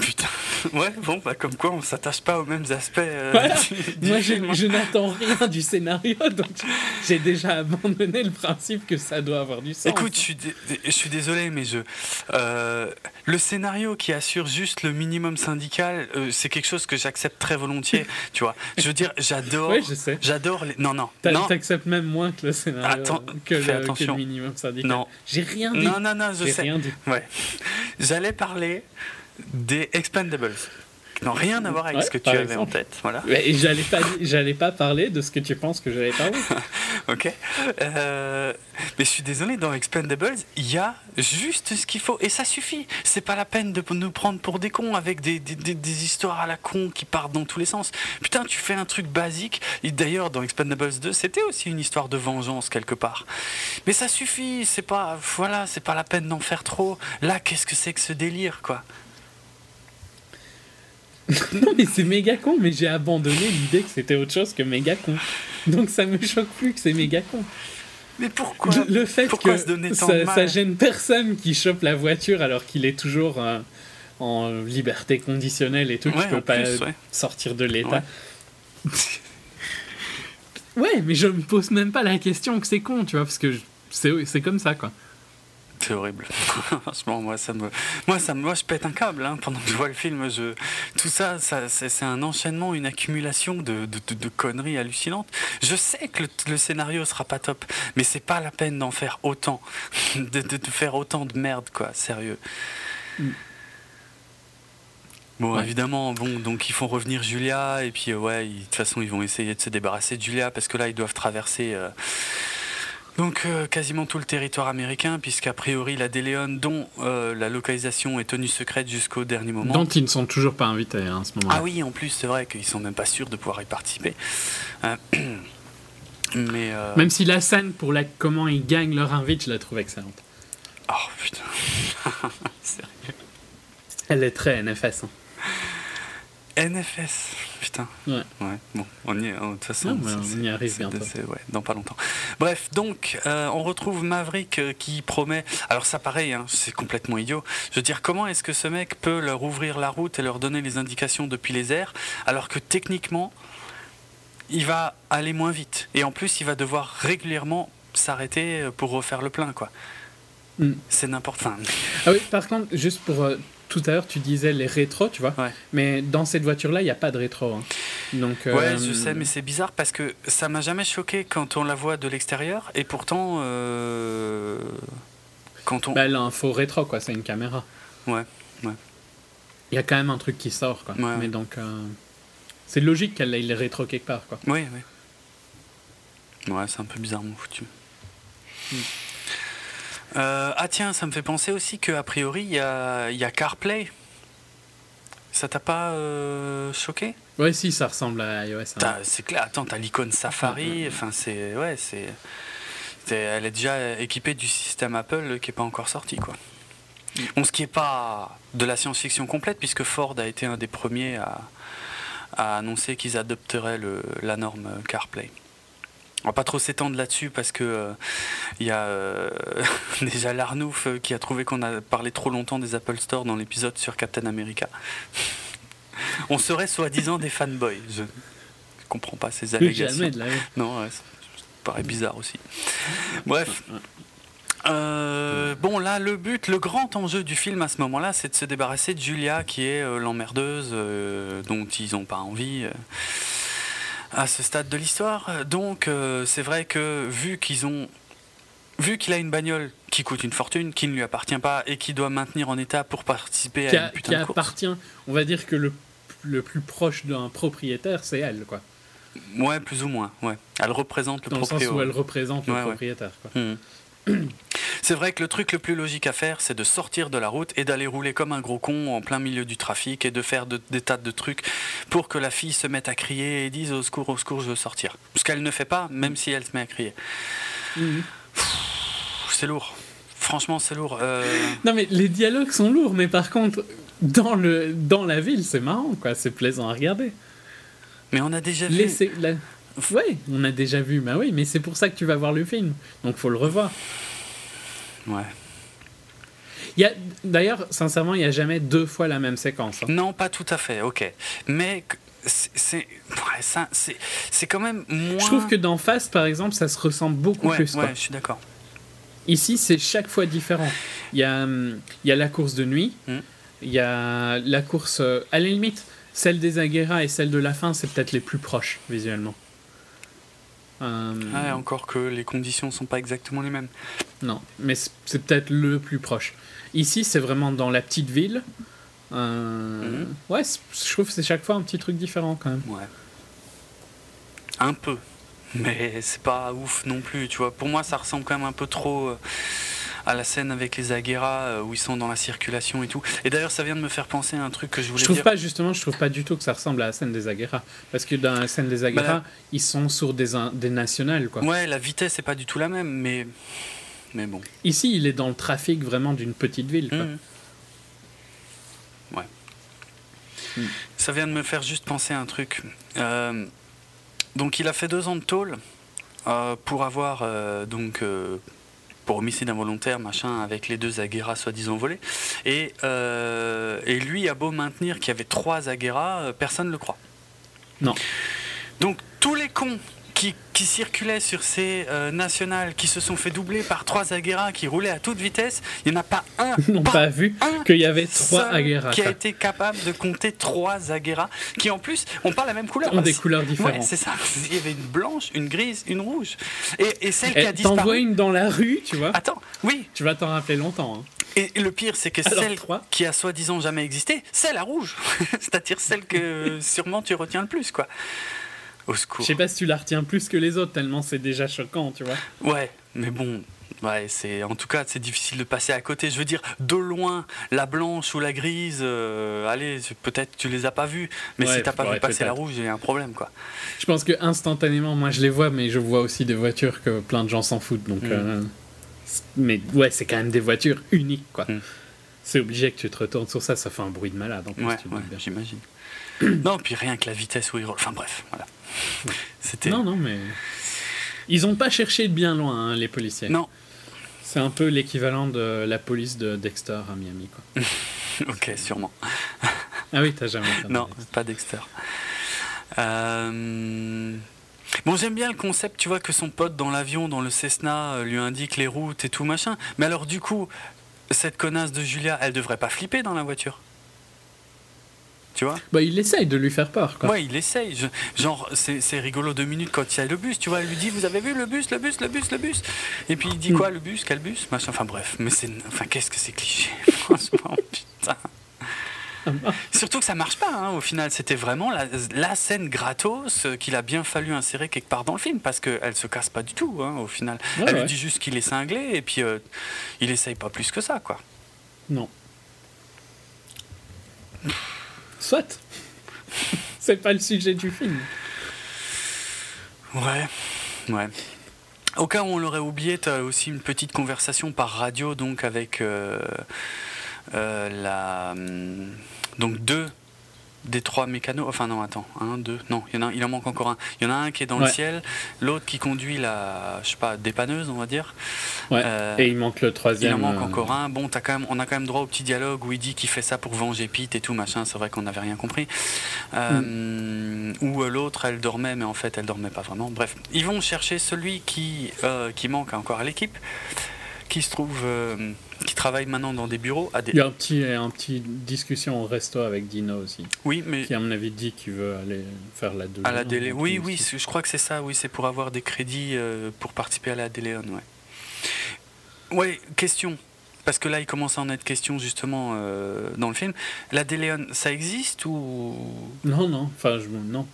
Putain. [LAUGHS] Ouais, bon, bah comme quoi on s'attache pas aux mêmes aspects. Euh, [LAUGHS] Moi, je, n'attends rien du scénario, donc j'ai déjà abandonné le principe que ça doit avoir du sens. Écoute, je suis, je suis désolé, mais je, euh, le scénario qui assure juste le minimum syndical, euh, c'est quelque chose que j'accepte très volontiers. [LAUGHS] tu vois, je veux dire, j'adore. Oui, je sais. J'adore les. Non, non. T'acceptes même moins que le scénario. que, le, que, le, minimum syndical. Non. J'ai rien dit. Non, non, non, je sais. Rien dit. Ouais. J'allais parler des Expendables qui n'ont rien à voir avec ce que tu avais en tête. Voilà. J'allais pas, j'allais pas parler de ce que tu penses que j'allais parler. [LAUGHS] ok. Euh, mais je suis désolé, dans Expendables, il y a juste ce qu'il faut et ça suffit. C'est pas la peine de nous prendre pour des cons avec des, des, des, histoires à la con qui partent dans tous les sens. Putain, tu fais un truc basique. Et d'ailleurs, dans Expendables 2, c'était aussi une histoire de vengeance quelque part. Mais ça suffit. C'est pas, voilà, c'est pas la peine d'en faire trop. Là, qu'est-ce que c'est que ce délire, quoi? [LAUGHS] non, mais c'est méga con, mais j'ai abandonné l'idée que c'était autre chose que méga con. Donc ça me choque plus que c'est méga con. Mais pourquoi Le fait que ça, gêne personne qui chope la voiture alors qu'il est toujours euh, en liberté conditionnelle et tout, ouais, peut pas sortir de l'état. Ouais. mais je me pose même pas la question que c'est con, tu vois, parce que c'est comme ça, quoi. C'est horrible. [LAUGHS] Franchement, moi, ça me, moi, ça, moi, je pète un câble hein, pendant que je vois le film. Je, tout ça, ça c'est un enchaînement, une accumulation de, de, de, conneries hallucinantes. Je sais que le, le, scénario sera pas top, mais c'est pas la peine d'en faire autant, [LAUGHS] de, faire autant de merde, quoi. Sérieux. Mm. Bon, évidemment, bon, donc ils font revenir Julia, et puis, euh, ouais, de toute façon, ils vont essayer de se débarrasser de Julia, parce que là, ils doivent traverser. Euh, Donc euh, quasiment tout le territoire américain, puisqu'a priori la DeLeon, dont euh, la localisation est tenue secrète jusqu'au dernier moment. Dont ils ne sont toujours pas invités hein, à ce moment-là. Ah oui, en plus c'est vrai qu'ils sont même pas sûrs de pouvoir y participer. [CLEARS THROAT] mais Même si la scène pour la comment ils gagnent leur invite, je la trouve excellente. Oh putain. [LAUGHS] Sérieux. Elle est très NFS. Hein. NFS, putain. Ouais. ouais. Bon, on y est, hein, de toute façon. on y arrive bientôt. Ouais, dans pas longtemps. Bref, donc, euh, on retrouve Maverick euh, qui promet. Alors, ça, pareil, hein, c'est complètement idiot. Je veux dire, comment est-ce que ce mec peut leur ouvrir la route et leur donner les indications depuis les airs, alors que techniquement, il va aller moins vite. Et en plus, il va devoir régulièrement s'arrêter euh, pour refaire le plein, quoi. Mm. C'est n'importe quoi. Ah oui, par contre, juste pour tout à l'heure, tu disais les rétros, tu vois. Mais dans cette voiture-là, il n'y a pas de rétro. Hein. Donc, ouais, euh, je sais, mais c'est bizarre parce que ça m'a jamais choqué quand on la voit de l'extérieur. Et pourtant, euh, quand on. Bah, elle a un faux rétro, quoi. C'est une caméra. Ouais, ouais. Il y a quand même un truc qui sort, quoi. mais donc, euh, c'est logique qu'elle ait les rétro quelque part, quoi. Oui, oui. Ouais, c'est un peu bizarrement foutu. Hmm. Euh, ah tiens, ça me fait penser aussi qu'a priori, il y a, CarPlay. Ça t'a pas euh, choqué? Ouais, si, ça ressemble à iOS. Hein. C'est clair. Attends, t'as l'icône Safari. Enfin, c'est ouais, c'est. Elle est déjà équipée du système Apple qui est pas encore sorti, quoi. Bon, ce qui est pas de la science-fiction complète, puisque Ford a été un des premiers à, à annoncer qu'ils adopteraient le, la norme CarPlay. On va pas trop s'étendre là-dessus parce que il euh, y a euh, [LAUGHS] déjà Larnouf euh, qui a trouvé qu'on a parlé trop longtemps des Apple Store dans l'épisode sur Captain America. [LAUGHS] On serait soi-disant des fanboys. Je ne comprends pas ces allégations. Jamais de la... Non, ça, paraît bizarre aussi. Bref. bon, là, le but, le grand enjeu du film à ce moment-là, c'est de se débarrasser de Julia, qui est l'emmerdeuse dont ils n'ont pas envie à ce stade de l'histoire. Donc euh, c'est vrai que vu qu'ils ont vu qu'il a une bagnole qui coûte une fortune, qui ne lui appartient pas et qui doit maintenir en état pour participer à une putain qui appartient, on va dire que le, le plus proche d'un propriétaire, c'est elle, quoi. Ouais, plus ou moins, ouais. Elle représente le propriétaire. Dans le sens où elle représente le propriétaire, quoi. Mmh. [CLEARS THROAT] C'est vrai que le truc le plus logique à faire, c'est de sortir de la route et d'aller rouler comme un gros con en plein milieu du trafic et de faire des tas de trucs pour que la fille se mette à crier et dise au secours, au secours, je veux sortir. Ce qu'elle ne fait pas, même si elle se met à crier. Mhm. C'est lourd. Franchement, c'est lourd. Euh. Non, mais les dialogues sont lourds, mais par contre, dans, le, dans la ville, c'est marrant, quoi. C'est plaisant à regarder. Mais on a déjà vu. Ouais, on a déjà vu, bah oui, mais c'est pour ça que tu vas voir le film. Donc faut le revoir. Ouais. Il y a, d'ailleurs, sincèrement, il n'y a jamais deux fois la même séquence. Hein. Non, pas tout à fait, ok. Mais c'est quand même moins. Je trouve que dans Fast, par exemple, ça se ressemble beaucoup plus. Ouais, je suis d'accord. Ici, c'est chaque fois différent. Il y a, hum, y a la course de nuit, hmm. il y a la course. Euh, à la limite, celle des Aguera et celle de la fin, c'est peut-être les plus proches visuellement. Euh, encore que les conditions sont pas exactement les mêmes. Non, mais c'est peut-être le plus proche. Ici, c'est vraiment dans la petite ville. Euh, mhm. Ouais, je trouve que c'est chaque fois un petit truc différent quand même. Ouais. Un peu. Mais c'est pas ouf non plus, tu vois. Pour moi, ça ressemble quand même un peu trop. À la scène avec les Aguera euh, où ils sont dans la circulation et tout. Et d'ailleurs, ça vient de me faire penser à un truc que je voulais je trouve Pas, justement, je trouve pas du tout que ça ressemble à la scène des Aguera. Parce que dans la scène des Aguera, bah, ils sont sur des, des nationales. Quoi. Ouais, la vitesse est pas du tout la même, mais. Mais bon. Ici, il est dans le trafic vraiment d'une petite ville. Quoi. Mmh. Ouais. Mmh. Ça vient de me faire juste penser à un truc. Euh, donc, il a fait deux ans de tôle euh, pour avoir donc pour homicide involontaire, machin, avec les deux Aguera soi-disant volés. Et, euh, et lui a beau maintenir qu'il y avait trois Aguera, euh, personne ne le croit. Non. Donc tous les cons qui, qui circulaient sur ces euh, nationales, qui se sont fait doubler par trois Aguera qui roulaient à toute vitesse, il n'y en a pas un. [LAUGHS] n'ont pas, vu qu'il y avait trois Aguera. Qui a été capable de compter trois Aguera, qui en plus ont pas la même couleur. Ont des couleurs différentes. c'est ça. Il y avait une blanche, une grise, une rouge. Et, et celle qui a disparu. T'en vois une dans la rue, tu vois. Attends, oui. Tu vas t'en rappeler longtemps. Hein. Et le pire, c'est que celle qui a soi-disant jamais existé, c'est la rouge. [LAUGHS] C'est-à-dire celle que sûrement tu retiens le plus, quoi. Au secours. Je sais pas si tu la retiens plus que les autres, tellement c'est déjà choquant, tu vois. Ouais, mais bon, Ouais, c'est en tout cas c'est difficile de passer à côté. Je veux dire, de loin, la blanche ou la grise, euh, allez, peut-être tu les as pas vues, mais si t'as pas vu passer la rouge, il y a un problème quoi. Je pense que instantanément, moi je les vois, mais je vois aussi des voitures que plein de gens s'en foutent. Donc, mm. euh, mais ouais, c'est quand même des voitures uniques quoi. Mm. C'est obligé que tu te retournes sur ça, ça fait un bruit de malade. En plus, ouais, j'imagine. [CLEARS THROAT] non, puis rien que la vitesse où ils roulent. Enfin bref, voilà. [LAUGHS] C'était. Non, non, mais ils ont pas cherché de bien loin, hein, les policiers. Non. C'est un peu l'équivalent de la police de Dexter à Miami, quoi. [LAUGHS] ok, sûrement. [LAUGHS] ah oui, t'as jamais Non, pas Dexter. Euh, bon, j'aime bien le concept, tu vois, que son pote dans l'avion, dans le Cessna, euh, lui indique les routes et tout machin. Mais alors, du coup, cette connasse de Julia, elle devrait pas flipper dans la voiture? Tu vois bah, il essaye de lui faire peur. Quoi. Ouais, il essaye. genre, c'est rigolo deux minutes quand il y a le bus, tu vois. Elle lui dit Vous avez vu le bus, le bus, le bus, le bus? Et puis il dit quoi, le bus? Quel bus? Machin. Enfin bref, mais c'est. Enfin, qu'est-ce que c'est cliché [LAUGHS] Franchement, putain. Surtout que ça marche pas, hein, au final. C'était vraiment la, scène gratos euh, qu'il a bien fallu insérer quelque part dans le film parce qu'elle se casse pas du tout, hein, au final. elle lui dit juste qu'il est cinglé et puis euh, il essaye pas plus que ça, quoi. Non. Soit. [LAUGHS] c'est pas le sujet du film. Ouais, ouais. Au cas où on l'aurait oublié, tu as aussi une petite conversation par radio donc avec euh, euh, la hum, donc deux des trois mécanos. Enfin non, attends, un, deux, non, il, y en a, il en manque encore un. Il y en a un qui est dans le ciel, l'autre qui conduit la, je sais pas, dépanneuse, on va dire. Ouais. Euh, et il manque le troisième. Il en manque euh, encore un. Bon, as quand même, on a quand même droit au petit dialogue où il dit qu'il fait ça pour venger Pete et tout machin. C'est vrai qu'on n'avait rien compris. Euh, mm. Ou l'autre, elle dormait, mais en fait, elle dormait pas vraiment. Bref, ils vont chercher celui qui qui manque encore à l'équipe qui se trouve, travaille maintenant dans des bureaux. À des... Il y a un petit, un petit discussion au resto avec Dino aussi. Oui, mais qui à mon avis dit qu'il veut aller faire la À la délé. Oui, oui, je crois que c'est ça. Oui, c'est pour avoir des crédits euh, pour participer à la Déléon. Ouais. Ouais, question. Parce que là, il commence à en être question justement euh, dans le film. La Déléon, ça existe ou Non, non. Enfin, je, non.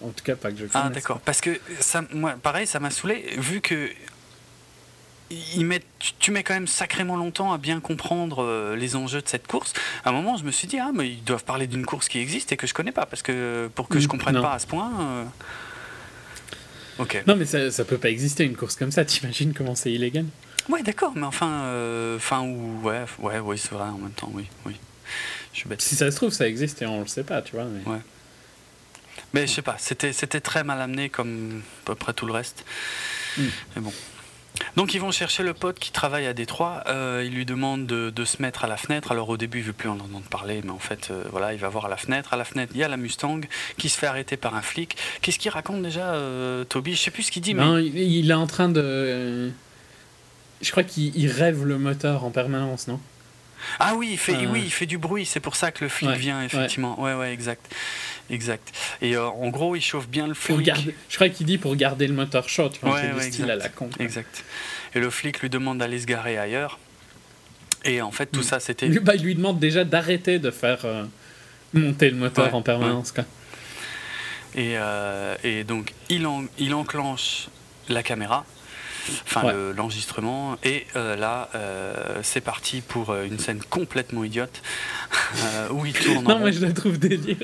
En tout cas, pas que je. Ah, d'accord. Parce que ça, moi, pareil, ça m'a saoulé vu que tu mets quand même sacrément longtemps à bien comprendre euh, les enjeux de cette course. À un moment, je me suis dit, ah, mais ils doivent parler d'une course qui existe et que je connais pas, parce que pour que je mm, comprenne pas à ce point. Euh, ok. Non, mais ça, ça peut pas exister une course comme ça. [LAUGHS] T'imagines comment c'est illégal? Ouais, d'accord, mais enfin, euh, enfin, ouais, ouais, ouais, c'est vrai en même temps, oui, oui. Je suis bête. Si ça se trouve, ça existe et on le sait pas, tu vois. Mais... Ouais. Mais je sais pas, c'était, c'était très mal amené comme à peu près tout le reste. Mm. Mais bon. Donc ils vont chercher le pote qui travaille à Détroit. Euh, ils lui demandent de, se mettre à la fenêtre. Alors au début, il veut plus en entendre parler, mais en fait, euh, voilà, il va voir à la fenêtre. À la fenêtre, il y a la Mustang qui se fait arrêter par un flic. Qu'est-ce qu'il raconte déjà, euh, Toby? Je sais plus ce qu'il dit. Non, il, est en train de. Je crois qu'il rêve le moteur en permanence, non? Ah oui, il fait, oui, il fait du bruit. C'est pour ça que le flic vient effectivement. Ouais, ouais, exact. Exact. Et euh, en gros, il chauffe bien le flic. je crois qu'il dit pour garder le moteur chaud, tu vois, ouais, style à la con. Exact. Et le flic lui demande d'aller se garer ailleurs. Et en fait, tout mm. ça, c'était. Bah, il lui demande déjà d'arrêter de faire euh, monter le moteur en permanence. Quoi. Et, euh, et, donc, il, il enclenche la caméra, enfin l'enregistrement, et là, c'est parti pour une scène complètement idiote [LAUGHS] où il tourne. non, mais je la trouve délire.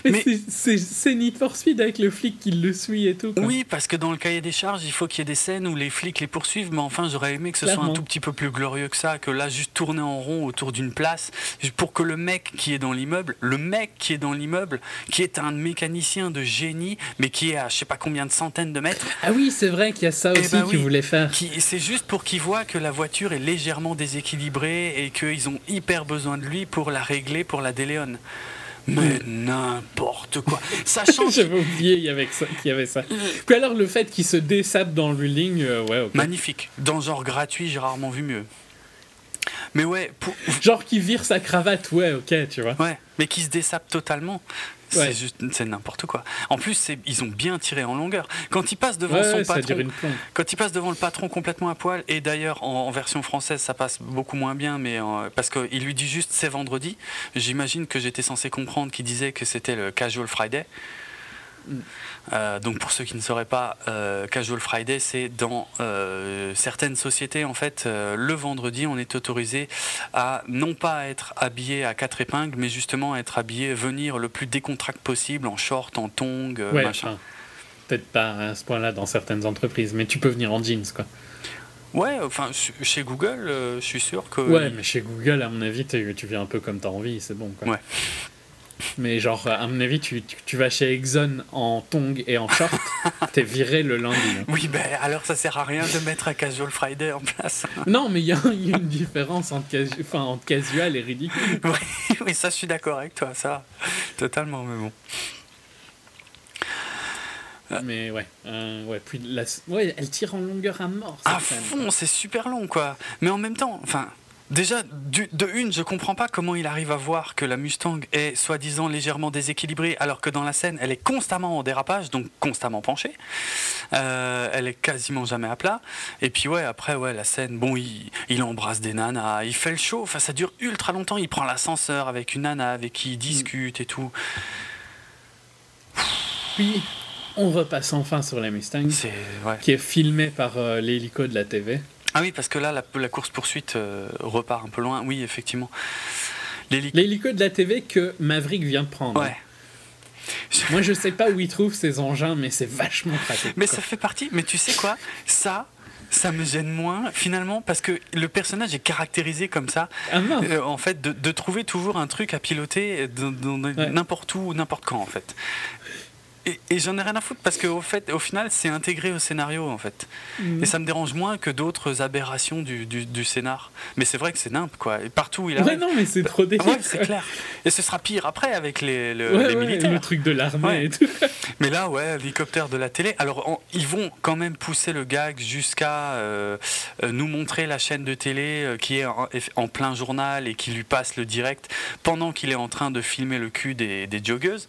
[LAUGHS] Mais, c'est Need for Speed avec le flic qui le suit et tout. Oui, parce que dans le cahier des charges, il faut qu'il y ait des scènes où les flics les poursuivent, mais enfin, j'aurais aimé que ce soit un tout petit peu plus glorieux que ça, que là, juste tourner en rond autour d'une place, pour que le mec qui est dans l'immeuble, le mec qui est dans l'immeuble, qui est un mécanicien de génie, mais qui est à je sais pas combien de centaines de mètres. Ah oui, c'est vrai qu'il y a ça eh aussi ben qu'il voulait faire. C'est juste pour qu'il voit que la voiture est légèrement déséquilibrée et qu'ils ont hyper besoin de lui pour la régler pour la déléone. Mais n'importe quoi. [LAUGHS] Sachant J'avais oublié qu'il y, avait ça, y avait ça. Puis alors le fait qu'il se dessape dans le building, euh, ouais, Magnifique. Dans genre gratuit, j'ai rarement vu mieux. Mais ouais. Genre qui vire sa cravate, ouais, ok, tu vois. Ouais, mais qui se dessape totalement. C'est juste, c'est n'importe quoi. En plus, ils ont bien tiré en longueur. Quand il passe devant son patron, quand il passe devant le patron complètement à poil, et d'ailleurs en, version française, ça passe beaucoup moins bien, mais parce qu'il lui dit juste c'est vendredi. J'imagine que j'étais censé comprendre qu'il disait que c'était le Casual Friday. Mm. Euh, donc pour ceux qui ne sauraient pas, euh, Casual Friday, c'est dans euh, certaines sociétés, en fait, le vendredi, on est autorisé à non pas être habillé à quatre épingles, mais justement être habillé, venir le plus décontracté possible, en short, en tongs, machin. Peut-être pas à ce point-là dans certaines entreprises, mais tu peux venir en jeans, quoi. Ouais, enfin, chez Google, je suis sûr que. Ouais, mais chez Google, à mon avis, tu viens un peu comme tu as envie, c'est bon. Quoi. Ouais. Mais genre, à mon avis, tu, tu, vas chez Exxon en tong et en short, [LAUGHS] t'es viré le lundi. Hein. Oui, ben alors ça sert à rien de mettre un casual Friday en place. [LAUGHS] non, mais il y, a une différence entre, enfin, entre casual et ridicule. [LAUGHS] Oui, oui, ça je suis d'accord avec toi, ça. Totalement, mais bon. Mais ouais, euh, ouais, puis la, ouais, elle tire en longueur à mort. À fond, c'est super long, quoi. Mais en même temps, enfin, Déjà, de une, je comprends pas comment il arrive à voir que la Mustang est soi-disant légèrement déséquilibrée, alors que dans la scène, elle est constamment en dérapage, donc constamment penchée. Euh, elle est quasiment jamais à plat. Et puis ouais, après ouais, la scène, bon, il, embrasse des nanas, il fait le show. Enfin, ça dure ultra longtemps. Il prend l'ascenseur avec une nana avec qui il discute et tout. Puis on repasse enfin sur la Mustang, qui est filmée par euh, l'hélico de la TV. Ah oui, parce que là, la, course-poursuite euh, repart un peu loin. Oui, effectivement. L'hélico de la TV que Maverick vient de prendre. Ouais. [LAUGHS] Moi, je sais pas où il trouve ces engins, mais c'est vachement pratique. Mais ça fait partie. Mais tu sais quoi? Ça, ça me gêne moins finalement parce que le personnage est caractérisé comme ça. Ah euh, en fait, de, trouver toujours un truc à piloter n'importe où, n'importe quand en fait. Et, j'en ai rien à foutre parce qu'au fait, au final, c'est intégré au scénario en fait. Mhm. Et ça me dérange moins que d'autres aberrations du, du, scénar. Mais c'est vrai que c'est nimp quoi. Et partout où il arrive. non, mais c'est trop délire. Ouais, c'est clair. Et ce sera pire après avec les, les militaires. Le truc de l'armée et tout. [LAUGHS] Mais là, ouais, l'hélicoptère de la télé. Alors, ils vont quand même pousser le gag jusqu'à euh, euh, nous montrer la chaîne de télé euh, qui est en, plein journal et qui lui passe le direct pendant qu'il est en train de filmer le cul des, des joggeuses.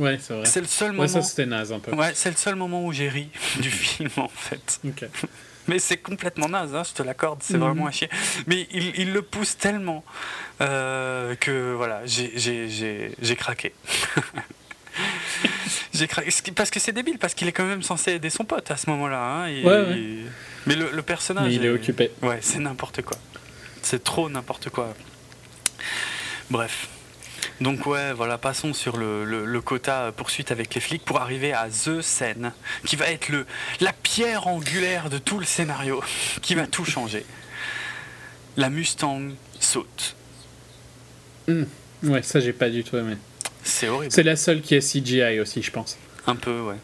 Ouais, c'est vrai. C'est le seul moment. ça c'était naze un peu. Ouais, c'est le seul moment où j'ai ri [LAUGHS] du film en fait. [LAUGHS] Mais c'est complètement naze, hein, je te l'accorde, c'est mhm. vraiment à chier. Mais il, il le pousse tellement euh, que voilà, j'ai craqué. j'ai craqué. [LAUGHS] Parce que c'est débile, parce qu'il est quand même censé aider son pote à ce moment-là. Hein, ouais, ouais. Mais le, personnage. Mais il est occupé. Ouais, c'est n'importe quoi. C'est trop n'importe quoi. Bref. Donc ouais, voilà, passons sur le, quota poursuite avec les flics pour arriver à The Scène, qui va être le, la pierre angulaire de tout le scénario, [LAUGHS] qui va tout changer. La Mustang saute. Hmm. Ouais, ça j'ai pas du tout aimé. C'est horrible. C'est la seule qui est CGI aussi, je pense. Un peu, ouais.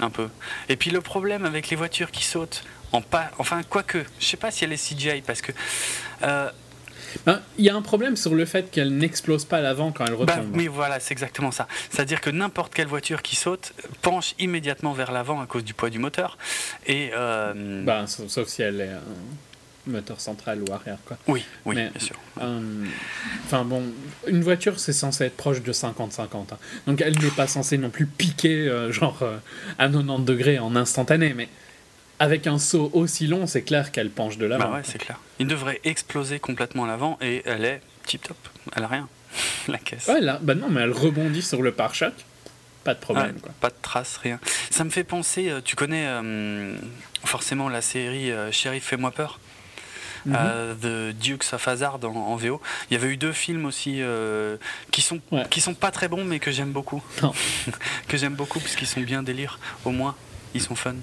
Un peu. Et puis le problème avec les voitures qui sautent, en pas, enfin quoique, je sais pas si elle est CGI parce que euh, ben, il y a un problème sur le fait qu'elle n'explose pas à l'avant quand elle ben, retombe. oui, voilà, c'est exactement ça. C'est-à-dire que n'importe quelle voiture qui saute penche immédiatement vers l'avant à cause du poids du moteur. Et, euh... ben, sauf, si elle est moteur central ou arrière. Quoi. Oui, oui, bien sûr. Euh, enfin bon, une voiture, c'est censé être proche de 50-50. Hein. Donc elle n'est pas censée non plus piquer euh, genre euh, à 90 degrés en instantané. Mais avec un saut aussi long, c'est clair qu'elle penche de l'avant. Bah ouais, c'est clair. Il devrait exploser complètement à l'avant et elle est tip top. Elle a rien. [LAUGHS] la caisse. Ouais, là, bah non, mais elle rebondit sur le pare-choc. Pas de problème. quoi. Pas de traces, rien. Ça me fait penser, euh, tu connais euh, forcément la série euh, Sheriff, fais-moi peur mm The Dukes of Hazard en, VO. Il y avait eu deux films aussi qui sont qui sont pas très bons mais que j'aime beaucoup. [LAUGHS] que j'aime beaucoup parce qu'ils sont bien délire. Au moins, ils sont fun.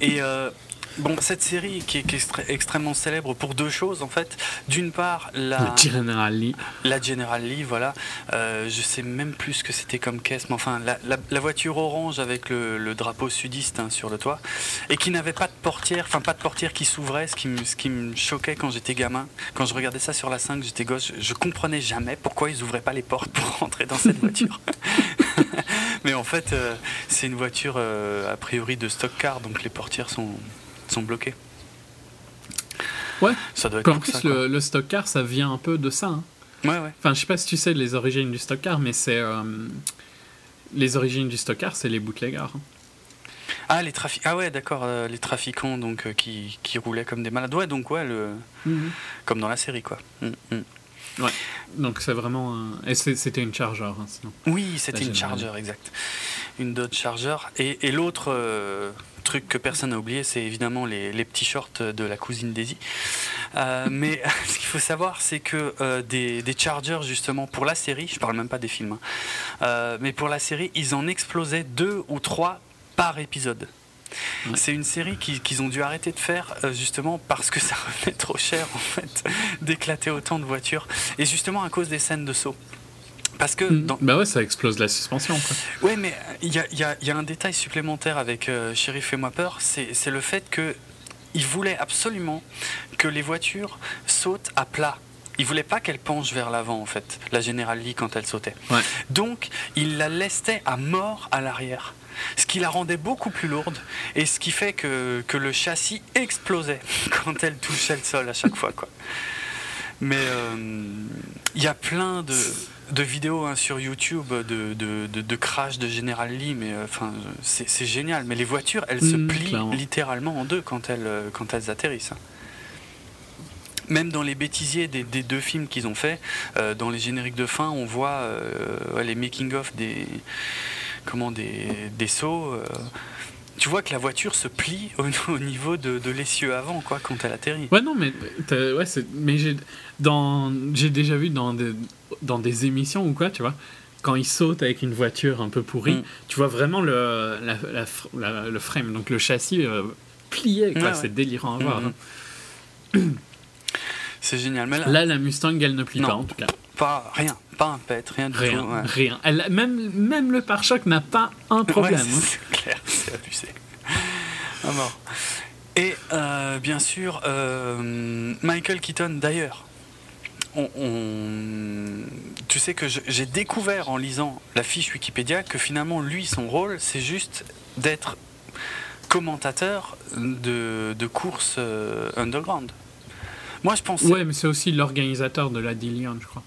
Et euh, bon, cette série qui est, extrêmement célèbre pour deux choses en fait. D'une part, la, General Lee. La General Lee, voilà. Euh, je sais même plus ce que c'était comme caisse, mais enfin, la, voiture orange avec le, drapeau sudiste hein, sur le toit et qui n'avait pas de portière, enfin pas de portière qui s'ouvrait, ce qui, me, ce qui me choquait quand j'étais gamin. Quand je regardais ça sur la 5, j'étais je, je comprenais jamais pourquoi ils ouvraient pas les portes pour [LAUGHS] rentrer dans cette voiture. [LAUGHS] Mais en fait, euh, c'est une voiture euh, a priori de stock car, donc les portières sont, sont bloquées. Ouais. Ça doit être En plus, le, stock car, ça vient un peu de ça. Hein. Ouais, ouais. Enfin, je sais pas si tu sais les origines du stock car, mais c'est. les origines du stock car, c'est les bootleggers. Hein. Ah, les trafic... ah ouais, d'accord, euh, les trafiquants donc, euh, qui, qui, roulaient comme des malades. Ouais, donc ouais, le... Mhm. comme dans la série, quoi. Mm, mm. Ouais, donc c'est vraiment. Et c'était une Charger, hein, sinon. Oui, c'était une Charger, exact. Une Dodge Charger. Et, et l'autre euh, truc que personne n'a oublié, c'est évidemment les, les, petits shorts de la cousine Daisy. [LAUGHS] mais [LAUGHS] ce qu'il faut savoir, c'est que des, des, Chargers, justement, pour la série, je parle même pas des films, hein, mais pour la série, ils en explosaient deux ou trois par épisode. C'est une série qu'ils ont dû arrêter de faire euh, justement parce que ça [LAUGHS] revenait trop cher en fait d'éclater autant de voitures et justement à cause des scènes de saut. Parce que mm. Bah ouais, ça explose la suspension. Quoi. Ouais, mais il y a, y, a, y a, un détail supplémentaire avec euh, Chéri Fais-moi peur, c'est le fait que il voulait absolument que les voitures sautent à plat. Il voulait pas qu'elle penche vers l'avant en fait, la General Lee quand elle sautait. Donc il la laissait à mort à l'arrière ce qui la rendait beaucoup plus lourde et ce qui fait que, que le châssis explosait [LAUGHS] quand elle touchait le sol à chaque fois. Quoi. Mais euh, il y a plein de, de vidéos hein, sur YouTube de, de, de, crash de General Lee, mais euh, enfin c'est génial. Mais les voitures, elles se mmh, plient littéralement en deux quand elles, euh, quand elles atterrissent. Même dans les bêtisiers des, des deux films qu'ils ont fait, dans les génériques de fin, on voit les making-of des, comment des, des sauts. Euh, tu vois que la voiture se plie au, [LAUGHS] niveau de, l'essieu avant, quoi, quand elle atterrit. Ouais, non, mais, ouais, mais j'ai, dans, j'ai déjà vu dans des, dans des émissions ou quoi, tu vois, quand ils sautent avec une voiture un peu pourrie, mm. tu vois vraiment le, la, le frame, donc le châssis euh, plié, quoi, c'est délirant à voir. Mm, mm. Hein. C'est génial. Mais là, la Mustang, elle ne plie pas, en tout cas. Pas, rien. Pas un pet, rien du rien, tout. Rien. Elle, même, même le pare-choc n'a pas un problème. Hein. c'est [LAUGHS] clair, c'est abusé. À mort. Et euh, bien sûr, euh, Michael Keaton, d'ailleurs. On, tu sais que j'ai découvert en lisant la fiche Wikipédia que finalement, lui, son rôle, c'est juste d'être commentateur de, de courses euh, underground. Moi, je pensais. Ouais, mais c'est aussi l'organisateur de la Dillion, je crois.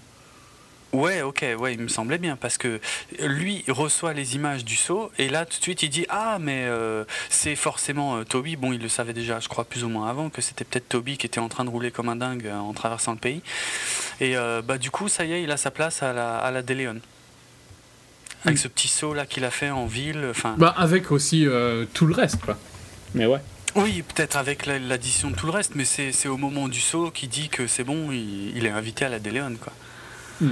Ouais, ok, ouais, il me semblait bien parce que lui reçoit les images du saut et là tout de suite il dit ah mais euh, c'est forcément euh, Toby. Bon, il le savait déjà, je crois plus ou moins avant que c'était peut-être Toby qui était en train de rouler comme un dingue euh, en traversant le pays. Et bah du coup ça y est, il a sa place à la à la Déléon. Avec hmm. ce petit saut là qu'il a fait en ville, enfin. Bah avec aussi tout le reste quoi. Mais ouais. Oui, peut-être avec l'addition de tout le reste, mais c'est au moment du saut qu'il dit que c'est bon, il, est invité à la Déléon quoi. Hmm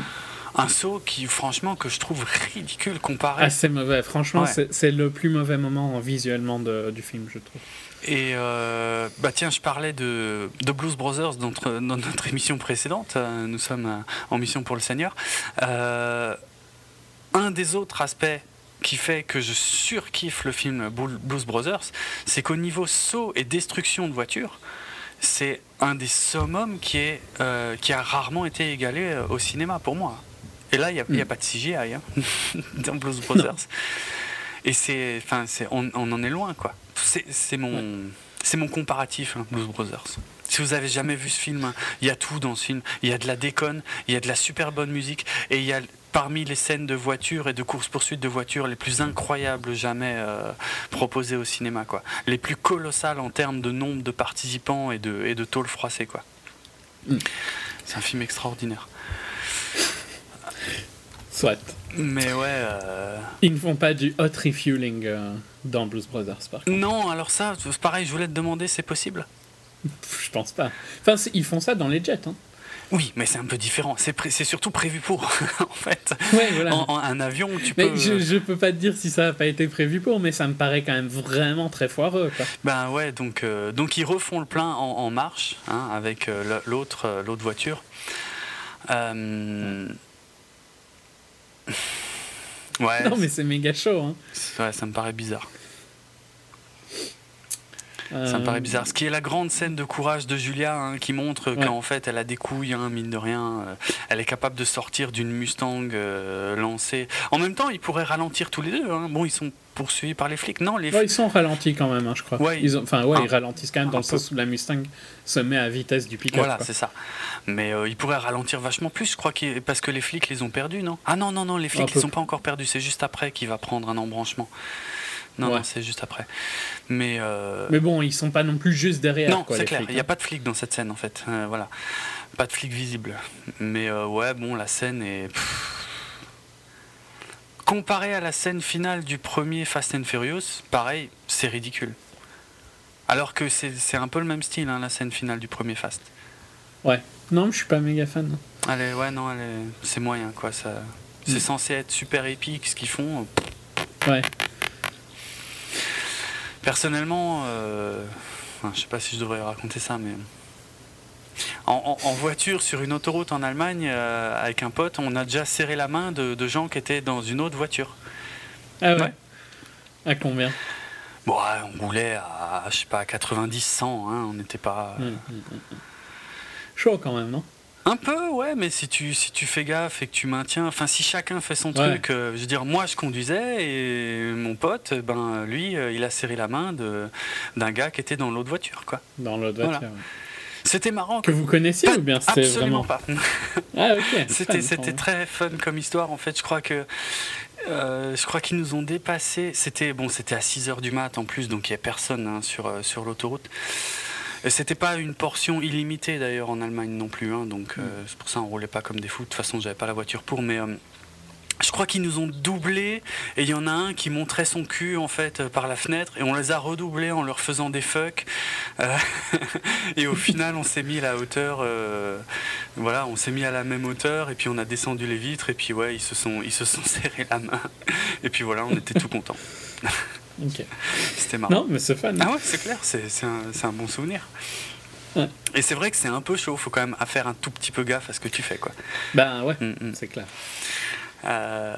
un saut qui, franchement, que je trouve ridicule comparé. Ah, c'est mauvais. Franchement, c'est le plus mauvais moment visuellement du film, je trouve. Et euh, bah tiens, je parlais de, de Blues Brothers dans notre, [LAUGHS] dans notre, émission précédente. Euh, nous sommes euh, en mission pour le Seigneur. un des autres aspects qui fait que je surkiffe le film Blues Brothers, c'est qu'au niveau saut et destruction de voitures, c'est un des summums qui, est, qui a rarement été égalé au cinéma pour moi. Et là, il n'y a, a, hmm. pas de CGI hein, [LAUGHS] dans Blues Brothers. Et c'est, enfin, on, on, en est loin, quoi. C'est mon, c'est mon comparatif, hein, Blues Brothers. Si vous avez jamais vu ce film, il y a tout dans ce film. Il y a de la déconne, il y a de la super bonne musique, et il y a parmi les scènes de voitures et de course-poursuite de voitures les plus incroyables jamais euh, proposées au cinéma, quoi. Les plus colossales en termes de nombre de participants et de, et de tôle froissée, quoi. Hmm. C'est un film extraordinaire. Soit. Mais ouais. Euh, ils ne font pas du hot refueling euh, dans Blues Brothers, par contre. Non, alors ça, pareil, je voulais te demander, c'est possible? Je pense pas. Enfin, ils font ça dans les jets. Hein. Oui, mais c'est un peu différent. C'est surtout prévu pour, [LAUGHS] en fait. Ouais, voilà. en, un avion, tu peux. Je, je peux pas te dire si ça n'a pas été prévu pour, mais ça me paraît quand même vraiment très foireux. Quoi. Ben ouais, donc, euh, donc ils refont le plein en, marche hein, avec l'autre l'autre voiture. Euh, Ouais. Non, mais c'est méga chaud. Hein. Ouais, ça me paraît bizarre. Ça me paraît bizarre. Ce qui est la grande scène de courage de Julia, hein, qui montre qu'en fait, elle a des couilles, hein, mine de rien. Euh, elle est capable de sortir d'une Mustang lancée. En même temps, ils pourraient ralentir tous les deux. Hein. Bon, ils sont poursuivis par les flics. Non, les ils sont ralentis quand même, hein, je crois. ils ont... Enfin, ouais, ils ralentissent quand même dans le sens où la Mustang se met à vitesse du pick-up. Voilà, c'est ça. Mais ils pourraient ralentir vachement plus, je crois, parce que les flics les ont perdus, non? Ah non, non, non, les flics, ils sont pas encore perdus. C'est juste après qu'il va prendre un embranchement. Non, non c'est juste après. Mais, euh, mais bon, ils sont pas non plus juste derrière. Non, c'est clair. Il n'y a hein. pas de flic dans cette scène en fait. Euh, voilà, pas de flic visible. Mais euh, ouais, bon, la scène est. Comparé à la scène finale du premier Fast and Furious, pareil, c'est ridicule. Alors que c'est un peu le même style, hein, la scène finale du premier Fast. Ouais. Non, je suis pas méga fan. Allez, ouais, non, c'est moyen, quoi. Ça... C'est mm. censé être super épique ce qu'ils font. Ouais. Personnellement, euh, je sais pas si je devrais raconter ça, mais en, voiture sur une autoroute en Allemagne euh, avec un pote, on a déjà serré la main de, gens qui étaient dans une autre voiture. Ah ouais. À combien? Bon, on roulait à, je sais pas, 90, 100, hein, on n'était pas. Hum, hum, hum, Chaud quand même, non? Un peu, ouais, mais si tu, si tu fais gaffe et que tu maintiens, enfin, si chacun fait son truc, euh, je veux dire, moi je conduisais et mon pote, ben lui, euh, il a serré la main d'un gars qui était dans l'autre voiture, quoi. Dans l'autre voiture. C'était marrant. Que vous connaissiez ou bien [LAUGHS] [LAUGHS] c'était Absolument pas. ah. C'était, c'était très fun comme histoire, en fait. Je crois que. Euh, je crois qu'ils nous ont dépassé. C'était bon, c'était à 6 h du mat en plus, donc il n'y a personne hein, sur, sur l'autoroute. C'était pas une portion illimitée d'ailleurs en Allemagne non plus, hein, donc euh, mm. c'est pour ça on roulait pas comme des fous. De toute façon, j'avais pas la voiture pour, mais euh, je crois qu'ils nous ont doublés et il y en a un qui montrait son cul en fait euh, par la fenêtre et on les a redoublés en leur faisant des fucks [LAUGHS] et au final on s'est mis à la hauteur voilà on s'est mis à la même hauteur et puis on a descendu les vitres et puis ouais ils se sont ils se sont [LAUGHS] serrés la main et puis voilà on était tout contents [LAUGHS] C'était marrant. Non, mais c'est fun. Ah ouais, c'est clair, c'est un, un, bon souvenir. Et c'est vrai que c'est un peu chaud, faut quand même faire un tout petit peu gaffe à ce que tu fais, quoi. Ben ouais, mm, mm. c'est clair. Euh,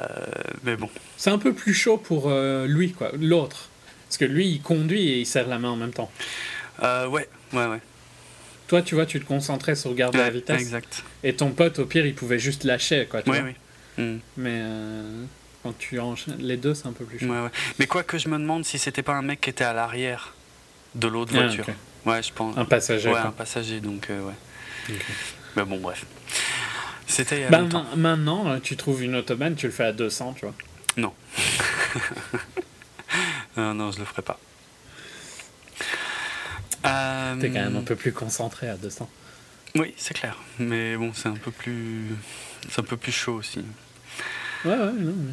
mais bon. C'est un peu plus chaud pour euh, lui, quoi, l'autre. Parce que lui, il conduit et il serre la main en même temps. Euh, ouais, ouais, ouais. Toi, tu vois, tu te concentrais sur garder la vitesse. Exact. Et ton pote, au pire, il pouvait juste lâcher, quoi. Tu vois oui. Mm. Mais quand tu enchaînes les deux, c'est un peu plus chaud. Ouais, ouais. Mais quoi que je me demande si c'était pas un mec qui était à l'arrière de l'autre ah, voiture. Ouais, je pense. Un passager. Ouais, un passager, donc euh, ouais. Mais bon, bref. C'était. Bah, maintenant, euh, tu trouves une autobahn, tu le fais à 200, tu vois. Non. non, [LAUGHS] non, je le ferai pas. Euh... T'es quand même un peu plus concentré à 200. Oui, c'est clair. Mais bon, c'est un peu plus, c'est un peu plus chaud aussi. Ouais, ouais, non. Mais...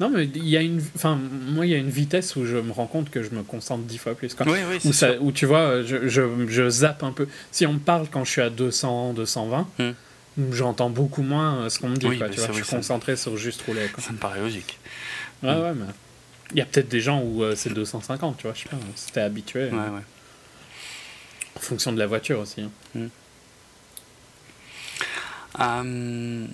Non, mais il y a une. Enfin, moi, il y a une vitesse où je me rends compte que je me concentre dix fois plus. Oui, oui, où, ça, où tu vois, je, je, je, zappe un peu. Si on me parle quand je suis à 200, 220, hmm. j'entends beaucoup moins euh, ce qu'on me dit. quoi, tu vois, je suis concentré sur juste rouler. Quoi. Ça me paraît logique. Ouais, ouais, mais. Il y a peut-être des gens où euh, c'est 250, tu vois, je sais pas, c'était habitué. Ouais, ouais. En fonction de la voiture aussi. Hein. Hmm. Euh,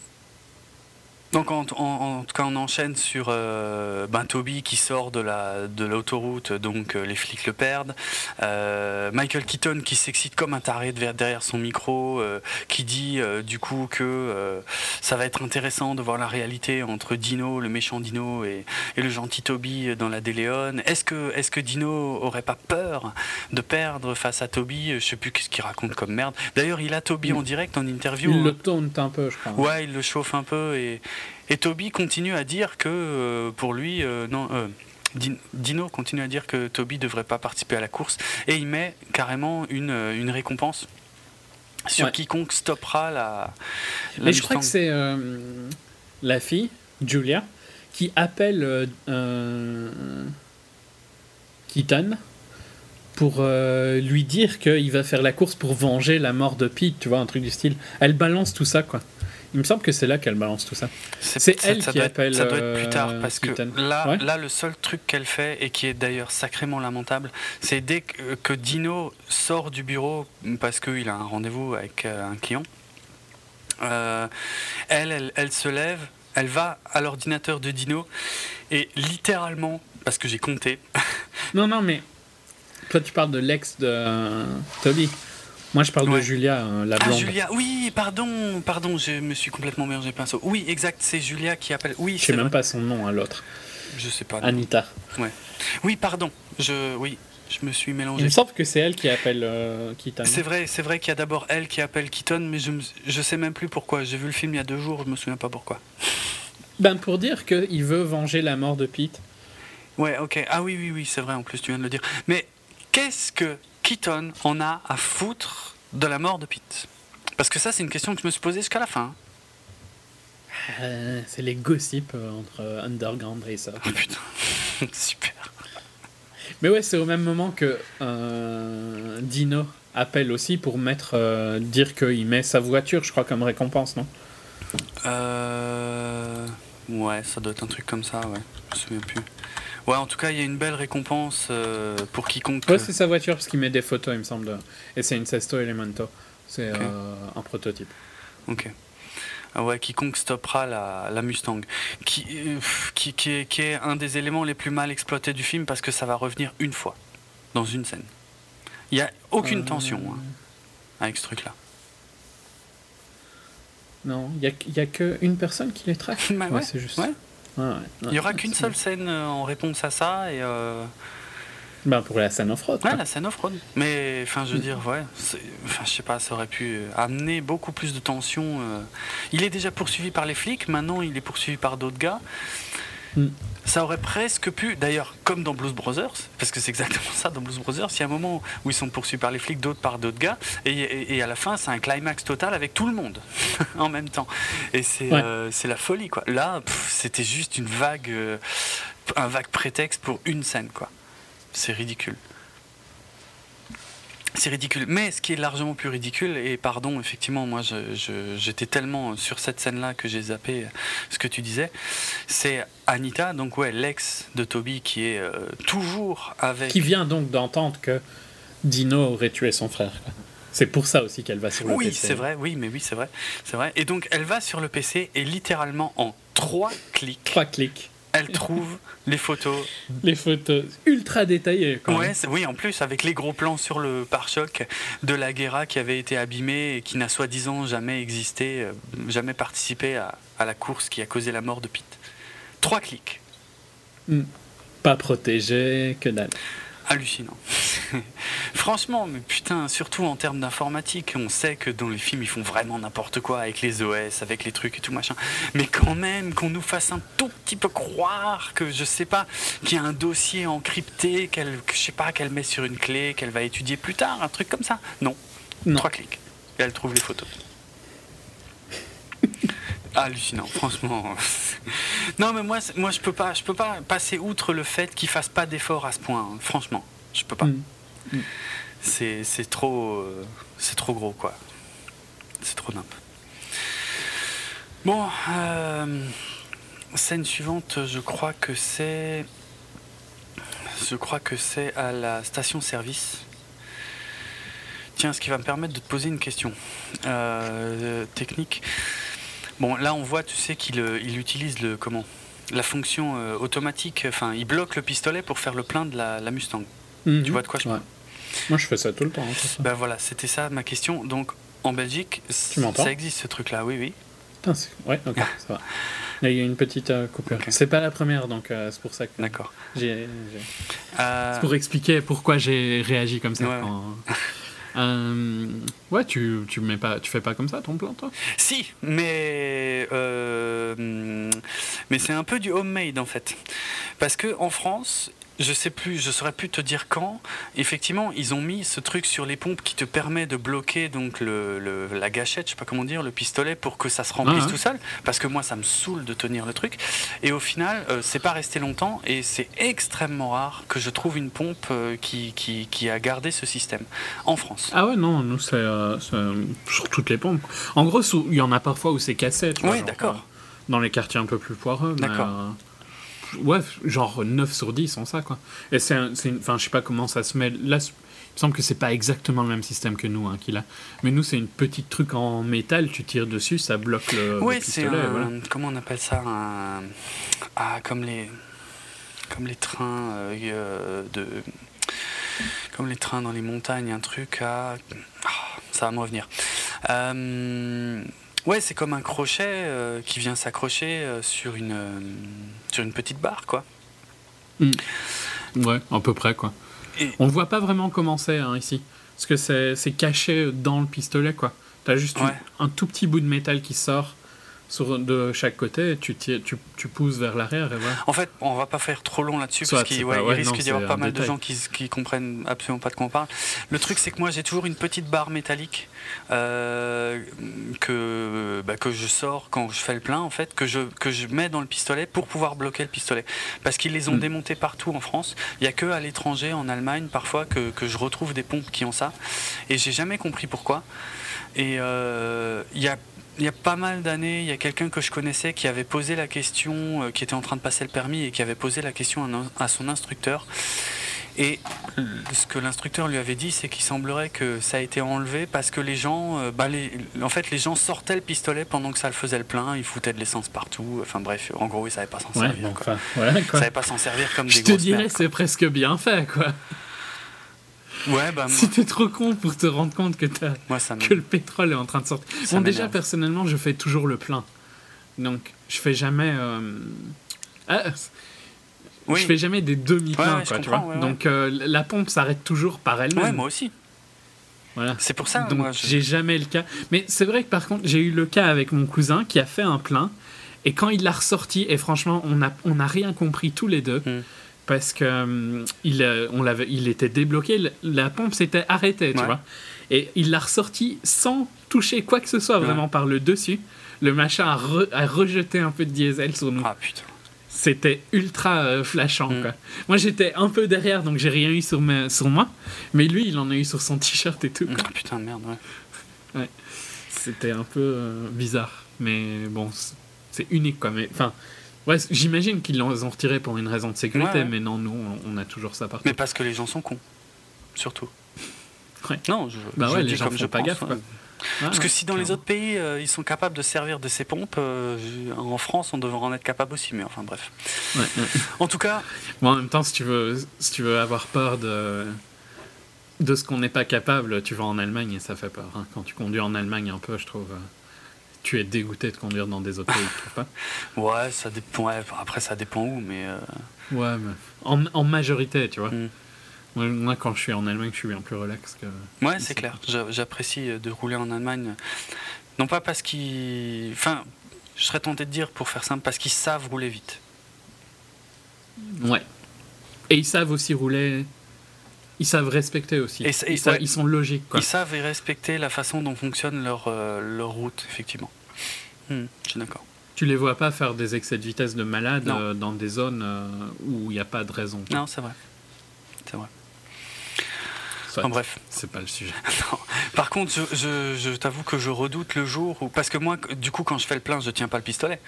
donc en, en, tout cas on enchaîne sur euh, ben, Toby qui sort de la de l'autoroute donc euh, les flics le perdent. Euh, Michael Keaton qui s'excite comme un taré derrière son micro qui dit du coup que ça va être intéressant de voir la réalité entre Dino le méchant Dino et, et le gentil Toby dans la Déléone est-ce que est-ce que Dino aurait pas peur de perdre face à Toby? Je sais plus ce qu'il raconte comme merde. D'ailleurs il a Toby en direct en interview il le tourne un peu je crois. Ouais il le chauffe un peu et et Toby continue à dire que euh, pour lui, euh, non. Euh, Dino continue à dire que Toby ne devrait pas participer à la course et il met carrément une, une récompense sur quiconque stoppera la. Mais je crois que c'est la fille, Julia, qui appelle Keaton pour lui dire qu'il va faire la course pour venger la mort de Pete, tu vois, un truc du style. Elle balance tout ça, quoi. Il me semble que c'est là qu'elle balance tout ça. C'est elle qui appelle. ça doit être plus tard euh, parce que là, là, le seul truc qu'elle fait et qui est d'ailleurs sacrément lamentable, c'est dès que, Dino sort du bureau parce qu'il a un rendez-vous avec euh, un client. Euh, elle, elle, se lève, elle va à l'ordinateur de Dino et littéralement, parce que j'ai compté. [LAUGHS] non, non, mais toi tu parles de l'ex de Toby. Moi, je parle de Julia, hein, la ah, blonde. Ah, Julia, oui, pardon, pardon, je me suis complètement mélangé pinceau. Oui, exact, c'est Julia qui appelle. Oui, je sais même pas son nom à l'autre. Je sais pas. Anita. Ouais. Oui, pardon. Je, oui, je me suis mélangé. Il me semble que c'est elle qui appelle euh, Keaton. C'est vrai, c'est vrai qu'il y a d'abord elle qui appelle Keaton, mais je, je sais même plus pourquoi. J'ai vu le film il y a deux jours, je me souviens pas pourquoi. Ben pour dire qu'il veut venger la mort de Pete. Ouais, ok. Ah oui, oui, oui, c'est vrai. En plus, tu viens de le dire. Mais qu'est-ce que Keaton en a à foutre de la mort de Pete Parce que ça, c'est une question que je me suis posée jusqu'à la fin. Euh, c'est les gossips euh, entre Underground Racer. Oh putain, [LAUGHS] super. Mais ouais, c'est au même moment que euh, Dino appelle aussi pour mettre dire qu'il met sa voiture, je crois, comme récompense, non? Euh... Ouais, ça doit être un truc comme ça, ouais. Je me souviens plus. Ouais, en tout cas, il y a une belle récompense euh, pour quiconque. Ouais, c'est sa voiture parce qu'il met des photos, il me semble. Et c'est une Sesto Elemento. C'est euh, un prototype. Ok. Ah ouais, quiconque stoppera la, la Mustang. Qui, euh, qui, qui, est, qui, est, un des éléments les plus mal exploités du film parce que ça va revenir une fois, dans une scène. Il n'y a aucune tension hein, avec ce truc-là. Non, il n'y a, a qu'une personne qui les traque. [LAUGHS] Bah ouais, c'est juste. Ouais. Il n'y aura qu'une seule scène euh, en réponse à ça et. Euh... Ben pour la scène off-road. Ouais, la scène off-road. Mais enfin, je veux dire, ouais, enfin, je sais pas, ça aurait pu amener beaucoup plus de tension. Euh. Il est déjà poursuivi par les flics, maintenant il est poursuivi par d'autres gars. Mm. Ça aurait presque pu, d'ailleurs, comme dans Blues Brothers, parce que c'est exactement ça dans Blues Brothers, il y a un moment où ils sont poursuivis par les flics, d'autres par d'autres gars, et, à la fin, c'est un climax total avec tout le monde [LAUGHS] en même temps. Et c'est euh, la folie, quoi. Là, c'était juste une vague, euh, un vague prétexte pour une scène, quoi. C'est ridicule. C'est ridicule. Mais ce qui est largement plus ridicule, et pardon, effectivement, moi j'étais tellement sur cette scène-là que j'ai zappé ce que tu disais, c'est Anita, donc ouais, l'ex de Toby qui est euh, toujours avec. Qui vient donc d'entendre que Dino aurait tué son frère. C'est pour ça aussi qu'elle va sur le PC. Oui, c'est vrai, oui, mais oui, c'est vrai. C'est vrai. Et donc elle va sur le PC et littéralement en trois clics. Trois clics elle trouve les photos. Les photos ultra détaillées. Quand oui, en plus, avec les gros plans sur le pare-choc de la Guerra qui avait été abîmée et qui n'a soi-disant jamais existé, euh, jamais participé à, la course qui a causé la mort de Pete. Trois clics. Hmm. Pas protégé, que dalle hallucinant. [LAUGHS] Franchement, mais putain, surtout en termes d'informatique, on sait que dans les films ils font vraiment n'importe quoi avec les OS, avec les trucs et tout machin. Mais quand même, qu'on nous fasse un tout petit peu croire que je sais pas, qu'il y a un dossier encrypté, qu'elle, je sais pas, qu'elle met sur une clé, qu'elle va étudier plus tard, un truc comme ça. Non. non. Trois clics. Et elle trouve les photos. [LAUGHS] hallucinant, franchement. [LAUGHS] non, mais moi, moi, je peux pas, je peux pas passer outre le fait qu'il fasse pas d'effort à ce point. Hein. Franchement, je peux pas. Mm. Mm. C'est trop, euh, c'est trop gros, quoi. C'est trop nimp. Bon, euh, scène suivante, je crois que c'est, je crois que c'est à la station-service. Tiens, ce qui va me permettre de te poser une question euh, technique. Bon, là, on voit, tu sais, qu'il euh, il utilise le comment la fonction euh, automatique. Enfin, il bloque le pistolet pour faire le plein de la, Mustang. Mhm. Tu vois de quoi je parle Moi, je fais ça tout le temps. Hein, ben voilà, c'était ça ma question. Donc, en Belgique, ça existe ce truc-là, oui, oui. Putain, ouais, ok, [LAUGHS] ça va. il y a une petite euh, coupure. C'est pas la première, donc c'est pour ça que. D'accord. C'est pour expliquer pourquoi j'ai réagi comme ça. [LAUGHS] Euh, ouais, tu, tu, mets pas, tu fais pas comme ça ton plan, toi? Si, mais, euh, mais c'est un peu du homemade en fait. Parce que en France, je sais plus, je saurais plus te dire quand. Effectivement, ils ont mis ce truc sur les pompes qui te permet de bloquer donc le, la gâchette, je sais pas comment dire, le pistolet pour que ça se remplisse ah, tout seul. Parce que moi, ça me saoule de tenir le truc. Et au final, euh, c'est pas resté longtemps et c'est extrêmement rare que je trouve une pompe euh, qui, qui, qui, a gardé ce système en France. Ah ouais, non, nous c'est euh, sur toutes les pompes. En gros, il y en a parfois où c'est cassé. Oui, d'accord. Dans les quartiers un peu plus poireux. D'accord ouais, genre 9 sur 10 en ça, quoi. Et c'est, enfin, je sais pas comment ça se met. Là, il me semble que c'est pas exactement le même système que nous, hein, qu'il a. Mais nous, c'est une petite truc en métal, tu tires dessus, ça bloque le. Oui, c'est Comment on appelle ça Ah, comme les. Comme les trains euh, de. Comme les trains dans les montagnes, un truc à. Ah, ça va me revenir. ouais, c'est comme un crochet qui vient s'accrocher sur, une, sur une petite barre, quoi. Mm. Ouais, à peu près, quoi. On voit pas vraiment comment c'est hein, ici. Parce que c'est caché dans le pistolet, quoi. T'as juste un tout petit bout de métal qui sort sur, de chaque côté, tu, tu, tu pousses vers l'arrière et voilà. En fait, on va pas faire trop long là-dessus parce qu'il risque d'y avoir pas mal de gens qui, qui comprennent absolument pas de quoi on parle. Le truc, c'est que moi, j'ai toujours une petite barre métallique euh, que, bah, que je sors quand je fais le plein, en fait, que je, que je mets dans le pistolet pour pouvoir bloquer le pistolet. Parce qu'ils les ont mm. démontés partout en France. Il y a que à l'étranger, en Allemagne, parfois, que, que je retrouve des pompes qui ont ça. Et j'ai jamais compris pourquoi. Et euh, il y a il y a pas mal d'années, il y a quelqu'un que je connaissais qui avait posé la question, euh, qui était en train de passer le permis et qui avait posé la question à, son instructeur. Et ce que l'instructeur lui avait dit, c'est qu'il semblerait que ça a été enlevé parce que les gens, euh, bah en fait, les gens sortaient le pistolet pendant que ça le faisait le plein, ils foutaient de l'essence partout. Enfin bref, en gros, ils savaient pas s'en servir. Ils savaient pas s'en servir comme des Je te dirais, c'est presque bien fait, quoi. Ouais, bah, si t'es trop con pour te rendre compte que, as, que le pétrole est en train de sortir. bon, déjà, personnellement, je fais toujours le plein. Donc, je fais jamais. Euh... Ah, Je fais jamais des demi-pleins, quoi, tu vois. Donc, euh, la pompe s'arrête toujours par elle-même. Ouais, moi aussi. Voilà. C'est pour ça. Donc, moi, j'ai jamais le cas. Mais c'est vrai que par contre, j'ai eu le cas avec mon cousin qui a fait un plein. Et quand il l'a ressorti, et franchement, on n'a on a rien compris tous les deux. Hmm parce que euh, il, euh, on l'avait, il était débloqué, la pompe s'était arrêtée, tu vois. Et il l'a ressorti sans toucher quoi que ce soit vraiment par le dessus. Le machin a, rejeté un peu de diesel sur nous. Ah putain. C'était ultra euh, flashant. Mm. Quoi. Moi j'étais un peu derrière donc j'ai rien eu sur, sur moi. Mais lui il en a eu sur son t-shirt et tout. Ah putain de merde, ouais. ouais. C'était un peu bizarre. Mais bon, c'est unique quoi. Mais, enfin, Ouais, j'imagine qu'ils l'ont retiré pour une raison de sécurité, mais non, nous, on, a toujours ça partout. Mais parce que les gens sont cons, surtout. [LAUGHS] Ouais. Non, je, bah ouais, les gens comme je pas gaffe. Quoi. parce que si dans les autres pays, euh, ils sont capables de servir de ces pompes, euh, en France, on devrait en être capable aussi, mais enfin bref. en tout cas... Bon, en même temps, si tu veux, si tu veux avoir peur de de ce qu'on n'est pas capable, tu vas en Allemagne et ça fait peur. Hein. Quand tu conduis en Allemagne un peu, je trouve, euh, tu es dégoûté de conduire dans des autres pays, tu pas [LAUGHS] Ouais, ça dépend. après, ça dépend où, mais. Euh, ouais, mais en, en, majorité, tu vois. Hmm. Moi, quand je suis en Allemagne, je suis bien plus relax que. Ouais, c'est clair. J'apprécie de rouler en Allemagne. Non pas parce qu'ils. Enfin, je serais tenté de dire, pour faire simple, parce qu'ils savent rouler vite. Ouais. Et ils savent aussi rouler. Ils savent respecter aussi. Et, ils, ils, sont logiques. Quoi. Ils savent et respecter la façon dont fonctionne leur, euh, leur route, effectivement. Hmm, je suis d'accord. Tu les vois pas faire des excès de vitesse de malade euh, dans des zones euh, où il n'y a pas de raison. Non, c'est vrai. C'est vrai. en bref. C'est pas le sujet. [LAUGHS] Par contre, je, je, je t'avoue que je redoute le jour où. Parce que moi, du coup, quand je fais le plein, je tiens pas le pistolet.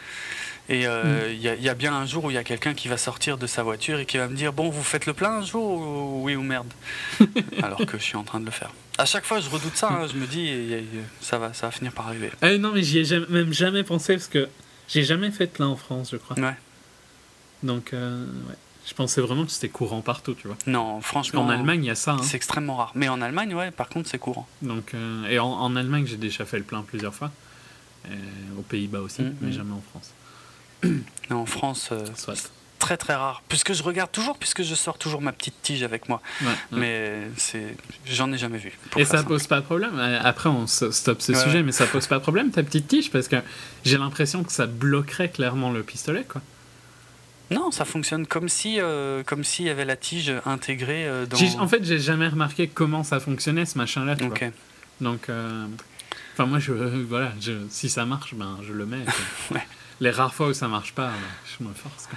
Et euh, mm. il y, a bien un jour où il y a quelqu'un qui va sortir de sa voiture et qui va me dire Bon, vous faites le plein un jour ou, Oui ou merde [LAUGHS] Alors que je suis en train de le faire. À chaque fois, je redoute ça. Hein, je me dis ça va, ça va finir par arriver. Eh non, mais j'y ai même jamais pensé parce que j'ai jamais fait de plein en France, je crois. Ouais. Donc, euh, ouais. Je pensais vraiment que c'était courant partout, tu vois. Non, franchement. En Allemagne, il y a ça. Hein. C'est extrêmement rare. Mais en Allemagne, ouais, par contre, c'est courant. Donc, euh, et en, Allemagne, j'ai déjà fait le plein plusieurs fois. aux Pays-Bas aussi, mm, mais mm. jamais en France [CLEARS THROAT] en France, euh, très très rare. Puisque je regarde toujours, puisque je sors toujours ma petite tige avec moi. Mais c'est, j'en ai jamais vu. Et ça, pose pas de problème. Euh, après, on stoppe ce sujet, mais ça pose pas de problème ta petite tige parce que j'ai l'impression que ça bloquerait clairement le pistolet, quoi. Non, ça fonctionne comme si, euh, comme s'il y avait la tige intégrée dans. En fait, j'ai jamais remarqué comment ça fonctionnait ce machin-là. Donc, enfin moi, je, voilà, si ça marche, ben je le mets. [LAUGHS] ouais les rares fois où ça marche pas, je me force.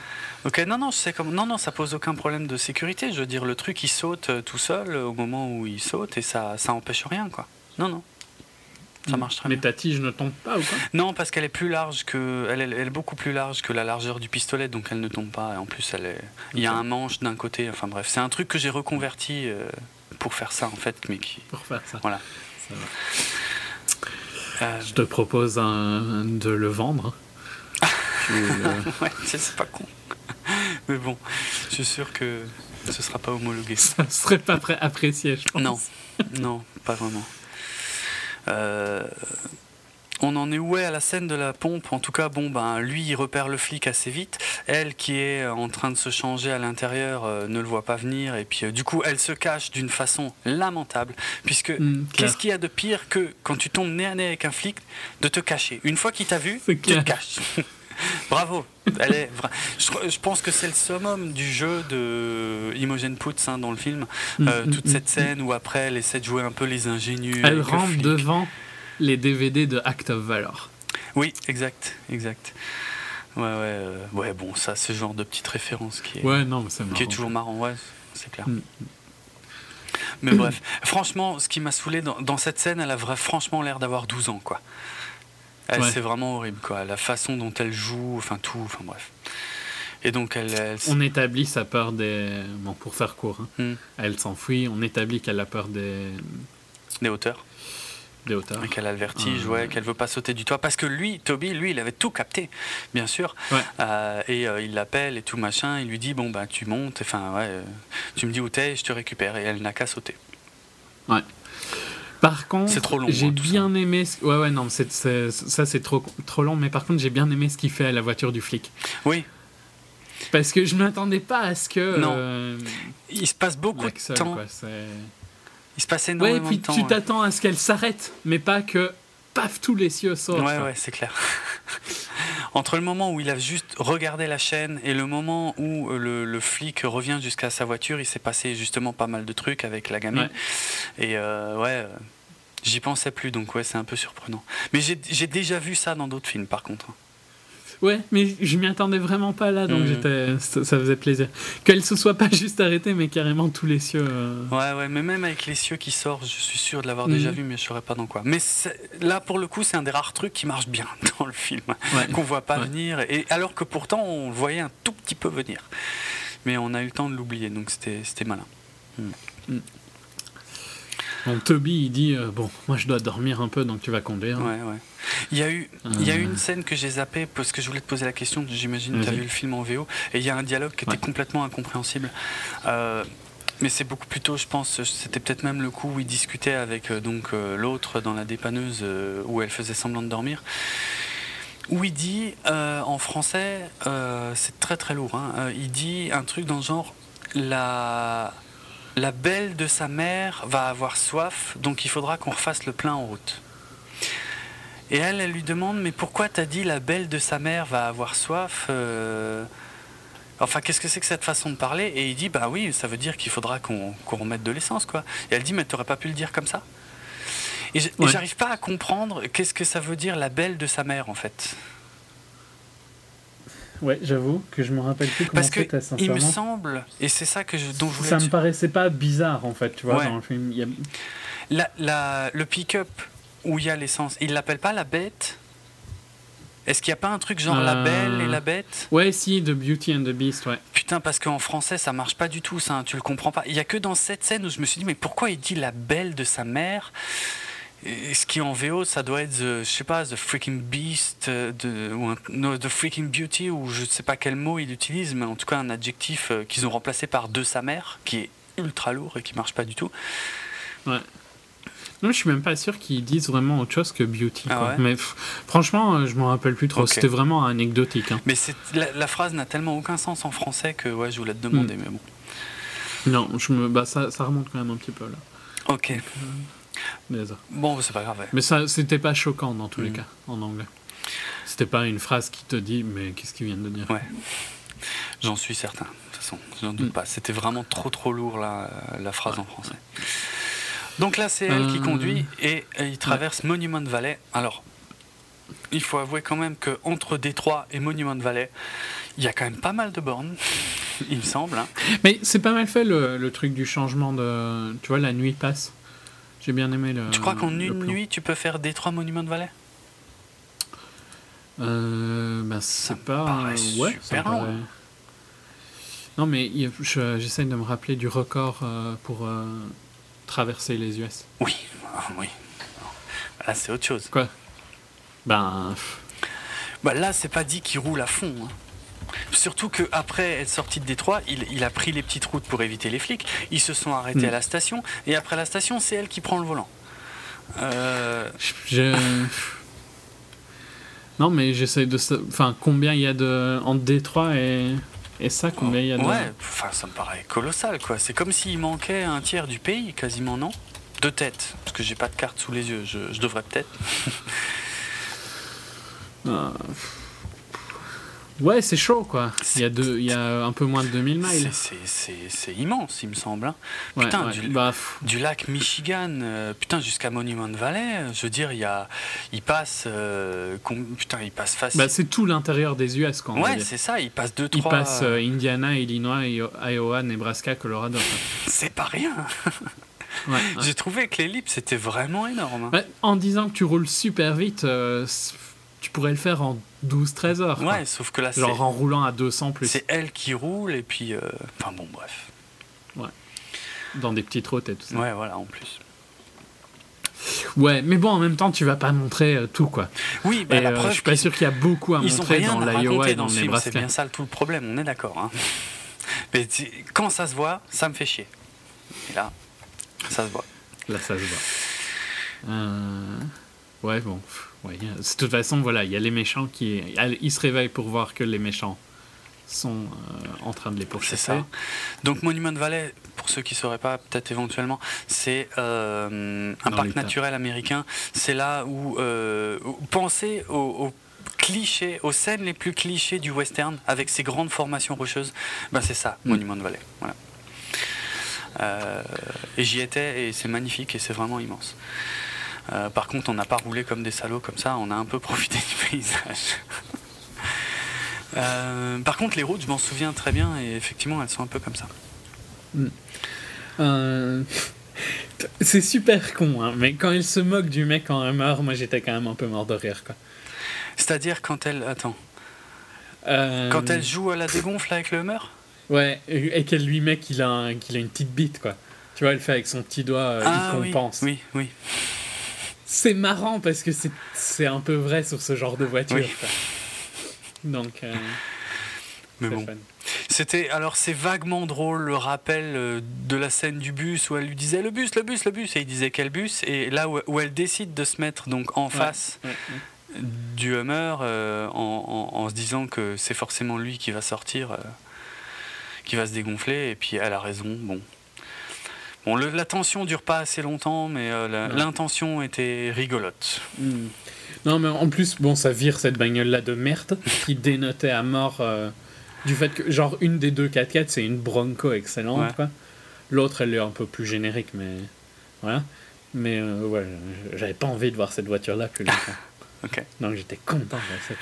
Ok, non, non, sais comme... non, non, ça pose aucun problème de sécurité. Je veux dire, le truc, il saute euh, tout seul euh, au moment où il saute et ça, ça empêche rien, quoi. Non, non. Ça marche très Mais bien. ta tige ne tombe pas ou quoi? Non, parce qu'elle est plus large que, elle, elle, est beaucoup plus large que la largeur du pistolet, donc elle ne tombe pas. Et en plus, elle est, il y a un manche d'un côté. Enfin bref, c'est un truc que j'ai reconverti euh, pour faire ça en fait, mais qui. Pour faire ça. Voilà. Je te propose de le vendre. Euh, [LAUGHS] ouais, c'est pas con. [LAUGHS] Mais bon, je suis sûr que ce sera pas homologué. Ça serait pas apprécié, je pense. Non, non, pas vraiment. on en est où à la scène de la pompe? En tout cas, bon, ben, lui, il repère le flic assez vite. Elle, qui est en train de se changer à l'intérieur, euh, ne le voit pas venir. Et puis, euh, du coup, elle se cache d'une façon lamentable. Puisque, mm, qu'est-ce qu'il y a de pire que quand tu tombes nez à nez avec un flic, de te cacher? Une fois qu'il t'a vu, tu te caches. [LAUGHS] [LAUGHS] Bravo. Elle est je, pense que c'est le summum du jeu de Imogen Poots hein, dans le film. Mm, euh, mm, toute cette scène où après elle essaie de jouer un peu les ingénus. Elle rentre devant les DVD de Act of Valor. Oui, exact, exact. Ouais, ouais, euh, ouais, bon, ça, ce genre de petite référence qui est, ouais, non, qui est toujours marrant, ouais, c'est clair. Mm. Mais bref, franchement, ce qui m'a saoulé dans, cette scène, elle a franchement l'air d'avoir 12 ans, quoi. Elle, c'est vraiment horrible, quoi. La façon dont elle joue, enfin tout, enfin bref. Et donc elle, On établit sa peur des. Bon, pour faire court, hein. mm. elle s'enfuit, on établit qu'elle a peur des. Des hauteurs des hauteurs. Qu'elle a le vertige, ah, ouais, qu'elle veut pas sauter du toit. Parce que lui, Toby, lui, il avait tout capté, bien sûr. Euh, et euh, il l'appelle et tout machin. Il lui dit Bon, ben, tu montes, enfin, ouais, euh, tu me dis où t'es, je te récupère. Et elle n'a qu'à sauter. Ouais. Par contre, j'ai hein, bien aimé. Ouais, ouais, non, ça c'est trop, trop long, mais par contre, j'ai bien aimé ce qu'il fait à la voiture du flic. Oui. Parce que je m'attendais pas à ce que. Non. Il se passe beaucoup de temps. Quoi, il se passe énormément ouais, puis tu t'attends à ce qu'elle s'arrête, mais pas que paf tous les cieux sortent. Ouais, ouais, c'est clair. [LAUGHS] Entre le moment où il a juste regardé la chaîne et le moment où euh, le, flic revient jusqu'à sa voiture, il s'est passé justement pas mal de trucs avec la gamine. Et euh, ouais, euh, j'y pensais plus, donc ouais, c'est un peu surprenant. Mais j'ai déjà vu ça dans d'autres films, par contre. Ouais, mais je m'y attendais vraiment pas là, donc mm. ça, faisait plaisir. Qu'elle se soit pas [LAUGHS] juste arrêtée, mais carrément tous les cieux. Euh. Ouais, ouais, mais même avec les cieux qui sortent, je suis sûr de l'avoir déjà mm. vu, mais je saurais pas dans quoi. Mais là, pour le coup, c'est un des rares trucs qui marche bien [LAUGHS] dans le film, qu'on voit pas venir, et alors que pourtant on le voyait un tout petit peu venir. Mais on a eu le temps de l'oublier, donc c'était malin. Mm. Donc Toby, il dit euh, Bon, moi je dois dormir un peu, donc tu vas conduire. Ouais, ouais. Il y a eu, il y a eu une scène que j'ai zappée parce que je voulais te poser la question. J'imagine que tu as vu le film en VO. Et il y a un dialogue qui était complètement incompréhensible. Euh, mais c'est beaucoup plus tôt, je pense. C'était peut-être même le coup où il discutait avec euh, donc l'autre dans la dépanneuse où elle faisait semblant de dormir où il dit en français, c'est très très lourd, hein, il dit un truc dans le genre la, la belle de sa mère va avoir soif, donc il faudra qu'on refasse le plein en route. Et elle, elle lui demande, mais pourquoi t'as dit la belle de sa mère va avoir soif euh? Enfin, qu'est-ce que c'est que cette façon de parler? Et il dit, bah oui, ça veut dire qu'il faudra qu'on remette de l'essence, quoi. Et elle dit, mais t'aurais pas pu le dire comme ça? Et j'arrive pas à comprendre qu'est-ce que ça veut dire la belle de sa mère, en fait. Ouais, j'avoue que je me rappelle plus comment c'était sincèrement. Il me semble, et c'est ça que je, dont je voulais. Ça me paraissait pas bizarre en fait, tu vois, dans le film. Y a... la, la, le pick-up où il y a l'essence, il l'appelle pas la bête? Est-ce qu'il n'y a pas un truc genre la belle et la bête? Ouais, si, The Beauty and the Beast, ouais. Putain, parce qu'en français ça marche pas du tout, ça, hein, tu le comprends pas. Il y a que dans cette scène où je me suis dit, mais pourquoi il dit la belle de sa mère? Ce qui en VO, ça doit être, the, je sais pas, The Freaking Beast, euh, de, ou un, The Freaking Beauty, ou je sais pas quel mot il utilise, mais en tout cas un adjectif euh, qu'ils ont remplacé par de sa mère, qui est ultra lourd et qui marche pas du tout. Ouais. Non, je suis même pas sûr qu'ils disent vraiment autre chose que beauty. Ah mais franchement, euh, je m'en rappelle plus trop. C'était vraiment anecdotique. Hein. Mais la, la, phrase n'a tellement aucun sens en français que ouais, je voulais te demander, hmm. mais bon. Non, je me, bah, ça, ça, remonte quand même un petit peu là. Ok. Bon, c'est pas grave. Mais ça, c'était pas choquant dans tous les mm. cas, en anglais. C'était pas une phrase qui te dit, mais qu'est-ce qu'il vient de dire? Ouais. J'en suis certain. De toute façon, j'en doute mm. pas. C'était vraiment trop trop lourd la, la phrase en français. Donc là, c'est elle qui euh, conduit et, il traverse Monument Valley. Alors, il faut avouer quand même que entre Détroit et Monument Valley, il y a quand même pas mal de bornes, [LAUGHS] il me semble. Hein. Mais c'est pas mal fait le, le, truc du changement de. Tu vois, la nuit passe. J'ai bien aimé le. Tu crois qu'en une nuit, tu peux faire des trois monuments de Valais? Euh, ben, c'est pas. Ouais, super long. Non, mais j'essaie de me rappeler du record euh, pour euh, traverser les US. Oui, ah, oui. Là, c'est autre chose. Quoi? Ben. Bah là, c'est pas dit qu'il roule à fond. Hein. Surtout qu'après être sorti de Détroit, il, a pris les petites routes pour éviter les flics. Ils se sont arrêtés mm. à la station. Et après la station, c'est elle qui prend le volant. Euh... Je... Non, mais j'essaie de. Enfin, combien il y a de. Entre Détroit et. Et ça, combien il y a de. Ouais, enfin, ça me paraît colossal, quoi. C'est comme s'il manquait un tiers du pays, quasiment, non? De tête. Parce que j'ai pas de carte sous les yeux. Je, je devrais peut-être. ah. Ouais, c'est chaud, quoi. Il y, a deux, il y a un peu moins de 2000 miles. C'est immense, il me semble. Hein. Putain, Du, bah, du, lac Michigan, euh, putain, jusqu'à Monument Valley, je veux dire, il, y a, il passe... Euh, putain, il passe facile. Bah, c'est tout l'intérieur des US, quand Ouais, c'est ça, il passe deux, trois... Il passe euh, Indiana, Illinois, Iowa, Nebraska, Colorado. C'est pas rien [LAUGHS] J'ai trouvé que l'ellipse c'était vraiment énorme. Hein. en disant que tu roules super vite, tu pourrais le faire en 12-13 heures. Ouais, sauf que là, c'est. Genre en roulant à 200 plus. C'est elle qui roule et puis. Euh, enfin bon, bref. Ouais. Dans des petites routes et tout ça. Ouais, voilà, en plus. Ouais, mais bon, en même temps, tu vas pas montrer euh, tout, quoi. Oui, bah, la euh, je suis pas sûr qu'il y a beaucoup à montrer dans l'Iowa et dans, le Nebraska. C'est bien ça tout le problème, on est d'accord. Hein. [LAUGHS] Mais quand ça se voit, ça me fait chier. Et là, ça se voit. Là, ça se voit. Ouais, bon. Ouais, de toute façon, voilà, il y a les méchants qui. Ils se réveillent pour voir que les méchants sont euh, en train de les pourchasser. C'est ça. Donc Monument Valley, pour ceux qui ne sauraient pas, peut-être éventuellement, c'est euh, un parc naturel américain. C'est là où, euh, pensez aux, clichés, aux scènes les plus clichés du western, avec ces grandes formations rocheuses. Ben c'est ça, mm. Monument Valley. Voilà. et j'y étais et c'est magnifique et c'est vraiment immense. Euh, par contre, on n'a pas roulé comme des salauds comme ça, on a un peu profité du paysage. [LAUGHS] Euh, par contre, les routes, je m'en souviens très bien et effectivement, elles sont un peu comme ça. Hmm. Euh, [LAUGHS] c'est super con, hein, mais quand il se moque du mec en meurt, moi j'étais quand même un peu mort de rire. C'est-à-dire quand elle. Attends. Quand elle joue à la dégonfle avec le humeur? Ouais, et qu'elle lui met qu'il a, une petite bite, quoi. Tu vois, elle fait avec son petit doigt, ah, il compense. Oui, oui. C'est marrant parce que c'est un peu vrai sur ce genre de voiture. Donc. Euh, Mais bon. C'était alors c'est vaguement drôle le rappel euh, de la scène du bus où elle lui disait le bus, le bus, le bus et il disait quel bus? Et là où, elle décide de se mettre donc en face du Hummer euh, en, en, se disant que c'est forcément lui qui va sortir, qui va se dégonfler et puis elle a raison. Bon, Bon, la tension dure pas assez longtemps, mais euh, l'intention était rigolote. Hmm. Non, mais en plus, bon, ça vire cette bagnole-là de merde [LAUGHS] qui dénotait à mort euh, du fait que, genre, une des deux 4x4, c'est une Bronco excellente, quoi. L'autre, elle est un peu plus générique, mais voilà. Mais euh, ouais, j'avais pas envie de voir cette voiture-là plus longtemps. [LAUGHS] Donc j'étais content de cette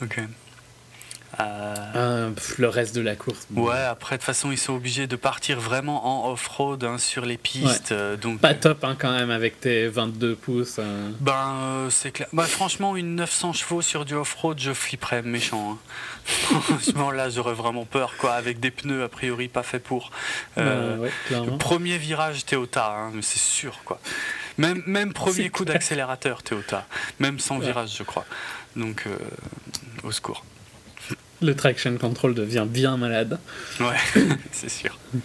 voiture. Ok. Euh, euh, le reste de la course. Ouais, après, de toute façon, ils sont obligés de partir vraiment en off-road hein, sur les pistes. Euh, donc... Pas top hein, quand même avec tes 22 pouces. Hein. Ben, c'est clair. Bah, franchement, une 900 chevaux sur du off-road, je flipperais méchant. [LAUGHS] franchement, là, j'aurais vraiment peur, quoi, avec des pneus a priori pas faits pour. Ben, le premier virage, Théota, c'est sûr, quoi. Même, même premier coup d'accélérateur, Théota. Même sans virage, je crois. Donc, au secours le traction control devient bien malade. Ouais, [LAUGHS] c'est sûr. [LAUGHS]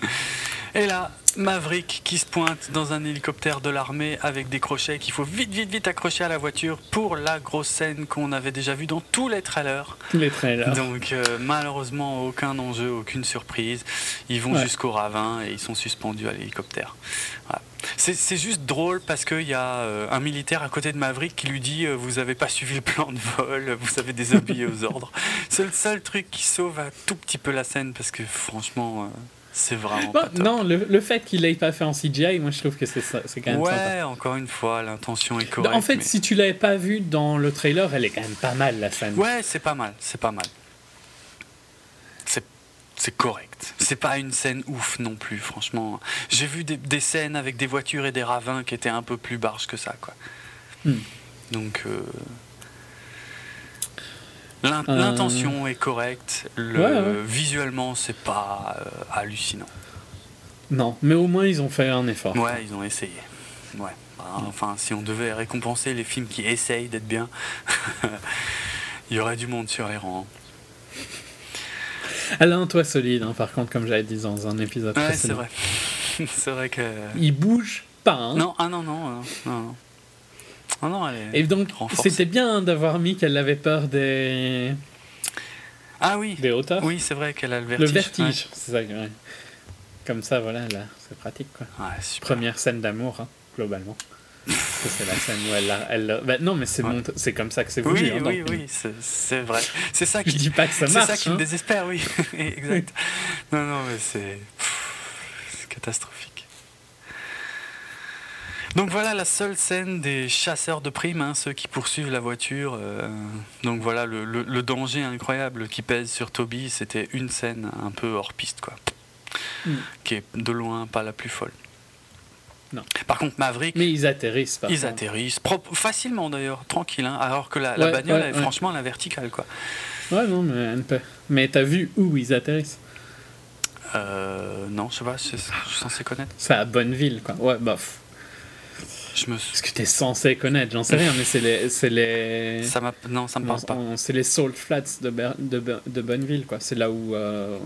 Et là, Maverick qui se pointe dans un hélicoptère de l'armée avec des crochets qu'il faut vite, vite, vite accrocher à la voiture pour la grosse scène qu'on avait déjà vue dans tous les trailers. Tous les trailers. Donc, euh, malheureusement, aucun enjeu, aucune surprise. Ils vont jusqu'au ravin et ils sont suspendus à l'hélicoptère. C'est juste drôle parce qu'il y a euh, un militaire à côté de Maverick qui lui dit euh, Vous n'avez pas suivi le plan de vol, vous avez désobéi [LAUGHS] aux ordres. C'est le seul truc qui sauve un tout petit peu la scène parce que franchement. C'est vraiment pas top. Non, le, le fait qu'il l'ait pas fait en CGI, moi je trouve que c'est c'est quand même Ouais, encore une fois, l'intention est correcte. En fait, si tu l'avais pas vu dans le trailer, elle est quand même pas mal la scène. Ouais, c'est pas mal, c'est pas mal. C'est correct. C'est pas une scène ouf non plus, franchement. J'ai vu des, des, scènes avec des voitures et des ravins qui étaient un peu plus barges que ça, quoi. Hmm. Donc. Euh, euh, l'intention est correcte. Le, Visuellement, c'est pas euh, hallucinant. Non, mais au moins ils ont fait un effort. Ouais, ils ont essayé. Ouais. Enfin, si on devait récompenser les films qui essayent d'être bien, [LAUGHS] il y aurait du monde sur les rangs. Elle a un toit solide, hein, par contre, comme j'avais dit dans un épisode ouais, c'est vrai. [LAUGHS] c'est vrai que. Il bouge, pas. Hein. Non, ah non, non. non. Oh non, Et donc, c'était bien d'avoir mis qu'elle avait peur des. Ah oui. Des hauteurs. Oui, c'est vrai qu'elle a le vertige. Le vertige, c'est ça. Comme ça, voilà, là, c'est pratique, quoi. Première scène d'amour, hein, globalement. c'est la scène où elle, elle ben, non mais c'est c'est comme ça que c'est voulu oui hein, oui oui c'est vrai c'est ça qui je dis pas que ça marche c'est ça qui me hein. désespère oui [LAUGHS] exact non non mais c'est catastrophique donc voilà la seule scène des chasseurs de primes, hein, ceux qui poursuivent la voiture. Euh, donc voilà le, danger incroyable qui pèse sur Toby, c'était une scène un peu hors piste, quoi. Hmm. Qui est de loin pas la plus folle. Non. Par contre, Maverick. Mais ils atterrissent, pas. Ils atterrissent, facilement d'ailleurs, tranquille, hein, alors que la, bagnole est franchement la verticale, quoi. Ouais, non, mais, mais t'as vu où ils atterrissent? Euh, Non, je sais pas, je suis censé connaître. C'est à Bonneville, quoi. Ouais, bof. Je me... Ce que tu es censé connaître, j'en sais rien, mais c'est les, c'est les. Ça non, ça me parle pas. C'est les Salt Flats de, de, de Bonneville, quoi. C'est là où euh,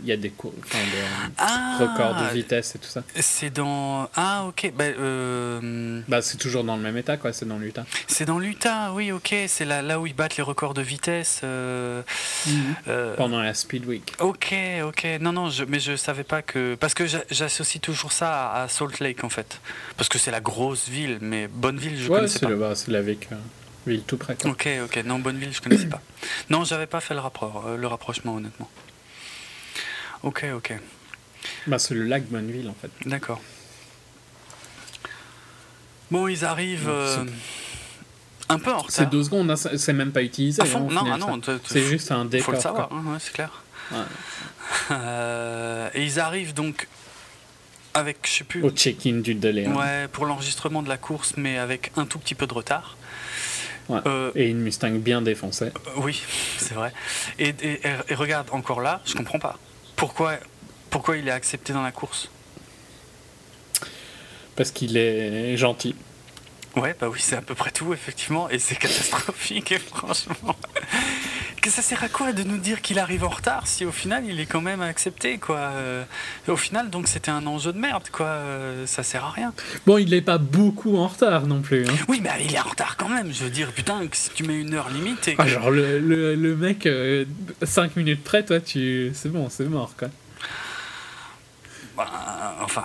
il y a des, enfin, des ah, records de vitesse et tout ça. C'est dans. Ah, ok. Bah, euh... bah c'est toujours dans le même état, quoi. C'est dans l'Utah. C'est dans l'Utah, oui, ok. C'est là, là où ils battent les records de vitesse. Euh... Mhm. Euh, Pendant la Speed Week. Ok, ok. Non, non, je... mais je savais pas que. Parce que j'associe toujours ça à Salt Lake, en fait. Parce que c'est la grosse ville, mais Bonneville, je ouais, connaissais pas. Le, c'est la ville tout près. Quoi. Ok, ok. Non, Bonneville, je connaissais pas. Non, j'avais pas fait le, rapport, euh, le rapprochement, honnêtement. Ok, ok. Bah, c'est le lac Bonneville, en fait. D'accord. Bon, ils arrivent euh, un peu en retard. C'est deux secondes, hein, c'est même pas utilisé. À fond, hein, non, ah non, c'est juste un décor. Faut le savoir, hein, c'est clair. [LAUGHS] Euh, et ils arrivent donc avec, je sais plus. Au check-in du délai. Ouais, pour l'enregistrement de la course, mais avec un tout petit peu de retard. Ouais. Euh, et une Mustang bien défoncée. oui, c'est vrai. Et, et, et, regarde, encore là, je comprends pas. Pourquoi, pourquoi il est accepté dans la course? Parce qu'il est gentil. Ouais, bah oui, c'est à peu près tout, effectivement, et c'est [LAUGHS] catastrophique, franchement. Que ça sert à quoi de nous dire qu'il arrive en retard si au final il est quand même accepté, quoi euh, Au final, donc c'était un enjeu de merde, quoi. Euh, ça sert à rien. Bon, il n'est pas beaucoup en retard non plus. Hein. Oui, mais il est en retard quand même. Je veux dire, putain, si tu mets une heure limite. Et ah, genre le, le, mec, 5 euh, minutes près, toi, tu, c'est bon, c'est mort, quoi. Bah, enfin,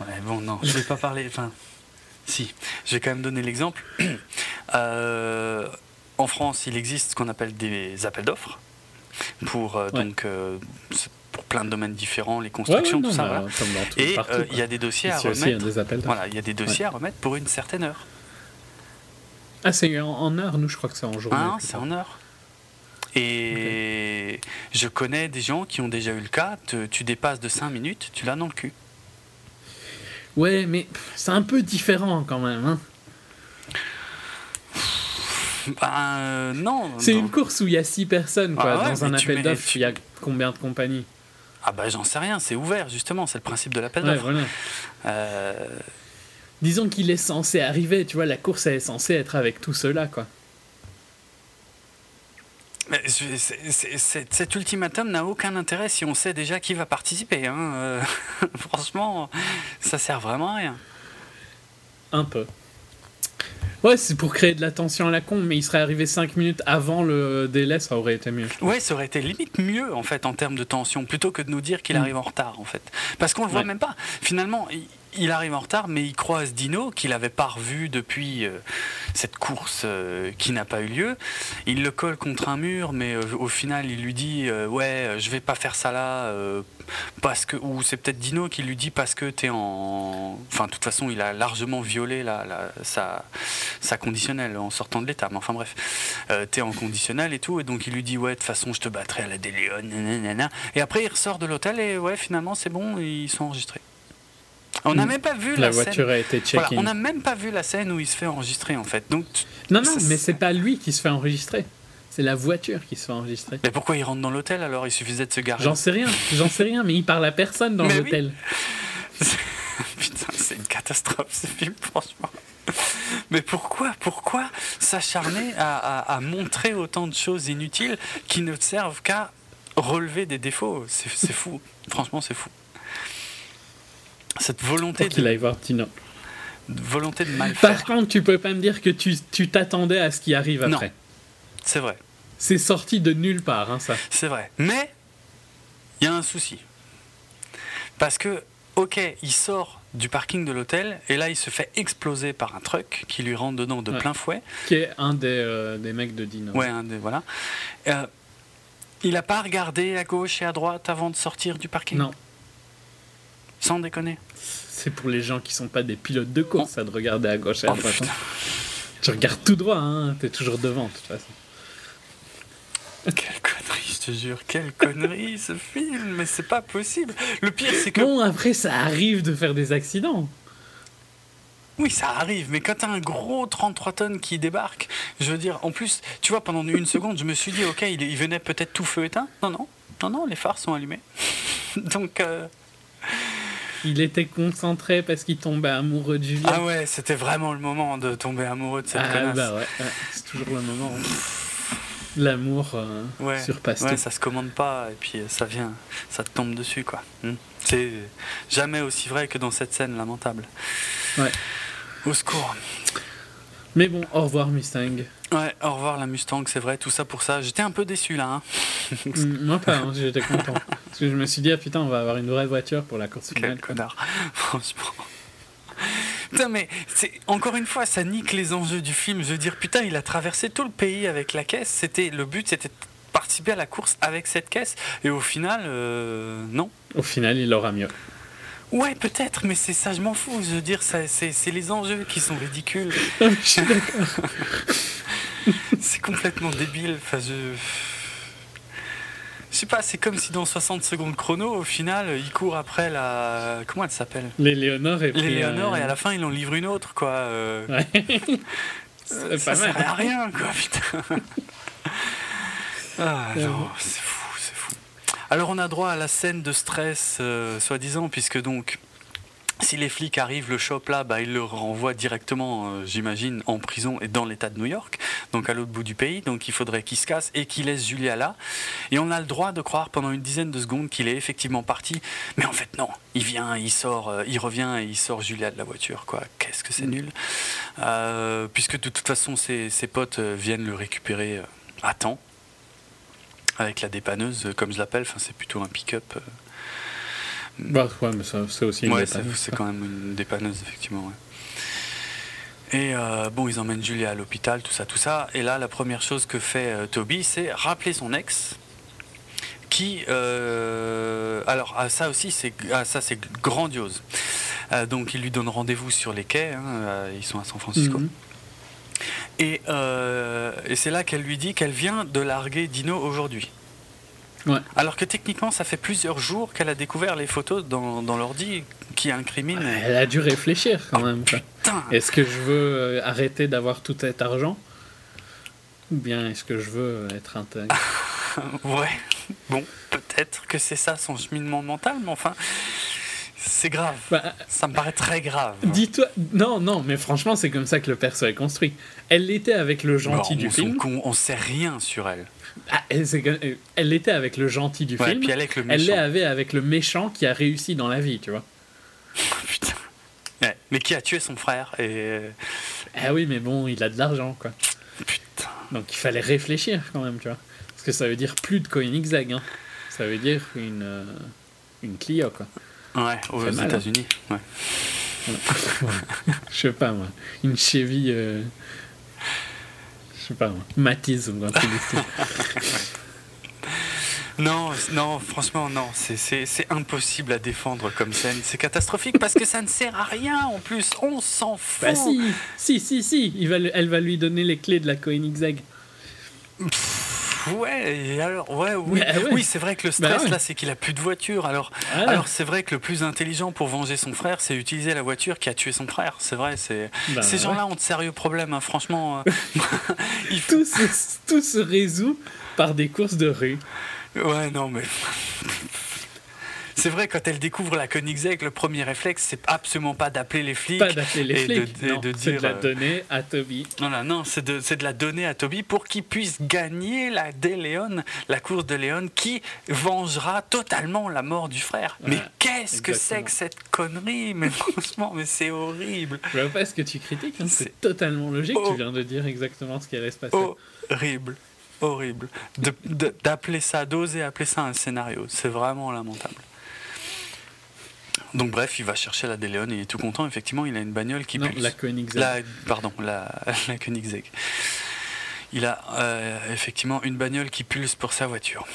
ouais, bon, non, je vais pas parler. Enfin, si, je vais quand même donner l'exemple. [CLEARS THROAT] Euh, en France, il existe ce qu'on appelle des appels d'offres pour euh, donc euh, pour plein de domaines différents, les constructions, tout ça. Et il y a des dossiers à remettre. voilà, il y a des dossiers à remettre pour une certaine heure. Ah, c'est en, heure, nous, je crois que c'est en journée. Ah, c'est en heure. Et je connais des gens qui ont déjà eu le cas, tu dépasses de 5 minutes, tu l'as dans le cul. Ouais, mais c'est un peu différent quand même. Hein. Bah, non. C'est une course où il y a 6 personnes, quoi. Ah dans un appel d'offres, il y a combien de compagnies Ah bah j'en sais rien, c'est ouvert justement, c'est le principe de l'appel d'offres. Euh, Disons qu'il est censé arriver, tu vois, la course est censée être avec tout cela, quoi. Mais cet ultimatum n'a aucun intérêt si on sait déjà qui va participer. Hein. Euh, [LAUGHS] franchement, ça sert vraiment à rien. Un peu. Ouais, c'est pour créer de la tension à la con, mais il serait arrivé 5 minutes avant le délai, ça aurait été mieux. Ouais, ça aurait été limite mieux en fait en termes de tension, plutôt que de nous dire qu'il mm. arrive en retard en fait. Parce qu'on le voit même pas. Finalement, il arrive en retard, mais il croise Dino, qu'il n'avait pas revu depuis euh, cette course euh, qui n'a pas eu lieu. Il le colle contre un mur, mais euh, au final, il lui dit Ouais, je vais pas faire ça là, parce que. Ou c'est peut-être Dino qui lui dit Parce que tu es en. Enfin, de toute façon, il a largement violé sa, conditionnelle en sortant de l'état. Mais enfin, bref, tu es en conditionnel et tout, et donc il lui dit Ouais, de toute façon, je te battrai à la déléon, Et après, il ressort de l'hôtel, et ouais, finalement, c'est bon, ils sont enregistrés. On n'a hmm. même pas vu la, la voiture a été checkée. on n'a même pas vu la scène où il se fait enregistrer en fait. Donc non non, mais c'est pas lui qui se fait enregistrer. C'est la voiture qui se fait enregistrer. Mais pourquoi il rentre dans l'hôtel alors? Il suffisait de se garer. J'en sais rien, j'en sais rien, mais il parle à personne dans l'hôtel. [LAUGHS] Putain, c'est une catastrophe ce film, franchement. Mais pourquoi, pourquoi s'acharner à, à, montrer autant de choses inutiles qui ne servent qu'à relever des défauts? C'est fou, franchement, c'est fou cette volonté qu'il aille voir Tino. volonté de mal faire. Par contre, tu peux pas me dire que tu t'attendais à ce qui arrive après. Non. C'est vrai. C'est sorti de nulle part, hein, ça. C'est vrai. Mais il y a un souci. Parce que, ok, il sort du parking de l'hôtel et là il se fait exploser par un truck qui lui rentre dedans de plein fouet. Qui est un des, euh, des mecs de Dino. Ouais, un des. Voilà. Euh, il n'a pas regardé à gauche et à droite avant de sortir du parking? Non. Sans déconner? C'est pour les gens qui sont pas des pilotes de course, ça, de regarder à gauche et à oh, droite. Hein. Tu regardes tout droit, hein, t'es toujours devant, de toute façon. Quelle connerie, je te jure, quelle connerie ce film, mais c'est pas possible. Le pire, c'est que. Bon, après, ça arrive de faire des accidents. Oui, ça arrive, mais quand t'as un gros 33 tonnes qui débarque, je veux dire, en plus, tu vois, pendant une seconde, je me suis dit, ok, il, venait peut-être tout feu éteint. Non, non, non, non, les phares sont allumés. [LAUGHS] Donc. Euh, il était concentré parce qu'il tombait amoureux de Julia. Ah ouais, c'était vraiment le moment de tomber amoureux de cette ah, connasse. Bah ouais, c'est toujours le moment. L'amour euh, surpasse ouais, ça se commande pas et puis ça vient, ça te tombe dessus quoi. Hmm. C'est jamais aussi vrai que dans cette scène lamentable. Ouais. Au secours. Mais bon, au revoir Mustang. Ouais, au revoir la Mustang, c'est vrai, tout ça pour ça. J'étais un peu déçu là. Hein. [LAUGHS] Mm, moi pas, hein, j'étais content. [LAUGHS] Parce que je me suis dit, ah putain, on va avoir une vraie voiture pour la course finale. Quel connard, [LAUGHS] franchement. Putain, mais c'est encore une fois, ça nique les enjeux du film. Je veux dire, putain, il a traversé tout le pays avec la caisse. C'était le but, c'était de participer à la course avec cette caisse. Et au final, euh, non. Au final, il aura mieux. Ouais, peut-être, mais c'est ça, je m'en fous. Je veux dire, c'est les enjeux qui sont ridicules. [LAUGHS] [LAUGHS] c'est complètement débile. Enfin, je. Je sais pas, c'est comme si dans 60 secondes chrono, au final, il court après la. Comment elle s'appelle? L'éléonore et Léonore, et à la fin, il en livre une autre, quoi. Euh. Ouais. [LAUGHS] ça, ça sert à rien, quoi, putain. ah, fou, c'est fou. Alors, on a droit à la scène de stress, euh, soi-disant, puisque donc si les flics arrivent, le shop là, bah, ils le renvoient directement, euh, j'imagine, en prison et dans l'État de New York, donc à l'autre bout du pays. Donc il faudrait qu'il se casse et qu'il laisse Julia là. Et on a le droit de croire pendant une dizaine de secondes qu'il est effectivement parti. Mais en fait, non. Il vient, il sort, euh, il revient et il sort Julia de la voiture. Quoi. Qu'est-ce que c'est mm. nul. Euh, puisque de toute façon, ses, ses potes viennent le récupérer à temps. Avec la dépanneuse, comme je l'appelle. Enfin, c'est plutôt un pick-up. Bah ouais, mais c'est aussi une ouais, c'est quand même une dépanneuse, effectivement. Ouais. Et euh, bon, ils emmènent Julia à l'hôpital, tout ça, tout ça. Et là, la première chose que fait euh, Toby, c'est rappeler son ex, qui, euh, alors ah, ça aussi, c'est ah, ça c'est grandiose. donc, il lui donne rendez-vous sur les quais. Hein, ils sont à San Francisco. Mhm. Et, et c'est là qu'elle lui dit qu'elle vient de larguer Dino aujourd'hui. Alors que techniquement, ça fait plusieurs jours qu'elle a découvert les photos dans, dans l'ordi qui incriminent. Elle a dû réfléchir quand même. Est-ce que je veux euh, arrêter d'avoir tout cet argent? Ou bien est-ce que je veux être intègre? [LAUGHS] Ouais, bon, peut-être que c'est ça son cheminement mental, mais enfin. C'est grave. Bah, ça me paraît très grave. Dis-toi. Non, non, mais franchement, c'est comme ça que le perso est construit. Elle l'était avec le gentil du film. On, on sait rien sur elle. Ah, elle, l'était avec le gentil du film. Puis elle avec le méchant. Elle l'avait avec le méchant qui a réussi dans la vie, tu vois. [LAUGHS] Putain. mais qui a tué son frère et. Ah oui, mais bon, il a de l'argent, quoi. Putain. Donc il fallait réfléchir quand même, tu vois. Parce que ça veut dire plus de Koenigsegg, hein. Ça veut dire une, euh, une Clio, quoi. Ouais, aux hein. États-Unis, ouais. [LAUGHS] Je sais pas, moi. Une Chevy. Euh, sais pas, Matisse ou un truc [LAUGHS] Non, non, franchement, non. C'est impossible à défendre comme scène. C'est catastrophique parce que ça ne sert à rien en plus. On s'en fout. Bah si, si, si, si. Il va, elle va lui donner les clés de la Koenigsegg. Ouais, alors, ouais, oui, bah oui c'est vrai que le stress bah là, c'est qu'il a plus de voiture. Alors, alors c'est vrai que le plus intelligent pour venger son frère, c'est utiliser la voiture qui a tué son frère. C'est vrai, c'est bah ces gens-là ont de sérieux problèmes, hein, franchement. Euh. [LAUGHS] [LAUGHS] tout, se, tout se résout par des courses de rue. Ouais, non, mais c'est vrai, quand elle découvre la Koenigsegg, le premier réflexe, c'est absolument pas d'appeler les flics. Pas d'appeler les flics, de, de, dire. de la euh, donner à Toby. Non, non, c'est de, de, la donner à Toby pour qu'il puisse gagner la Léon, la course de Léon, qui vengera totalement la mort du frère. mais qu'est-ce que c'est que cette connerie? Mais franchement, mais c'est horrible. Je vois pas ce que tu critiques, hein. c'est totalement logique. Tu viens de dire exactement ce qui allait se passer. Horrible horrible. D'appeler ça, d'oser appeler ça un scénario, c'est vraiment lamentable. Donc bref, il va chercher la DeLeon et il est tout content. Effectivement, il a une bagnole qui non, La Koenigsegg. pardon, la, [LAUGHS] la Koenigsegg. Il a euh, effectivement une bagnole qui pulse pour sa voiture.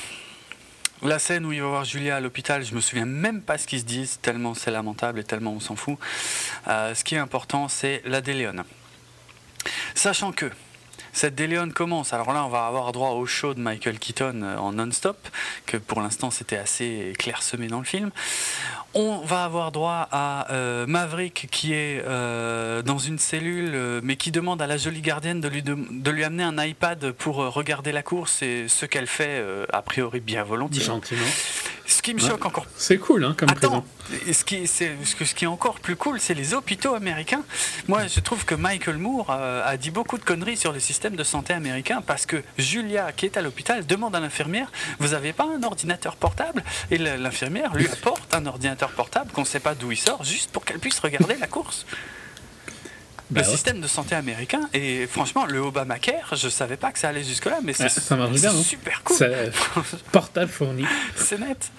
La scène où il va voir Julia à l'hôpital, je me souviens même pas ce qu'ils se disent, tellement c'est lamentable et tellement on s'en fout. Euh, ce qui est important, c'est la DeLeon. Sachant que cette DeLeon commence. Alors là, on va avoir droit au show de Michael Keaton euh, en non-stop, que pour l'instant c'était assez clairsemé dans le film. On va avoir droit à euh, Maverick qui est euh, dans une cellule, mais qui demande à la jolie gardienne de lui, de, lui amener un iPad pour regarder la course et ce qu'elle fait a priori bien volontiers. Gentiment. Ce qui me choque encore. C'est cool, hein, comme Attends, Ce qui, ce, qui est encore plus cool, c'est les hôpitaux américains. Moi, je trouve que Michael Moore a dit beaucoup de conneries sur le système de santé américain parce que Julia, qui est à l'hôpital, demande à l'infirmière Vous n'avez pas un ordinateur portable? Et l'infirmière lui apporte un ordinateur portable qu'on ne sait pas d'où il sort, juste pour qu'elle puisse regarder la course. [LAUGHS] le bah système de santé américain et franchement le Obamacare je savais pas que ça allait jusque là mais c'est hein. super cool [LAUGHS] portable fourni [LAUGHS] c'est net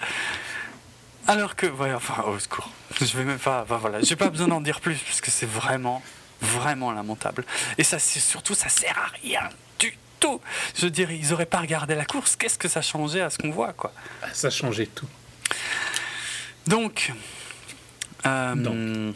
alors que ouais, enfin au secours je vais même pas enfin, voilà j'ai pas besoin d'en dire plus parce que c'est vraiment vraiment lamentable. Et ça, c'est surtout, ça sert à rien du tout. Je dire, ils auraient pas regardé la course. Qu'est-ce que ça changeait à ce qu'on voit, quoi? Ah, Ça changeait tout. Donc, euh,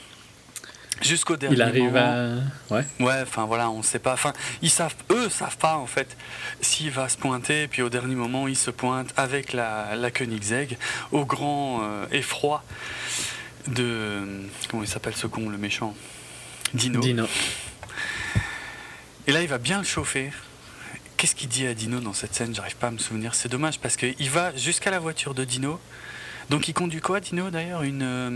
jusqu'au dernier Il arrive à. Ouais. Ouais, enfin voilà, on sait pas. Enfin, ils savent, eux savent pas en fait s'il va se pointer. Puis au dernier moment, il se pointe avec la, la Koenigsegg au grand euh, effroi de. Comment il s'appelle ce con, le méchant? Dino. Et là, il va bien le chauffer. Qu'est-ce qu'il dit à Dino dans cette scène? J'arrive pas à me souvenir. C'est dommage parce qu'il va jusqu'à la voiture de Dino. Donc il conduit quoi, Dino d'ailleurs Une euh,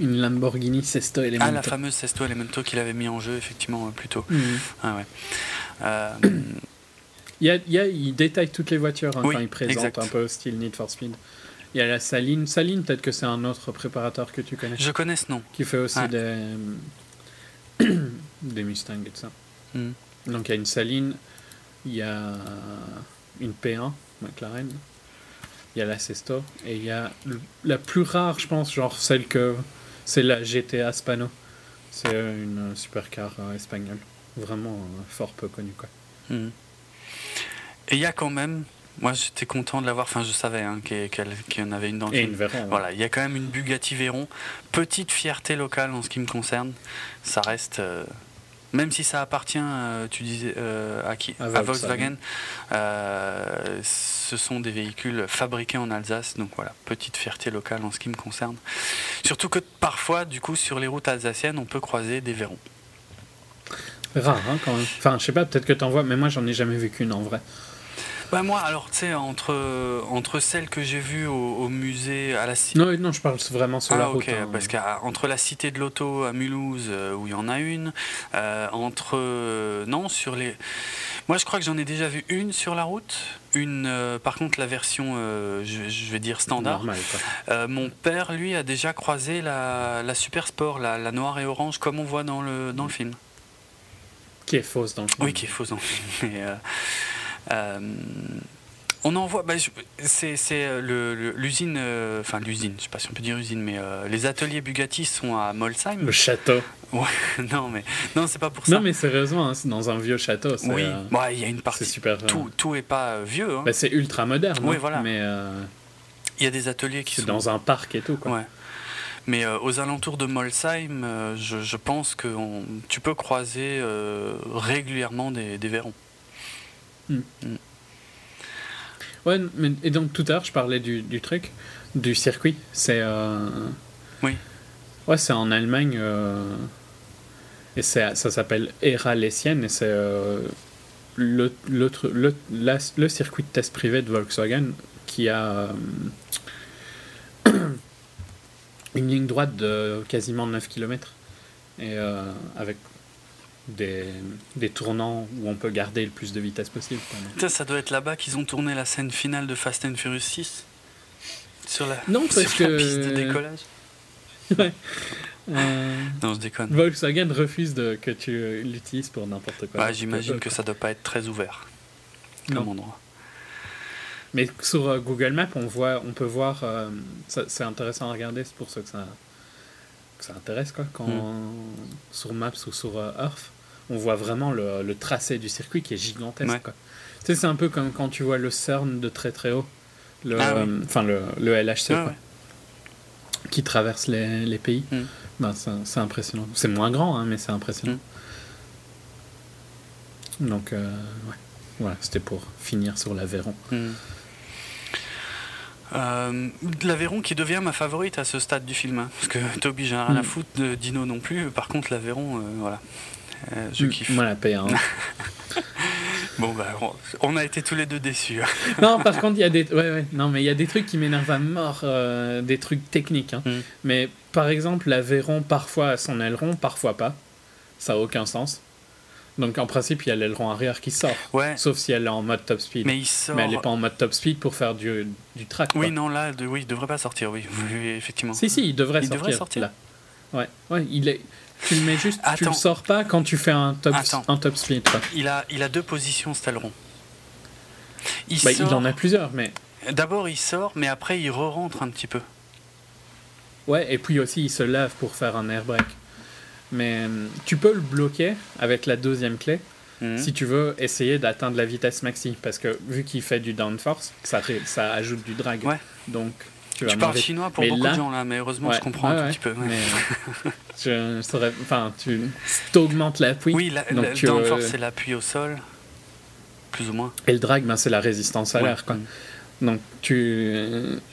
une Lamborghini Sesto Elemento. Ah, la fameuse Sesto Elemento qu'il avait mis en jeu effectivement plus tôt. Mhm. Ah ouais. Euh, il, y a, il, y a, il, détaille toutes les voitures hein, quand il présente un peu au style Need for Speed. Il y a la Saline. Saline, peut-être que c'est un autre préparateur que tu connais. Je connais ce nom. Qui fait aussi des, [COUGHS] des Mustangs et tout ça. Hmm. Donc il y a une Saline, il y a une P1 McLaren, il y a la Sesto et il y a la plus rare, je pense, genre celle que c'est la GTA Spano. C'est une supercar euh, espagnole, vraiment euh, fort peu connue quoi. Hmm. Et il y a quand même moi, j'étais content de l'avoir. Enfin, je savais hein, qu'il y en avait une dans le Et Une Veyron, Voilà, il y a quand même une Bugatti Veyron. Petite fierté locale en ce qui me concerne. Ça reste. Euh, même si ça appartient, euh, tu disais, euh, à qui À Volkswagen. ce sont des véhicules fabriqués en Alsace. Donc voilà, petite fierté locale en ce qui me concerne. Surtout que parfois, du coup, sur les routes alsaciennes, on peut croiser des Veyrons. Rare, hein, quand même. Enfin, je sais pas, peut-être que tu en vois, mais moi, j'en ai jamais vu qu'une en vrai. Bah moi, alors tu sais, entre, entre celles que j'ai vues au, musée, à la cité... Non, non, je parle vraiment sur la ah, route. Hein. parce qu'entre la cité de l'auto à Mulhouse, euh, où il y en a une, euh, entre... Euh, non, sur les... Moi, je crois que j'en ai déjà vu une sur la route. Une, par contre, la version, je, vais dire standard. mon père, lui, a déjà croisé la, la Super Sport, la, la, noire et orange, comme on voit dans le, dans le film. Qui est fausse dans le film. Oui, qui est fausse dans le film. Mais, on en voit, bah, c'est euh, l'usine, euh, enfin l'usine, je sais pas si on peut dire usine, mais les ateliers Bugatti sont à Molsheim. Le château. [LAUGHS] Ouais, non, mais non, c'est pas pour ça. Non, mais sérieusement, hein, c'est dans un vieux château. Oui, il y a une partie. super. Tout, tout est pas vieux. Hein. Bah, c'est ultra moderne. Oui, hein, voilà. Mais il y a des ateliers qui sont dans un parc et tout. Quoi. Ouais. Mais aux alentours de Molsheim, je, pense que tu peux croiser régulièrement des, des verrons. Hmm. Ouais, mais, et donc tout à l'heure, je parlais du, du truc, du circuit. C'est. Euh, oui. Ouais, c'est en Allemagne. Euh, et ça s'appelle Era Lessienne. Et c'est euh, le, le, le, circuit de test privé de Volkswagen qui a. [COUGHS] une ligne droite de quasiment 9 km. Et avec des, des, tournants où on peut garder le plus de vitesse possible. Ça, ça doit être là-bas qu'ils ont tourné la scène finale de Fast and Furious 6 Sur la, non, parce que... piste de décollage [LAUGHS] Ouais. Euh, non, je déconne. Volkswagen refuse de, que tu l'utilises pour n'importe quoi. Bah, J'imagine que ça doit pas être très ouvert comme endroit. Mais sur euh, Google Maps, on, voit, on peut voir. Euh, c'est intéressant à regarder, c'est pour ça que ça, que ça intéresse. Quoi, quand hmm. sur Maps ou sur Earth, on voit vraiment le, le, tracé du circuit qui est gigantesque. Tu sais, c'est un peu comme quand tu vois le CERN de très très haut. Le, ah Enfin, le, le LHC, ah quoi, qui traverse les, les pays. Hmm. Ben, c'est impressionnant. C'est moins grand, hein, mais c'est impressionnant. Hmm. Donc, euh, ouais. Voilà, c'était pour finir sur l'Aveyron. Euh, L'Aveyron qui devient ma favorite à ce stade du film. Hein, parce que Toby, j'ai rien à foutre de Dino non plus. Par contre, l'Aveyron, euh, voilà. Euh, je kiffe. Moi, la paix. Hein. [LAUGHS] bon, bah, on a été tous les deux déçus. Hein. [LAUGHS] non, par contre, il y a des, ouais, ouais, non, mais il y a des trucs qui m'énervent à mort, euh, des trucs techniques. Hein. Mm. Mais par exemple, l'Aveyron, parfois à son aileron, parfois pas. Ça a aucun sens. Donc en principe, il y a l'aileron arrière qui sort. Ouais. Sauf si elle est en mode top speed. Mais, il sort... mais elle n'est pas en mode top speed pour faire du, du track. Oui, non, là, de, oui, il devrait pas sortir, oui, effectivement. Si, si, il devrait il sortir. Devrait sortir. Là. Ouais, ouais, il est. Tu le mets juste, tu le sors pas quand tu fais un top, un top split. Il a, il a deux positions, cet aileron. Il, bah, il en a plusieurs, mais. D'abord, il sort, mais après, il re-rentre un petit peu. Ouais, et puis aussi, il se lève pour faire un air break. Mais hum, tu peux le bloquer avec la deuxième clé mhm. si tu veux essayer d'atteindre la vitesse maxi. Parce que vu qu'il fait du downforce, ça, ça ajoute du drag. Ouais. Donc tu, parles chinois pour beaucoup de gens là, mais heureusement je comprends un petit peu. [LAUGHS] je saurais, enfin, tu augmentes l'appui. Oui, la, donc tu, euh, c'est l'appui au sol, plus ou moins. Et le drag, ben, c'est la résistance à l'air. Quoi. Mm. Donc tu,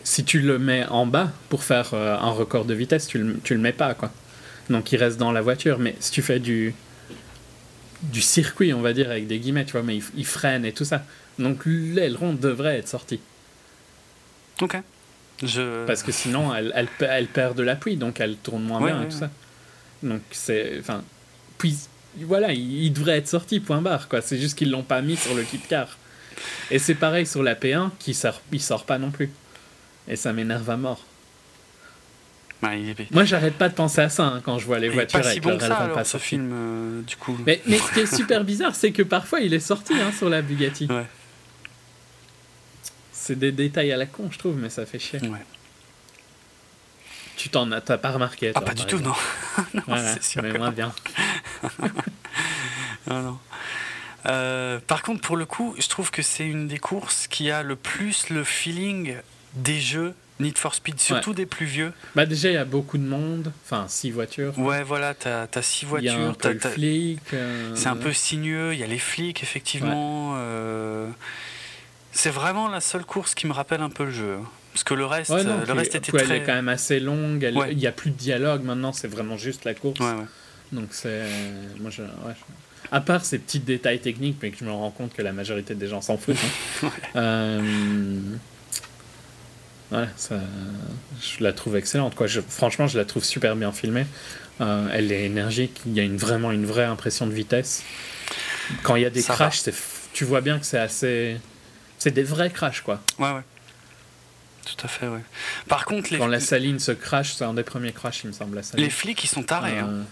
si tu le mets en bas pour faire euh, un record de vitesse, tu le, tu le mets pas. Quoi. Donc il reste dans la voiture. Mais si tu fais du, du circuit, on va dire, avec des guillemets, tu vois, mais il, il freine et tout ça. Donc l'aileron devrait être sorti. Ok. Parce que sinon, elle, elle, elle, perd de l'appui, donc elle tourne moins bien et tout ça. Donc c'est. Enfin. Puis voilà, il, devrait être sorti, point barre, quoi. C'est juste qu'ils l'ont pas mis sur le kit car. Et c'est pareil sur la P1, qui sort, il sort pas non plus. Et ça m'énerve à mort. Moi, j'arrête pas de penser à ça hein, quand je vois les voitures pas si bon que ça, alors, ce film, euh, du coup. Mais, mais ce qui est [LAUGHS] super bizarre, c'est que parfois il est sorti hein, sur la Bugatti. Ouais. C'est des détails à la con, je trouve, mais ça fait chier. Ouais. Tu t'en as, pas remarqué Ah, pas du tout, non. [LAUGHS] non c'est sûr mais moins bien. [LAUGHS] non, non. Euh, par contre, pour le coup, je trouve que c'est une des courses qui a le plus le feeling des jeux Need for Speed, surtout des plus vieux. Bah déjà, il y a beaucoup de monde, enfin six voitures. Ouais, voilà, t'as as six voitures. Il y a un peu flic. Euh, c'est un peu sinueux, il y a les flics, effectivement. Euh, c'est vraiment la seule course qui me rappelle un peu le jeu. Hein. Parce que le reste, le reste était très... Elle est quand même assez longue, il n'y a plus de dialogue maintenant, c'est vraiment juste la course. Donc c'est... Moi, je... À part ces petits détails techniques, mais que je me rends compte que la majorité des gens s'en foutent. Hein. [LAUGHS] euh... ça... je la trouve excellente. Quoi. Je... Franchement, je la trouve super bien filmée. Euh, elle est énergique, il y a une, vraiment une vraie impression de vitesse. Quand il y a des crashs, tu vois bien que c'est assez c'est des vrais crashs, quoi. Ouais, ouais. Tout à fait, ouais. Par contre, les... Quand la saline se crache, c'est un des premiers crashs, il me semble. La saline. Les flics, ils sont tarés. Hein.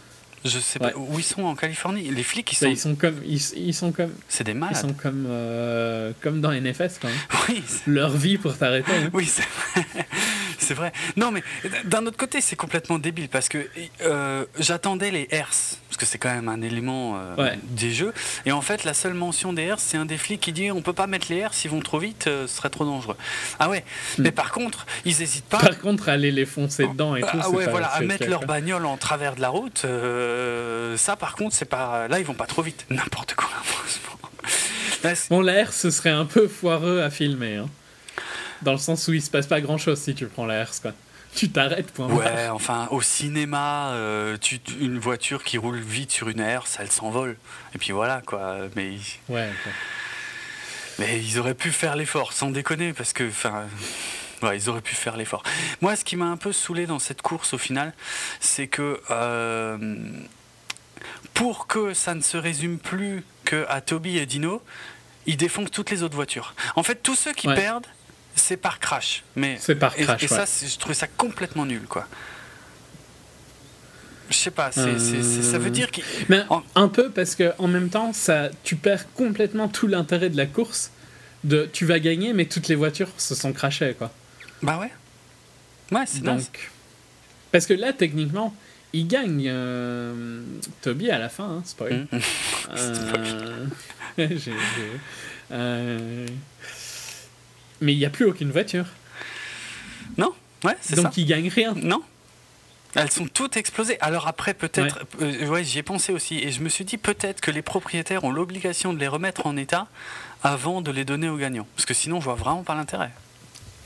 Euh, je sais pas où ils sont en Californie? Les flics, ils bah, sont. Ils sont comme. Ils, sont comme. C'est des malades. Ils sont comme euh, comme dans NFS quand même. [LAUGHS] Oui. Leur vie pour t'arrêter. Hein. Oui, c'est vrai. [LAUGHS] c'est vrai. Non, mais d'un autre côté, c'est complètement débile parce que euh, j'attendais les hertz parce que c'est quand même un élément euh, des jeux. Et en fait, la seule mention des hertz, c'est un des flics qui dit on peut pas mettre les hertz, ils vont trop vite, ce serait trop dangereux. Ah ouais. Hmm. Mais par contre, ils hésitent pas. Par contre, aller les foncer dedans et tout. Ah ouais, voilà, à mettre leur bagnole en travers de la route ça, par contre, c'est pas. Là, ils vont pas trop vite. [LAUGHS] N'importe quoi, bon, l'air, ce serait un peu foireux à filmer. Hein. Dans le sens où il se passe pas grand chose si tu prends l'air, quoi. Tu t'arrêtes, point. Ouais, enfin, au cinéma, euh, tu, une voiture qui roule vite sur une aire, ça, elle s'envole. Et puis voilà, quoi. Mais. Ouais, Mais ils auraient pu faire l'effort, sans déconner, parce que, enfin. Ouais, [LAUGHS] ils auraient pu faire l'effort. Moi, ce qui m'a un peu saoulé dans cette course au final, c'est que euh, pour que ça ne se résume plus que à Toby et Dino, ils défoncent toutes les autres voitures. En fait, tous ceux qui perdent, c'est par crash. Mais c'est par crash. Et, ça, je trouvais ça complètement nul, quoi. Je sais pas, ça veut dire qu'il. Mais un peu parce que en même temps, ça, tu perds complètement tout l'intérêt de la course. De, tu vas gagner, mais toutes les voitures se sont crashées, quoi. Bah ouais. Ouais, c'est donc. Parce que là, techniquement, il gagne euh, Toby à la fin, hein, spoil. Mmh. Euh, [LAUGHS] [LAUGHS] euh, mais il n'y a plus aucune voiture. Non, ouais, c'est ça. Donc il gagne rien. Non. Elles sont toutes explosées. Alors après, peut-être, ouais, j'y ai pensé aussi, et je me suis dit peut-être que les propriétaires ont l'obligation de les remettre en état avant de les donner aux gagnants, parce que sinon, je vois vraiment pas l'intérêt.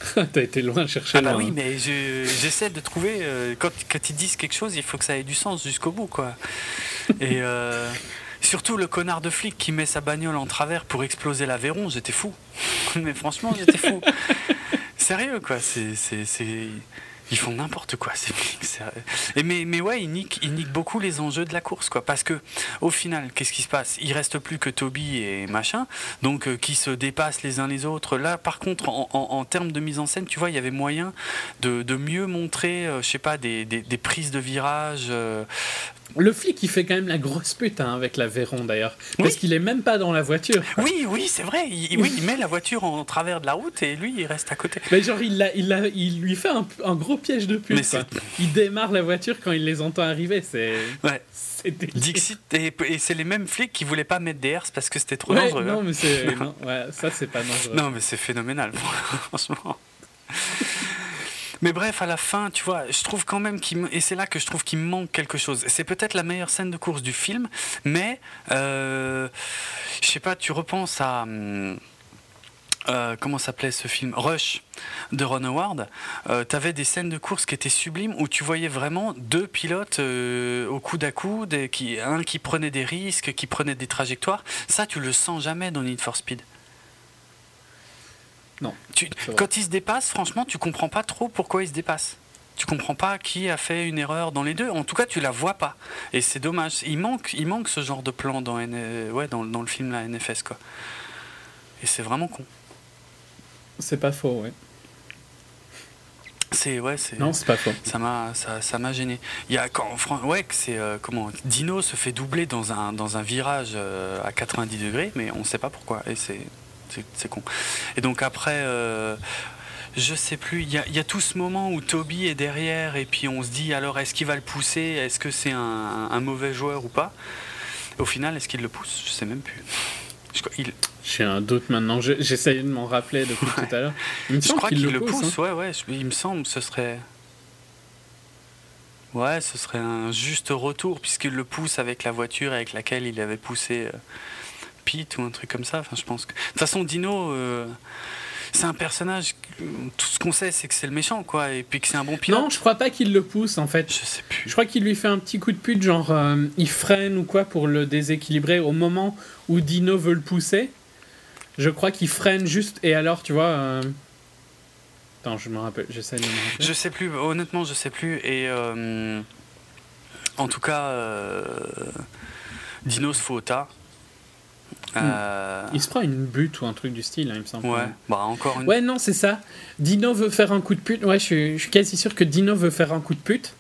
[LAUGHS] T'as été loin chercher ah bah oui, mais j'essaie de trouver. Euh, quand, quand, ils disent quelque chose, il faut que ça ait du sens jusqu'au bout, quoi. [LAUGHS] Et euh, surtout le connard de flic qui met sa bagnole en travers pour exploser l'Aveyron, j'étais fou. [LAUGHS] mais franchement, j'étais fou. Sérieux, quoi. C'est ils font n'importe quoi. [LAUGHS] Et mais, mais ouais, ils niquent, beaucoup les enjeux de la course, quoi. Parce que au final, qu'est-ce qui se passe? Il reste plus que Toby et machin, donc euh, qui se dépassent les uns les autres. Là, par contre, en, termes de mise en scène, tu vois, il y avait moyen de, de mieux montrer, euh, je sais pas, des, des, des, prises de virage, euh, le flic, il fait quand même la grosse pute hein, avec la Véron d'ailleurs. Parce qu'il est même pas dans la voiture. Oui, oui, c'est vrai. Il, oui, il met la voiture en travers de la route et lui, il reste à côté. Mais genre, il, il, il lui fait un, gros piège de pute. Il démarre la voiture quand il les entend arriver. C'est. Ouais. Dixit, et, c'est les mêmes flics qui voulaient pas mettre des herses parce que c'était trop dangereux. Non, hein. mais c'est. ouais, ça, c'est pas dangereux. Non, mais c'est phénoménal, [LAUGHS] franchement. Mais bref, à la fin, tu vois, je trouve quand même qu'il et c'est là que je trouve qu'il manque quelque chose. C'est peut-être la meilleure scène de course du film, mais euh, je sais pas, tu repenses à hum, euh, comment s'appelait ce film? Rush de Ron Howard, euh, tu avais des scènes de course qui étaient sublimes où tu voyais vraiment deux pilotes euh, au coude à coude, qui, un qui prenait des risques, qui prenait des trajectoires. Ça, tu le sens jamais dans Need for Speed. Non. quand ils se dépassent, franchement, tu comprends pas trop pourquoi ils se dépassent. Tu comprends pas qui a fait une erreur dans les deux. En tout cas, tu la vois pas. Et c'est dommage. Il manque, il manque ce genre de plan dans, ouais, dans, dans le film la NFS. Quoi. Et c'est vraiment con. C'est pas faux, ouais. C'est ouais, c'est. Non, c'est pas faux. Ça m'a ça, ça m'a gêné. Il y a quand ouais, c'est euh, comment Dino se fait doubler dans un dans un virage euh, à 90 degrés, mais on sait pas pourquoi. Et c'est c'est con. Et donc après, euh, je sais plus, il y, y, a tout ce moment où Toby est derrière et puis on se dit alors est-ce qu'il va le pousser? Est-ce que c'est un, un, mauvais joueur ou pas? Au final, est-ce qu'il le pousse? Je sais même plus. Il... J'ai un doute maintenant, j'essaye de m'en rappeler depuis tout à l'heure. Je crois qu'il le, pousse, hein. ouais, ouais, il me semble ce serait. Ouais, ce serait un juste retour puisqu'il le pousse avec la voiture avec laquelle il avait poussé. Euh, Pete ou un truc comme ça. Enfin, je pense que. De toute façon, Dino, euh, c'est un personnage. Tout ce qu'on sait, c'est que c'est le méchant, quoi, et puis que c'est un bon pilote. Non, je crois pas qu'il le pousse, en fait. Je sais plus. Je crois qu'il lui fait un petit coup de pute, genre euh, il freine ou quoi pour le déséquilibrer au moment où Dino veut le pousser. Je crois qu'il freine juste, et alors, tu vois. Euh, attends, je me rappelle, j'essaie de me rappeler. Je sais plus, honnêtement, je sais plus, et. En tout cas, Dino se fout au tas. Euh, il se prend une butte ou un truc du style, hein, il me semble. Ouais, bah encore une... Ouais, non, c'est ça. Dino veut faire un coup de pute. Ouais, je suis, je suis, quasi sûr que Dino veut faire un coup de pute.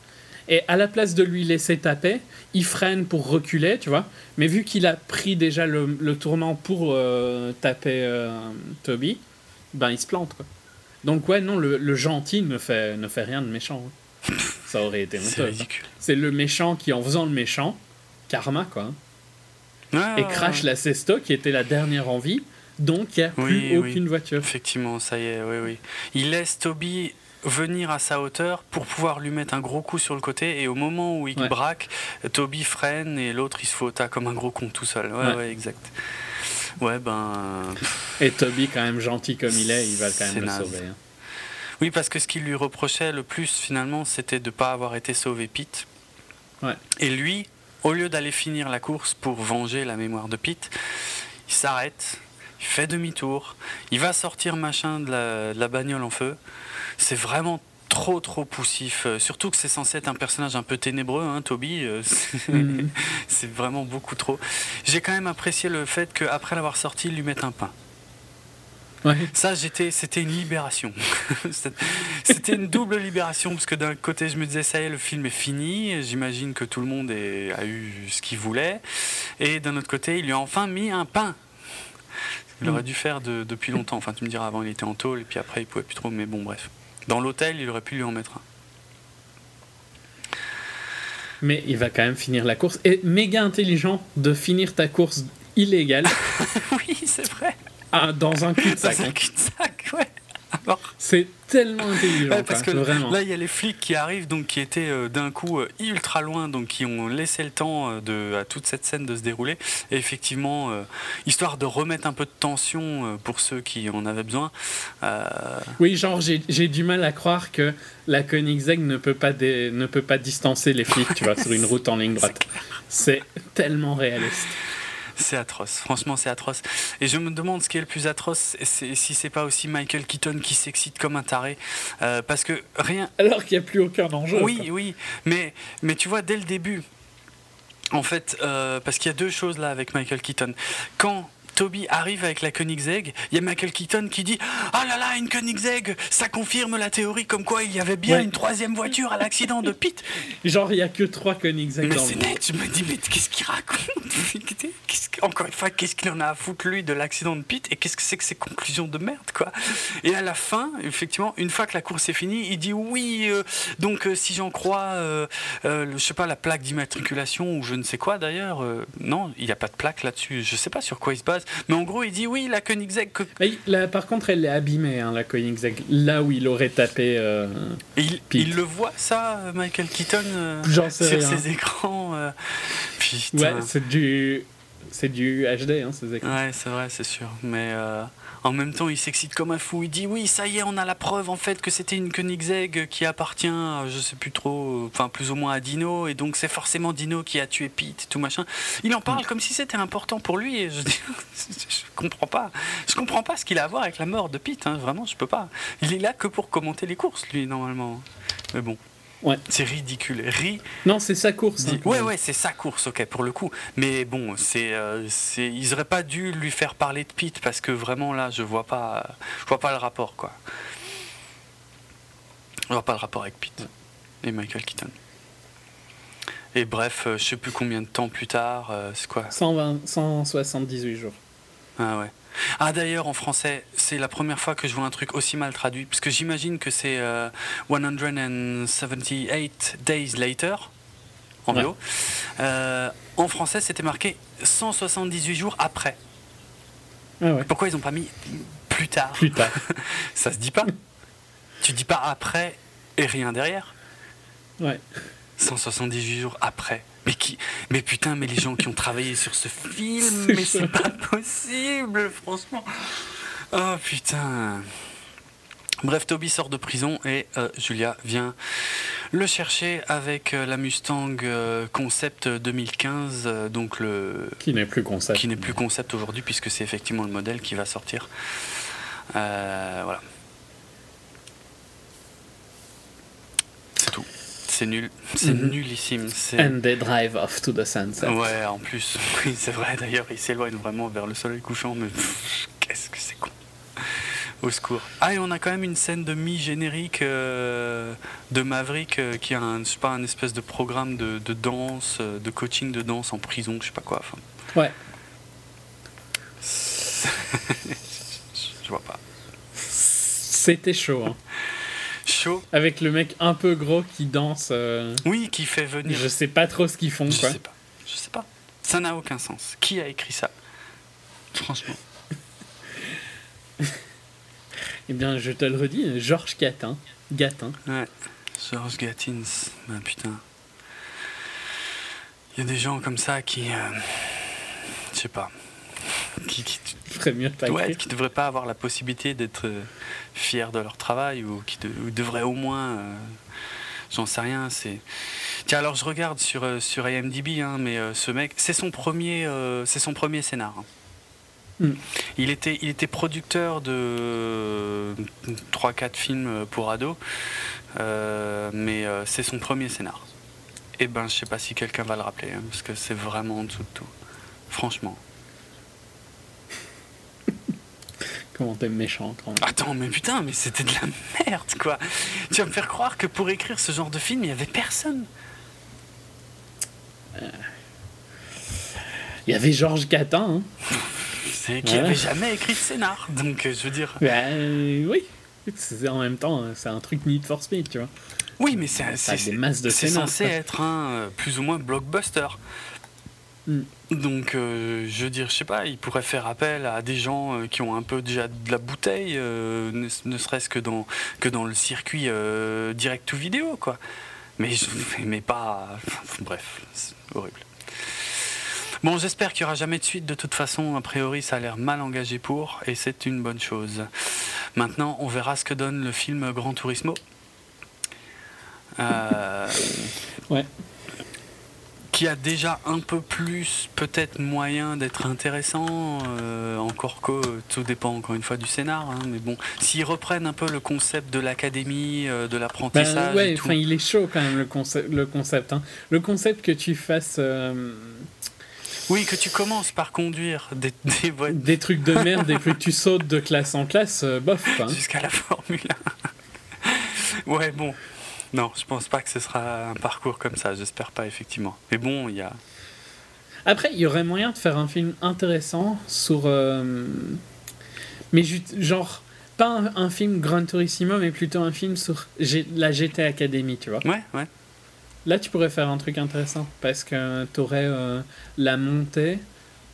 Et à la place de lui laisser taper, il freine pour reculer, tu vois. Mais vu qu'il a pris déjà le, le tournant pour euh, taper euh, Toby, ben il se plante, quoi. Donc, ouais, non, le, le, gentil ne fait, ne fait rien de méchant. Hein. Ça aurait été [LAUGHS] C'est ridicule. C'est le méchant qui, en faisant le méchant, karma, quoi. Hein et crash la Sesto qui était la dernière en vie. Donc il n'y a plus aucune voiture. Effectivement, ça y est, oui, oui. Il laisse Toby venir à sa hauteur pour pouvoir lui mettre un gros coup sur le côté et au moment où il braque, Toby freine et l'autre il se faut comme un gros con tout seul. Ouais, ouais, exact. Ouais, ben. Et Toby, quand même gentil comme il est, il va quand même le sauver. Hein. Oui, parce que ce qu'il lui reprochait le plus finalement, c'était de ne pas avoir été sauvé Pete. Ouais. Et lui, au lieu d'aller finir la course pour venger la mémoire de Pete, il s'arrête, il fait demi-tour, il va sortir machin de la, bagnole en feu, c'est vraiment trop trop poussif. Euh, surtout que c'est censé être un personnage un peu ténébreux, hein, Toby. Euh, [LAUGHS] mhm. c'est vraiment beaucoup trop. J'ai quand même apprécié le fait qu'après l'avoir sorti, ils lui mettent un pain. Ça, j'étais, c'était une libération. [LAUGHS] c'était une double libération parce que d'un côté, je me disais ça y est, le film est fini. J'imagine que tout le monde a eu ce qu'il voulait. Et d'un autre côté, il lui a enfin mis un pain. Il aurait mhm. dû faire depuis longtemps. Enfin, tu me diras, avant il était en tôle et puis après il pouvait plus trop. Mais bon, bref. Dans l'hôtel, il aurait pu lui en mettre un. Mais il va quand même finir la course. Et méga intelligent de finir ta course illégale. [LAUGHS] oui, c'est vrai. Ah, dans un cul-de-sac. Dans un cul-de-sac, ouais. C'est tellement intelligent. parce que là, il y a les flics qui arrivent, donc qui étaient euh, d'un coup euh, ultra loin, donc qui ont laissé le temps euh, de, à toute cette scène de se dérouler. Et effectivement, histoire de remettre un peu de tension pour ceux qui en avaient besoin. Oui, genre, j'ai du mal à croire que la Koenigsegg ne peut pas, ne peut pas distancer les flics, tu vois, sur une route en ligne droite. [LAUGHS] C'est tellement réaliste. C'est atroce, franchement c'est atroce. Et je me demande ce qui est le plus atroce, si c'est pas aussi Michael Keaton qui s'excite comme un taré, euh, parce que rien. [LAUGHS] Alors qu'il n'y a plus aucun enjeu. Oui, oui, mais mais tu vois dès le début, en fait, euh, parce qu'il y a deux choses là avec Michael Keaton. Quand Toby arrive avec la Koenigsegg, il y a Michael Keaton qui dit Ah là là, une Koenigsegg! Ça confirme la théorie comme quoi il y avait bien une troisième voiture à l'accident de Pete. [LAUGHS] Genre, il n'y a que trois Koenigsegg mais c'est net, je me dis Mais qu'est-ce qu'il raconte [LAUGHS] Encore une fois, qu'est-ce qu'il en a à foutre lui de l'accident de Pete Et qu'est-ce que c'est que ces conclusions de merde quoi? Et à la fin, effectivement, une fois que la course est finie, il dit Oui, euh, donc euh, si j'en crois, euh, je sais pas, la plaque d'immatriculation ou je ne sais quoi d'ailleurs, non, il n'y a pas de plaque là-dessus, je sais pas sur quoi il se base. Mais en gros, il dit oui, la Koenigsegg. Là, par contre, elle est abîmée, hein, la Koenigsegg. Là où il aurait tapé. Euh, il, il, le voit, ça, Michael Keaton, euh, sur ses écrans. Euh, ouais, c'est du. C'est du HD, hein, ces écrans. Ouais, c'est vrai, c'est sûr. Mais en même temps, il s'excite comme un fou. Il dit oui, ça y est, on a la preuve en fait que c'était une Koenigsegg qui appartient, je sais plus trop, enfin plus ou moins à Dino, et donc c'est forcément Dino qui a tué Pete, tout machin. Il en parle mm. comme si c'était important pour lui. Et je, dis, [LAUGHS] je comprends pas. Je comprends pas ce qu'il a à voir avec la mort de Pete. Hein, vraiment, je peux pas. Il est là que pour commenter les courses, lui, normalement. Mais bon. Ouais. C'est ridicule. Ri... Non, c'est sa course. Hein, ouais, ouais, c'est sa course, ok, pour le coup. Mais bon, c'est, euh, c'est, ils n'auraient pas dû lui faire parler de Pete parce que vraiment là, je vois pas, je vois pas le rapport, quoi. Je vois pas le rapport avec Pete et Michael Keaton. Et bref, euh, je sais plus combien de temps plus tard, euh, c'est quoi? 120, 178 jours. Ah ouais. Ah d'ailleurs en français, c'est la première fois que je vois un truc aussi mal traduit, parce que j'imagine que c'est 178 euh, Days Later en VO. Euh, en français, c'était marqué 178 jours après. Ah Pourquoi ils n'ont pas mis plus tard? Plus tard. [LAUGHS] Ça se dit pas. tu dis pas après et rien derrière. Ouais. 178 jours après. Mais qui Mais putain, mais les gens qui ont travaillé sur ce film, mais c'est pas possible, franchement. Oh putain. Bref, Toby sort de prison et euh, Julia vient le chercher avec euh, la Mustang euh, Concept 2015, donc le qui n'est plus concept, qui n'est plus concept aujourd'hui puisque c'est effectivement le modèle qui va sortir. voilà. C'est tout c'est nul. C'est mhm. nullissime. And they drive off to the sunset. Ouais, en plus, [LAUGHS] oui, c'est vrai. D'ailleurs, il s'éloigne vraiment vers le soleil couchant, mais qu'est-ce que c'est con. Au secours. Ah, et on a quand même une scène de mi-générique euh, de Maverick euh, qui a un, je sais pas, un espèce de programme de, de danse, euh, de coaching de danse en prison, je sais pas quoi. Enfin. Ouais. [LAUGHS] je vois pas. C'était chaud. Hein. Chaud. Avec le mec un peu gros qui danse. Euh, oui, qui fait venir. Je sais pas trop ce qu'ils font. Je quoi. sais pas. Je sais pas. Ça n'a aucun sens. Qui a écrit ça? Franchement. [LAUGHS] eh bien, je te le redis, Georges Gatin. Gatin. Ouais, Georges Gatins. Ben putain. Il y a des gens comme ça qui. Euh... Je sais pas [LAUGHS] qui, qui mieux pas ouais, qui devraient pas avoir la possibilité d'être euh, fiers de leur travail ou qui devraient au moins euh, j'en sais rien c'est tiens alors je regarde sur euh, sur IMDb hein, mais ce mec c'est son premier c'est son premier scénar hein. Mm. Il, était, il était producteur de 3-4 films pour ados, mais c'est son premier scénar. Et eh ben, je sais pas si quelqu'un va le rappeler, hein, parce que c'est vraiment en dessous de tout. Franchement. Comment t'es méchant quand même. Attends, mais putain, mais c'était de la merde, quoi. Tu vas me faire croire que pour écrire ce genre de film, il y avait personne. Euh, il y avait Georges Catin. Hein. C'est qui n'avait jamais écrit de scénar. Donc, euh, je veux dire. Ben, oui. En même temps, c'est un truc Need for Speed, tu vois. Oui, mais c'est censé être un plus ou moins blockbuster. Mm. Donc, je veux dire, je sais pas, il pourrait faire appel à des gens qui ont un peu déjà de la bouteille, ne, serait-ce que dans, le circuit direct to vidéo, quoi. Mais, mais pas. Bref, c'est horrible. Bon, j'espère qu'il n'y aura jamais de suite. De toute façon, a priori, ça a l'air mal engagé pour, et c'est une bonne chose. Maintenant, on verra ce que donne le film Grand Turismo. Euh, ouais qui a déjà un peu plus peut-être moyen d'être intéressant, euh, encore que tout dépend encore une fois du scénar, hein, mais bon, s'ils reprennent un peu le concept de l'académie, euh, de l'apprentissage. Ben, ouais, enfin il est chaud quand même le concept. Le concept, hein. le concept que tu fasses. Euh, oui, que tu commences par conduire des, [LAUGHS] des, des trucs de merde et que tu sautes de classe en classe, bof. Hein. Jusqu'à la Formule 1. [LAUGHS] ouais, bon, non, je pense pas que ce sera un parcours comme ça, j'espère pas effectivement. Mais bon, il y a. Après, il y aurait moyen de faire un film intéressant sur. Euh, mais genre, pas un, film Gran Turismo, mais plutôt un film sur la GT Academy, tu vois. Ouais, ouais. Là, tu pourrais faire un truc intéressant parce que tu aurais euh, la montée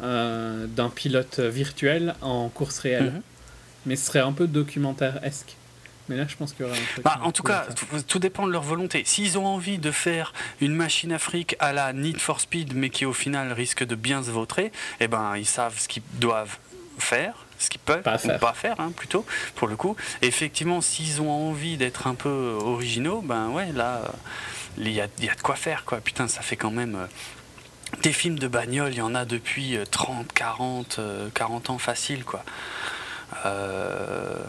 euh, d'un pilote virtuel en course réelle. Mhm. Mais ce serait un peu documentaire-esque. Mais là, je pense qu'il y aura un truc. Bah, en tout cas, tout dépend de leur volonté. S'ils ont envie de faire une machine Afrique à la Need for Speed, mais qui au final risque de bien se vautrer, eh ben, ils savent ce qu'ils doivent faire ce qu'ils peuvent pas faire. pas faire hein, plutôt pour le coup effectivement s'ils ont envie d'être un peu originaux ben ouais là il y a, y a, de quoi faire quoi putain ça fait quand même euh, des films de bagnole il y en a depuis 30 40 40 ans facile quoi euh,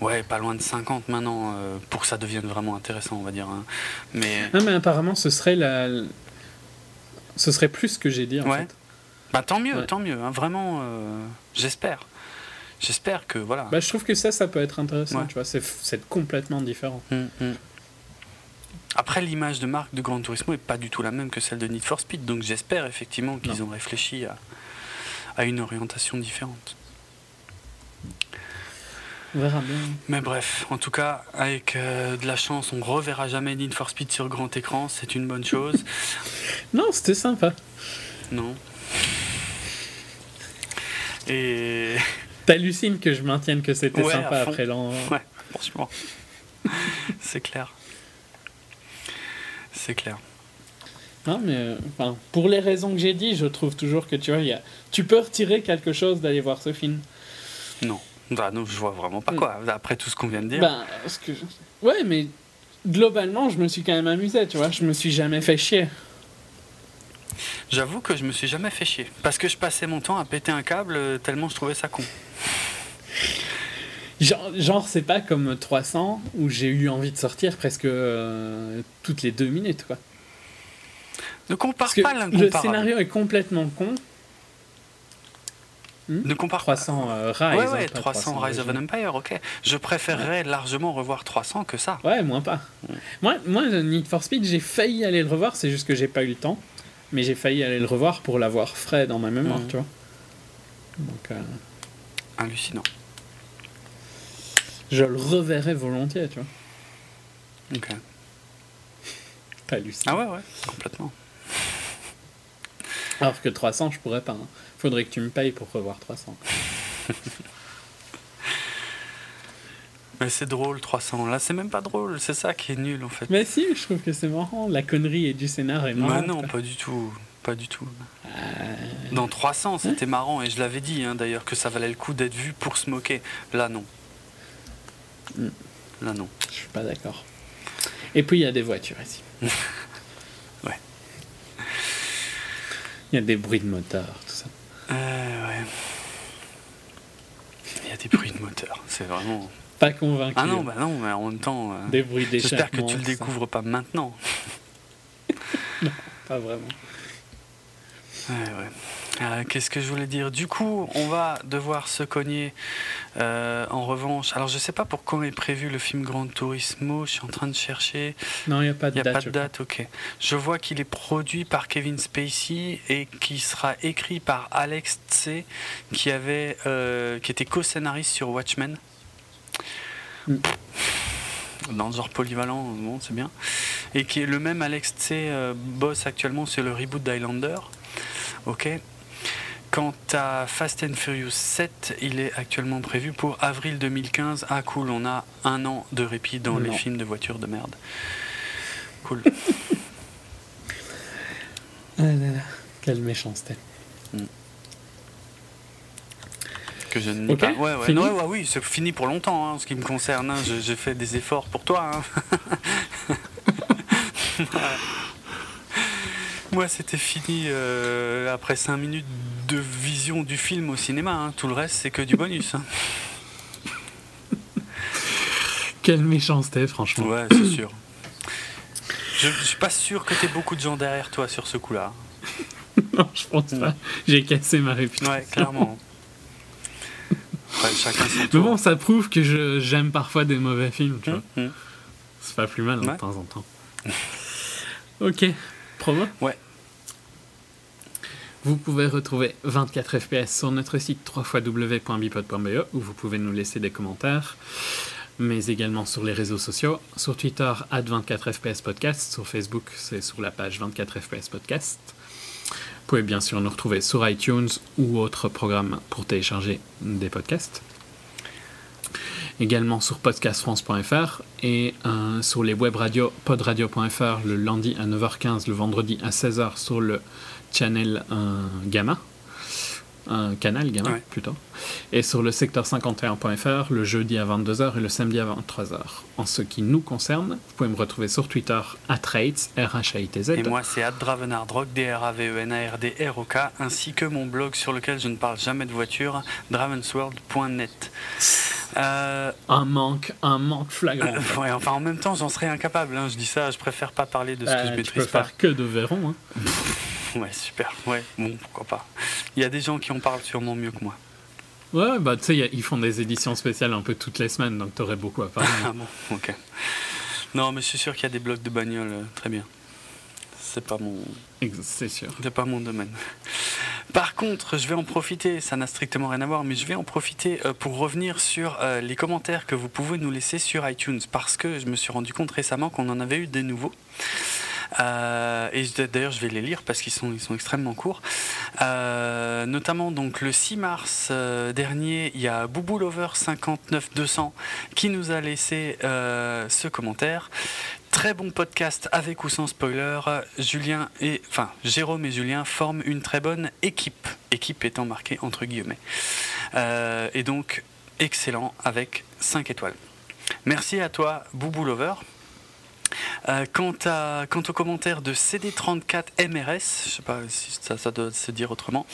Ouais, pas loin de 50 maintenant, euh, pour que ça devienne vraiment intéressant, on va dire. Hein. Mais... Non, mais apparemment, ce serait la... Ce serait plus ce que j'ai dit, en fait. Bah, tant mieux, tant mieux. Hein. vraiment, euh, j'espère. J'espère que, voilà. Bah, je trouve que ça, ça peut être intéressant, tu vois. C'est complètement différent. Hum, hum. Après, l'image de marque de Gran Turismo est pas du tout la même que celle de Need for Speed, donc j'espère effectivement qu'ils ont réfléchi à, à une orientation différente. On verra bien. Mais bref, en tout cas, avec euh, de la chance, on reverra jamais Need for Speed sur grand écran, c'est une bonne chose. [LAUGHS] non, c'était sympa. Non. Et. T'hallucines que je maintienne que c'était sympa après l'an. Ouais, franchement. c'est clair. C'est clair. Non, mais enfin, pour les raisons que j'ai dit, je trouve toujours que tu vois, y a... tu peux retirer quelque chose d'aller voir ce film. Non. Bah non, je vois vraiment pas hmm. quoi, après tout ce qu'on vient de dire. Bah, que... Ouais, mais globalement, je me suis quand même amusé, tu vois, je me suis jamais fait chier. J'avoue que je me suis jamais fait chier. Parce que je passais mon temps à péter un câble euh, tellement je trouvais ça con. Genre, genre c'est pas comme 300 où j'ai eu envie de sortir presque euh, toutes les deux minutes, quoi. Ne compare pas l'incomparable. Le scénario est complètement con, ne compare 300 euh, Rise. Ouais, ouais, 300, Rise of an Empire, ok. Je préférerais largement revoir 300 que ça. Ouais, moins pas. Moi, moi, Need for Speed, j'ai failli aller le revoir, c'est juste que j'ai pas eu le temps. Mais j'ai failli aller le revoir pour l'avoir frais dans ma mémoire, mhm. tu vois. Donc. Euh, Hallucinant. Je le reverrai volontiers, tu vois. Ok. hallucinant. Ah ouais, ouais, complètement. Alors que 300, je pourrais pas. Hein. Faudrait que tu me payes pour revoir 300. [LAUGHS] Mais c'est drôle 300. Là, c'est même pas drôle. C'est ça qui est nul en fait. Mais si, je trouve que c'est marrant. La connerie et du scénar est marrant. non, pas du tout. Pas du tout. Euh. Dans 300, c'était hein marrant et je l'avais dit hein, d'ailleurs que ça valait le coup d'être vu pour se moquer. Là, non. Hmm. Là, non. Je suis pas d'accord. Et puis, il y a des voitures ici. [LAUGHS] ouais. Il y a des bruits de moteur, euh, ouais. Il y a des bruits de moteur, c'est vraiment. Pas convaincu. Ah non, bah non, mais en même temps. Euh, des bruits J'espère que tu le découvres pas maintenant. [LAUGHS] non, pas vraiment. Ouais, ouais. Euh, qu'est-ce que je voulais dire? Du coup, on va devoir se cogner euh, en revanche. Alors, je sais pas pour quand est prévu le film Grand Turismo. Je suis en train de chercher. Non, il n'y a pas de date. a pas de date, ok. Je vois qu'il est produit par Kevin Spacey et qui sera écrit par Alex Tse, qui, avait, euh, qui était co-scénariste sur Watchmen. Mm. Dans le genre polyvalent, bon, c'est bien. Et qui est le même Alex Tse bosse actuellement sur le reboot d'Highlander. Ok. Quant à Fast and Furious 7, il est actuellement prévu pour avril 2015. Ah cool, on a un an de répit dans les films de voitures de merde. Cool. [LAUGHS] ah là là, quelle méchanceté. Hmm. Que je ne pas. Ouais, ouais, ouais, oui, c'est fini pour longtemps hein, en ce qui me concerne. Hein. J'ai fait des efforts pour toi. Hein. [LAUGHS] Moi, c'était fini euh, après 5 minutes de vision du film au cinéma. Hein. Tout le reste, c'est que du bonus. Hein. [LAUGHS] Quelle méchanceté, franchement. Ouais, c'est sûr. Je, je, suis pas sûr que tu aies beaucoup de gens derrière toi sur ce coup-là. [LAUGHS] non, je pense pas. J'ai cassé ma réputation. Ouais, clairement. chacun son [LAUGHS] Mais bon, ça prouve que j'aime parfois des mauvais films, tu hum, vois. Hum. C'est pas plus mal hein, de temps en temps. ok. Promo Ouais. Vous pouvez retrouver 24 FPS sur notre site www.bipod.be où vous pouvez nous laisser des commentaires, mais également sur les réseaux sociaux. Sur Twitter, 24 FPS Podcast. Sur Facebook, c'est sur la page 24 FPS Podcast. Vous pouvez bien sûr nous retrouver sur iTunes ou autres programmes pour télécharger des podcasts. Également sur podcastfrance.fr et euh, sur les web radios podradio.fr le lundi à 9h15, le vendredi à 16h sur le channel Gamma, un canal Gamma plutôt, et sur le secteur 51.fr le jeudi à 22h et le samedi à 23h. En ce qui nous concerne, vous pouvez me retrouver sur Twitter at Rates, r h i t z Et moi c'est at Dravenardrock, d r a v e n a r d r o k ainsi que mon blog sur lequel je ne parle jamais de voiture, dravensworld.net. Euh, un manque, un manque flagrant. ouais, enfin en même temps j'en serais incapable, hein. je dis ça, je préfère pas parler de ce que je maîtrise tu peux faire que de Véron. Hein. [LAUGHS] [LAUGHS] Ouais, super. Ouais, bon, pourquoi pas. Il y a des gens qui en parlent sûrement mieux que moi. Ouais, bah tu sais, ils font des éditions spéciales un peu toutes les semaines, donc t'aurais beaucoup à parler. [LAUGHS] ah bon, ok. Non, mais je suis sûr qu'il y a des blogs de bagnole euh, très bien. C'est pas mon. C'est sûr. C'est pas mon domaine. Par contre, je vais en profiter, ça n'a strictement rien à voir, mais je vais en profiter euh, pour revenir sur euh, les commentaires que vous pouvez nous laisser sur iTunes, parce que je me suis rendu compte récemment qu'on en avait eu des nouveaux. Euh, et d'ailleurs, je vais les lire parce qu'ils sont, extrêmement courts. Euh, notamment, donc, le 6 mars euh, dernier, il y a Boubou Lover 59200 qui nous a laissé ce commentaire. Très bon podcast avec ou sans spoiler. Julien et enfin Jérôme et Julien forment une très bonne équipe. Équipe étant marquée entre guillemets. et donc excellent avec 5 étoiles. Merci à toi Boubou Lover. Euh, quant, à, quant aux commentaires de CD34MRS, je ne sais pas si ça, doit se dire autrement,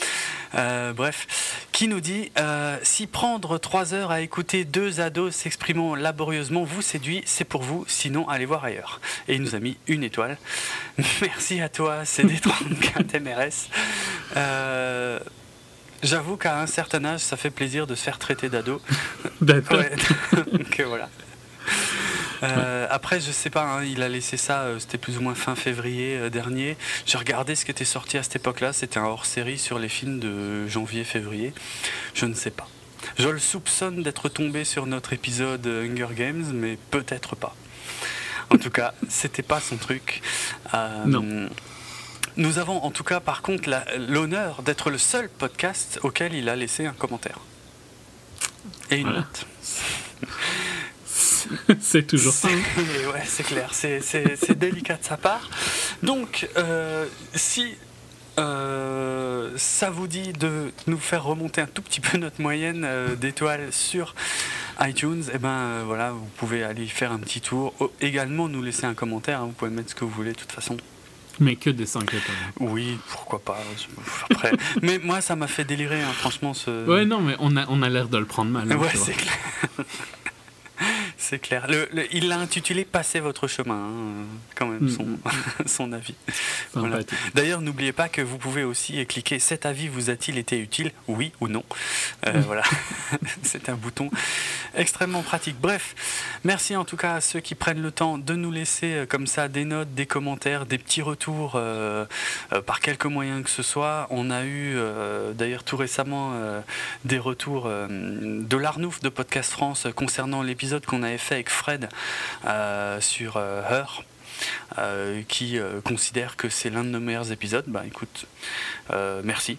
euh, bref, qui nous dit euh, Si prendre trois heures à écouter deux ados s'exprimant laborieusement vous séduit, c'est pour vous, sinon allez voir ailleurs. Et il nous a mis une étoile. [LAUGHS] Merci à toi, CD34MRS. [LAUGHS] J'avoue qu'à un certain âge, ça fait plaisir de se faire traiter d'ado. D'accord. [LAUGHS] Donc voilà. Euh, après, je sais pas, hein, il a laissé ça, euh, c'était plus ou moins fin février euh, dernier. J'ai regardé ce qui était sorti à cette époque-là, c'était un hors-série sur les films de janvier-février. Je ne sais pas. Je le soupçonne d'être tombé sur notre épisode Hunger Games, mais peut-être pas. En tout cas, [LAUGHS] c'était pas son truc. non. Nous avons en tout cas, par contre, l'honneur d'être le seul podcast auquel il a laissé un commentaire. Et une note. [LAUGHS] c'est toujours ça. Ouais, c'est clair, c'est délicat de sa part. Donc, euh, si euh, ça vous dit de nous faire remonter un tout petit peu notre moyenne euh, d'étoiles sur iTunes, et eh ben voilà, vous pouvez aller faire un petit tour. également, nous laisser un commentaire. Hein, vous pouvez mettre ce que vous voulez, de toute façon. Mais que des 5 étoiles. Oui, pourquoi pas. Après. [LAUGHS] mais moi, ça m'a fait délirer, hein, franchement. Ce... Ouais, non, mais on a, on a l'air de le prendre mal. Hein, ouais, c'est clair. C'est clair. Le, il l'a intitulé Passez votre chemin, hein, quand même, son, mm, mm. [LAUGHS] son avis. D'ailleurs, n'oubliez pas que vous pouvez aussi cliquer Cet avis vous a-t-il été utile Oui ou non. Euh, mm. Voilà, [LAUGHS] c'est un bouton extrêmement pratique. Bref, merci en tout cas à ceux qui prennent le temps de nous laisser euh, comme ça des notes, des commentaires, des petits retours euh, par quelque moyen que ce soit. On a eu d'ailleurs tout récemment des retours de l'Arnouf de Podcast France concernant l'épisode qu'on fait avec Fred euh, sur euh, Her. Euh, qui considère que c'est l'un de nos meilleurs épisodes. Bah écoute, merci,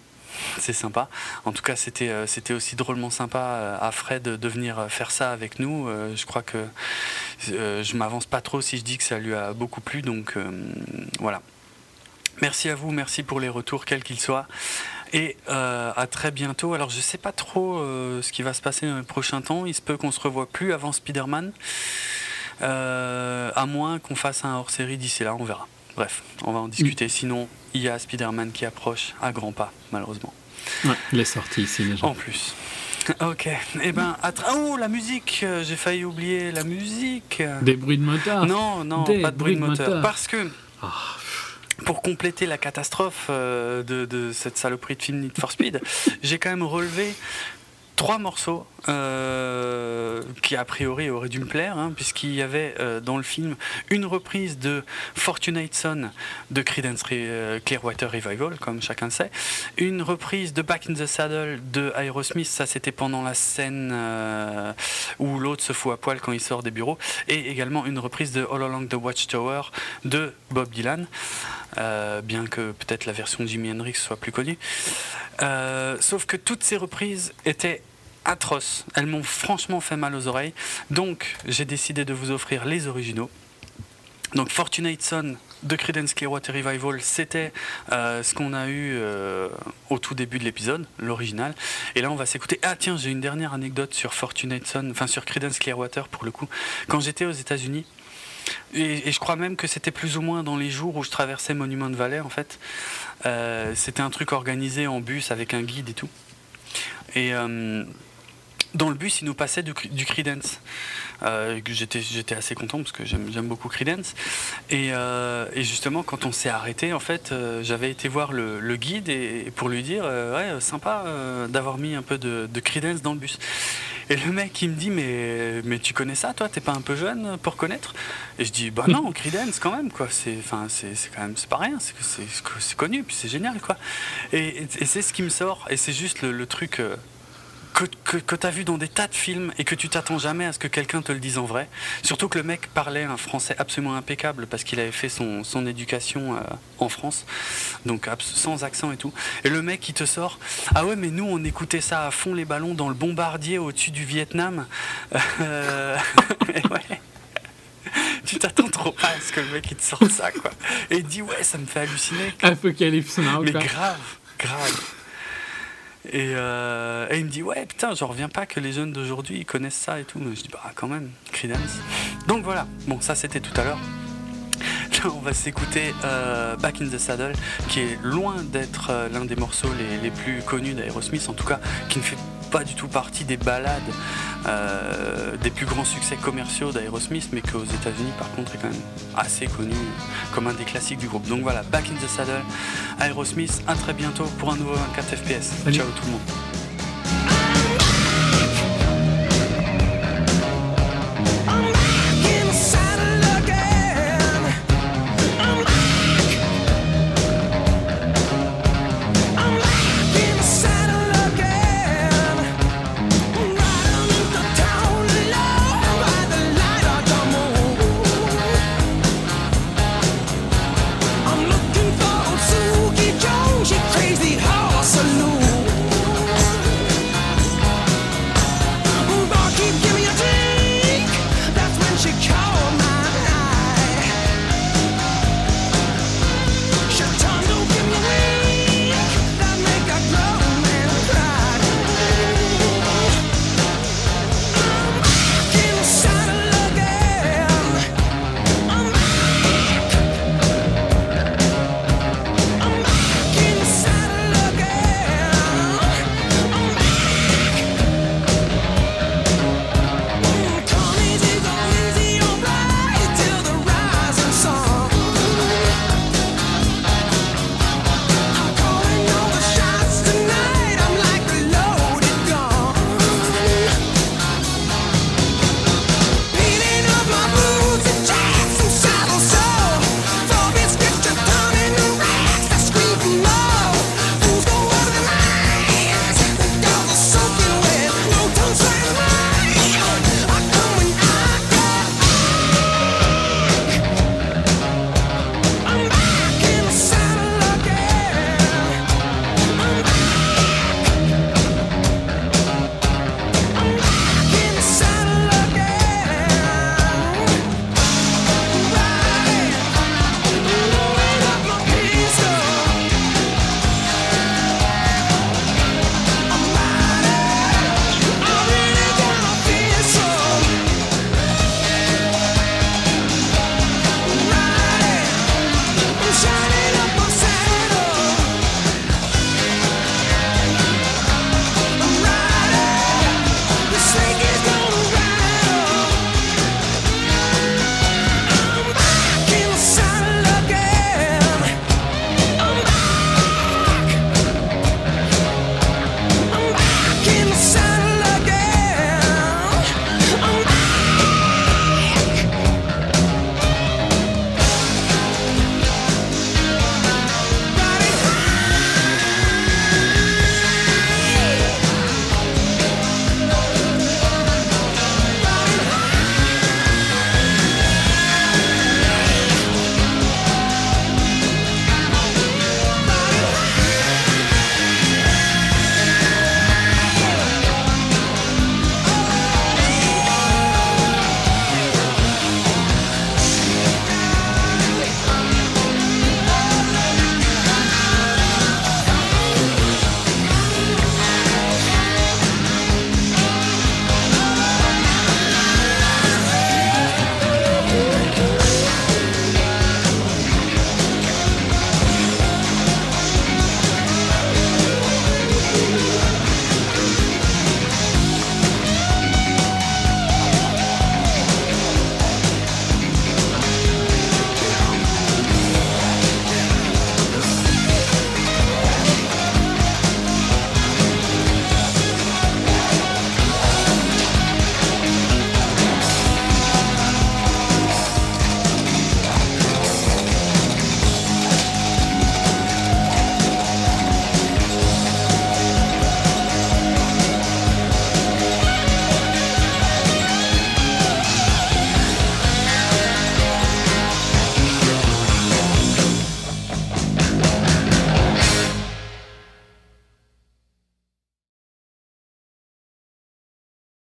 c'est sympa. En tout cas, c'était c'était aussi drôlement sympa à Fred de venir faire ça avec nous. je crois que je m'avance pas trop si je dis que ça lui a beaucoup plu. Donc voilà. Merci à vous, merci pour les retours, quels qu'ils soient. Et euh, à très bientôt. Alors je sais pas trop euh, ce qui va se passer dans les prochains temps. Il se peut qu'on se revoie plus avant Spider-Man. Euh, à moins qu'on fasse un hors-série d'ici là, on verra. Bref, on va en discuter. Sinon, il y a Spider-Man qui approche à grands pas, malheureusement. Ouais, il est sorti ici déjà. En plus. [LAUGHS] Ok. Eh ben, oh la musique. J'ai failli oublier la musique. Des bruits de moteur. Non, non, pas de bruits de moteur. Parce que. Ah, pour compléter la catastrophe euh, de, cette saloperie de film Need for Speed, [LAUGHS] j'ai quand même relevé trois morceaux euh, qui a priori auraient dû me plaire, hein, puisqu'il y avait euh, dans le film une reprise de Fortunate Son de Creedence Clearwater Revival, comme chacun sait, une reprise de Back in the Saddle de Aerosmith, ça c'était pendant la scène où l'autre se fout à poil quand il sort des bureaux, et également une reprise de All Along the Watchtower de Bob Dylan. Bien que peut-être la version de Jimi Hendrix soit plus connue. sauf que toutes ces reprises étaient atroces. Elles m'ont franchement fait mal aux oreilles. Donc, j'ai décidé de vous offrir les originaux. Donc, Fortunate Son de Creedence Clearwater Revival, c'était euh, ce qu'on a eu euh, au tout début de l'épisode, l'original. Et là, on va s'écouter. Ah, tiens, j'ai une dernière anecdote sur Fortunate Son, enfin sur Creedence Clearwater pour le coup. Quand j'étais aux États-Unis, et, je crois même que c'était plus ou moins dans les jours où je traversais Monument de Valley, en fait. Euh, c'était un truc organisé en bus avec un guide et tout. Et dans le bus, il nous passait du, du Creedence. Euh, j'étais, assez content parce que j'aime, beaucoup Creedence. Et, euh, justement, quand on s'est arrêté, en fait, euh, j'avais été voir le, le guide et, pour lui dire Ouais, sympa d'avoir mis un peu de, de, Creedence dans le bus. Et le mec, il me dit Mais, mais tu connais ça, toi? T'es pas un peu jeune pour connaître? Et je dis Bah non, [LAUGHS] Creedence quand même, quoi. C'est, enfin, c'est, c'est quand même c'est pas rien, c'est, connu, puis c'est génial, quoi. Et, et, c'est ce qui me sort, et c'est juste le, le truc que, que, tu as vu dans des tas de films et que tu t'attends jamais à ce que quelqu'un te le dise en vrai. Surtout que le mec parlait un français absolument impeccable parce qu'il avait fait son, son éducation euh, en France, donc sans accent et tout. Et le mec qui te sort Ah ouais, mais nous on écoutait ça à fond les ballons dans le bombardier au-dessus du Vietnam. [LAUGHS] Euh, [LAUGHS] ouais. tu t'attends trop pas à ce que le mec il te sorte ça quoi. Et il dit ouais ça me fait halluciner. Apocalypse Mais grave, grave. Euh, et, il me dit ouais putain j'en reviens pas que les jeunes d'aujourd'hui connaissent ça et tout. Mais je dis bah quand même, Creedence. Donc voilà, bon ça c'était tout à l'heure. [LAUGHS] Là on va s'écouter euh, Back in the Saddle qui est loin d'être euh, l'un des morceaux les, les plus connus d'Aerosmith, en tout cas qui ne fait pas du tout partie des balades euh, des plus grands succès commerciaux d'Aerosmith, mais qu'aux États-Unis, par contre, est quand même assez connu comme un des classiques du groupe. Donc voilà, Back in the Saddle, Aerosmith, à très bientôt pour un nouveau 24 FPS. Ciao tout le monde.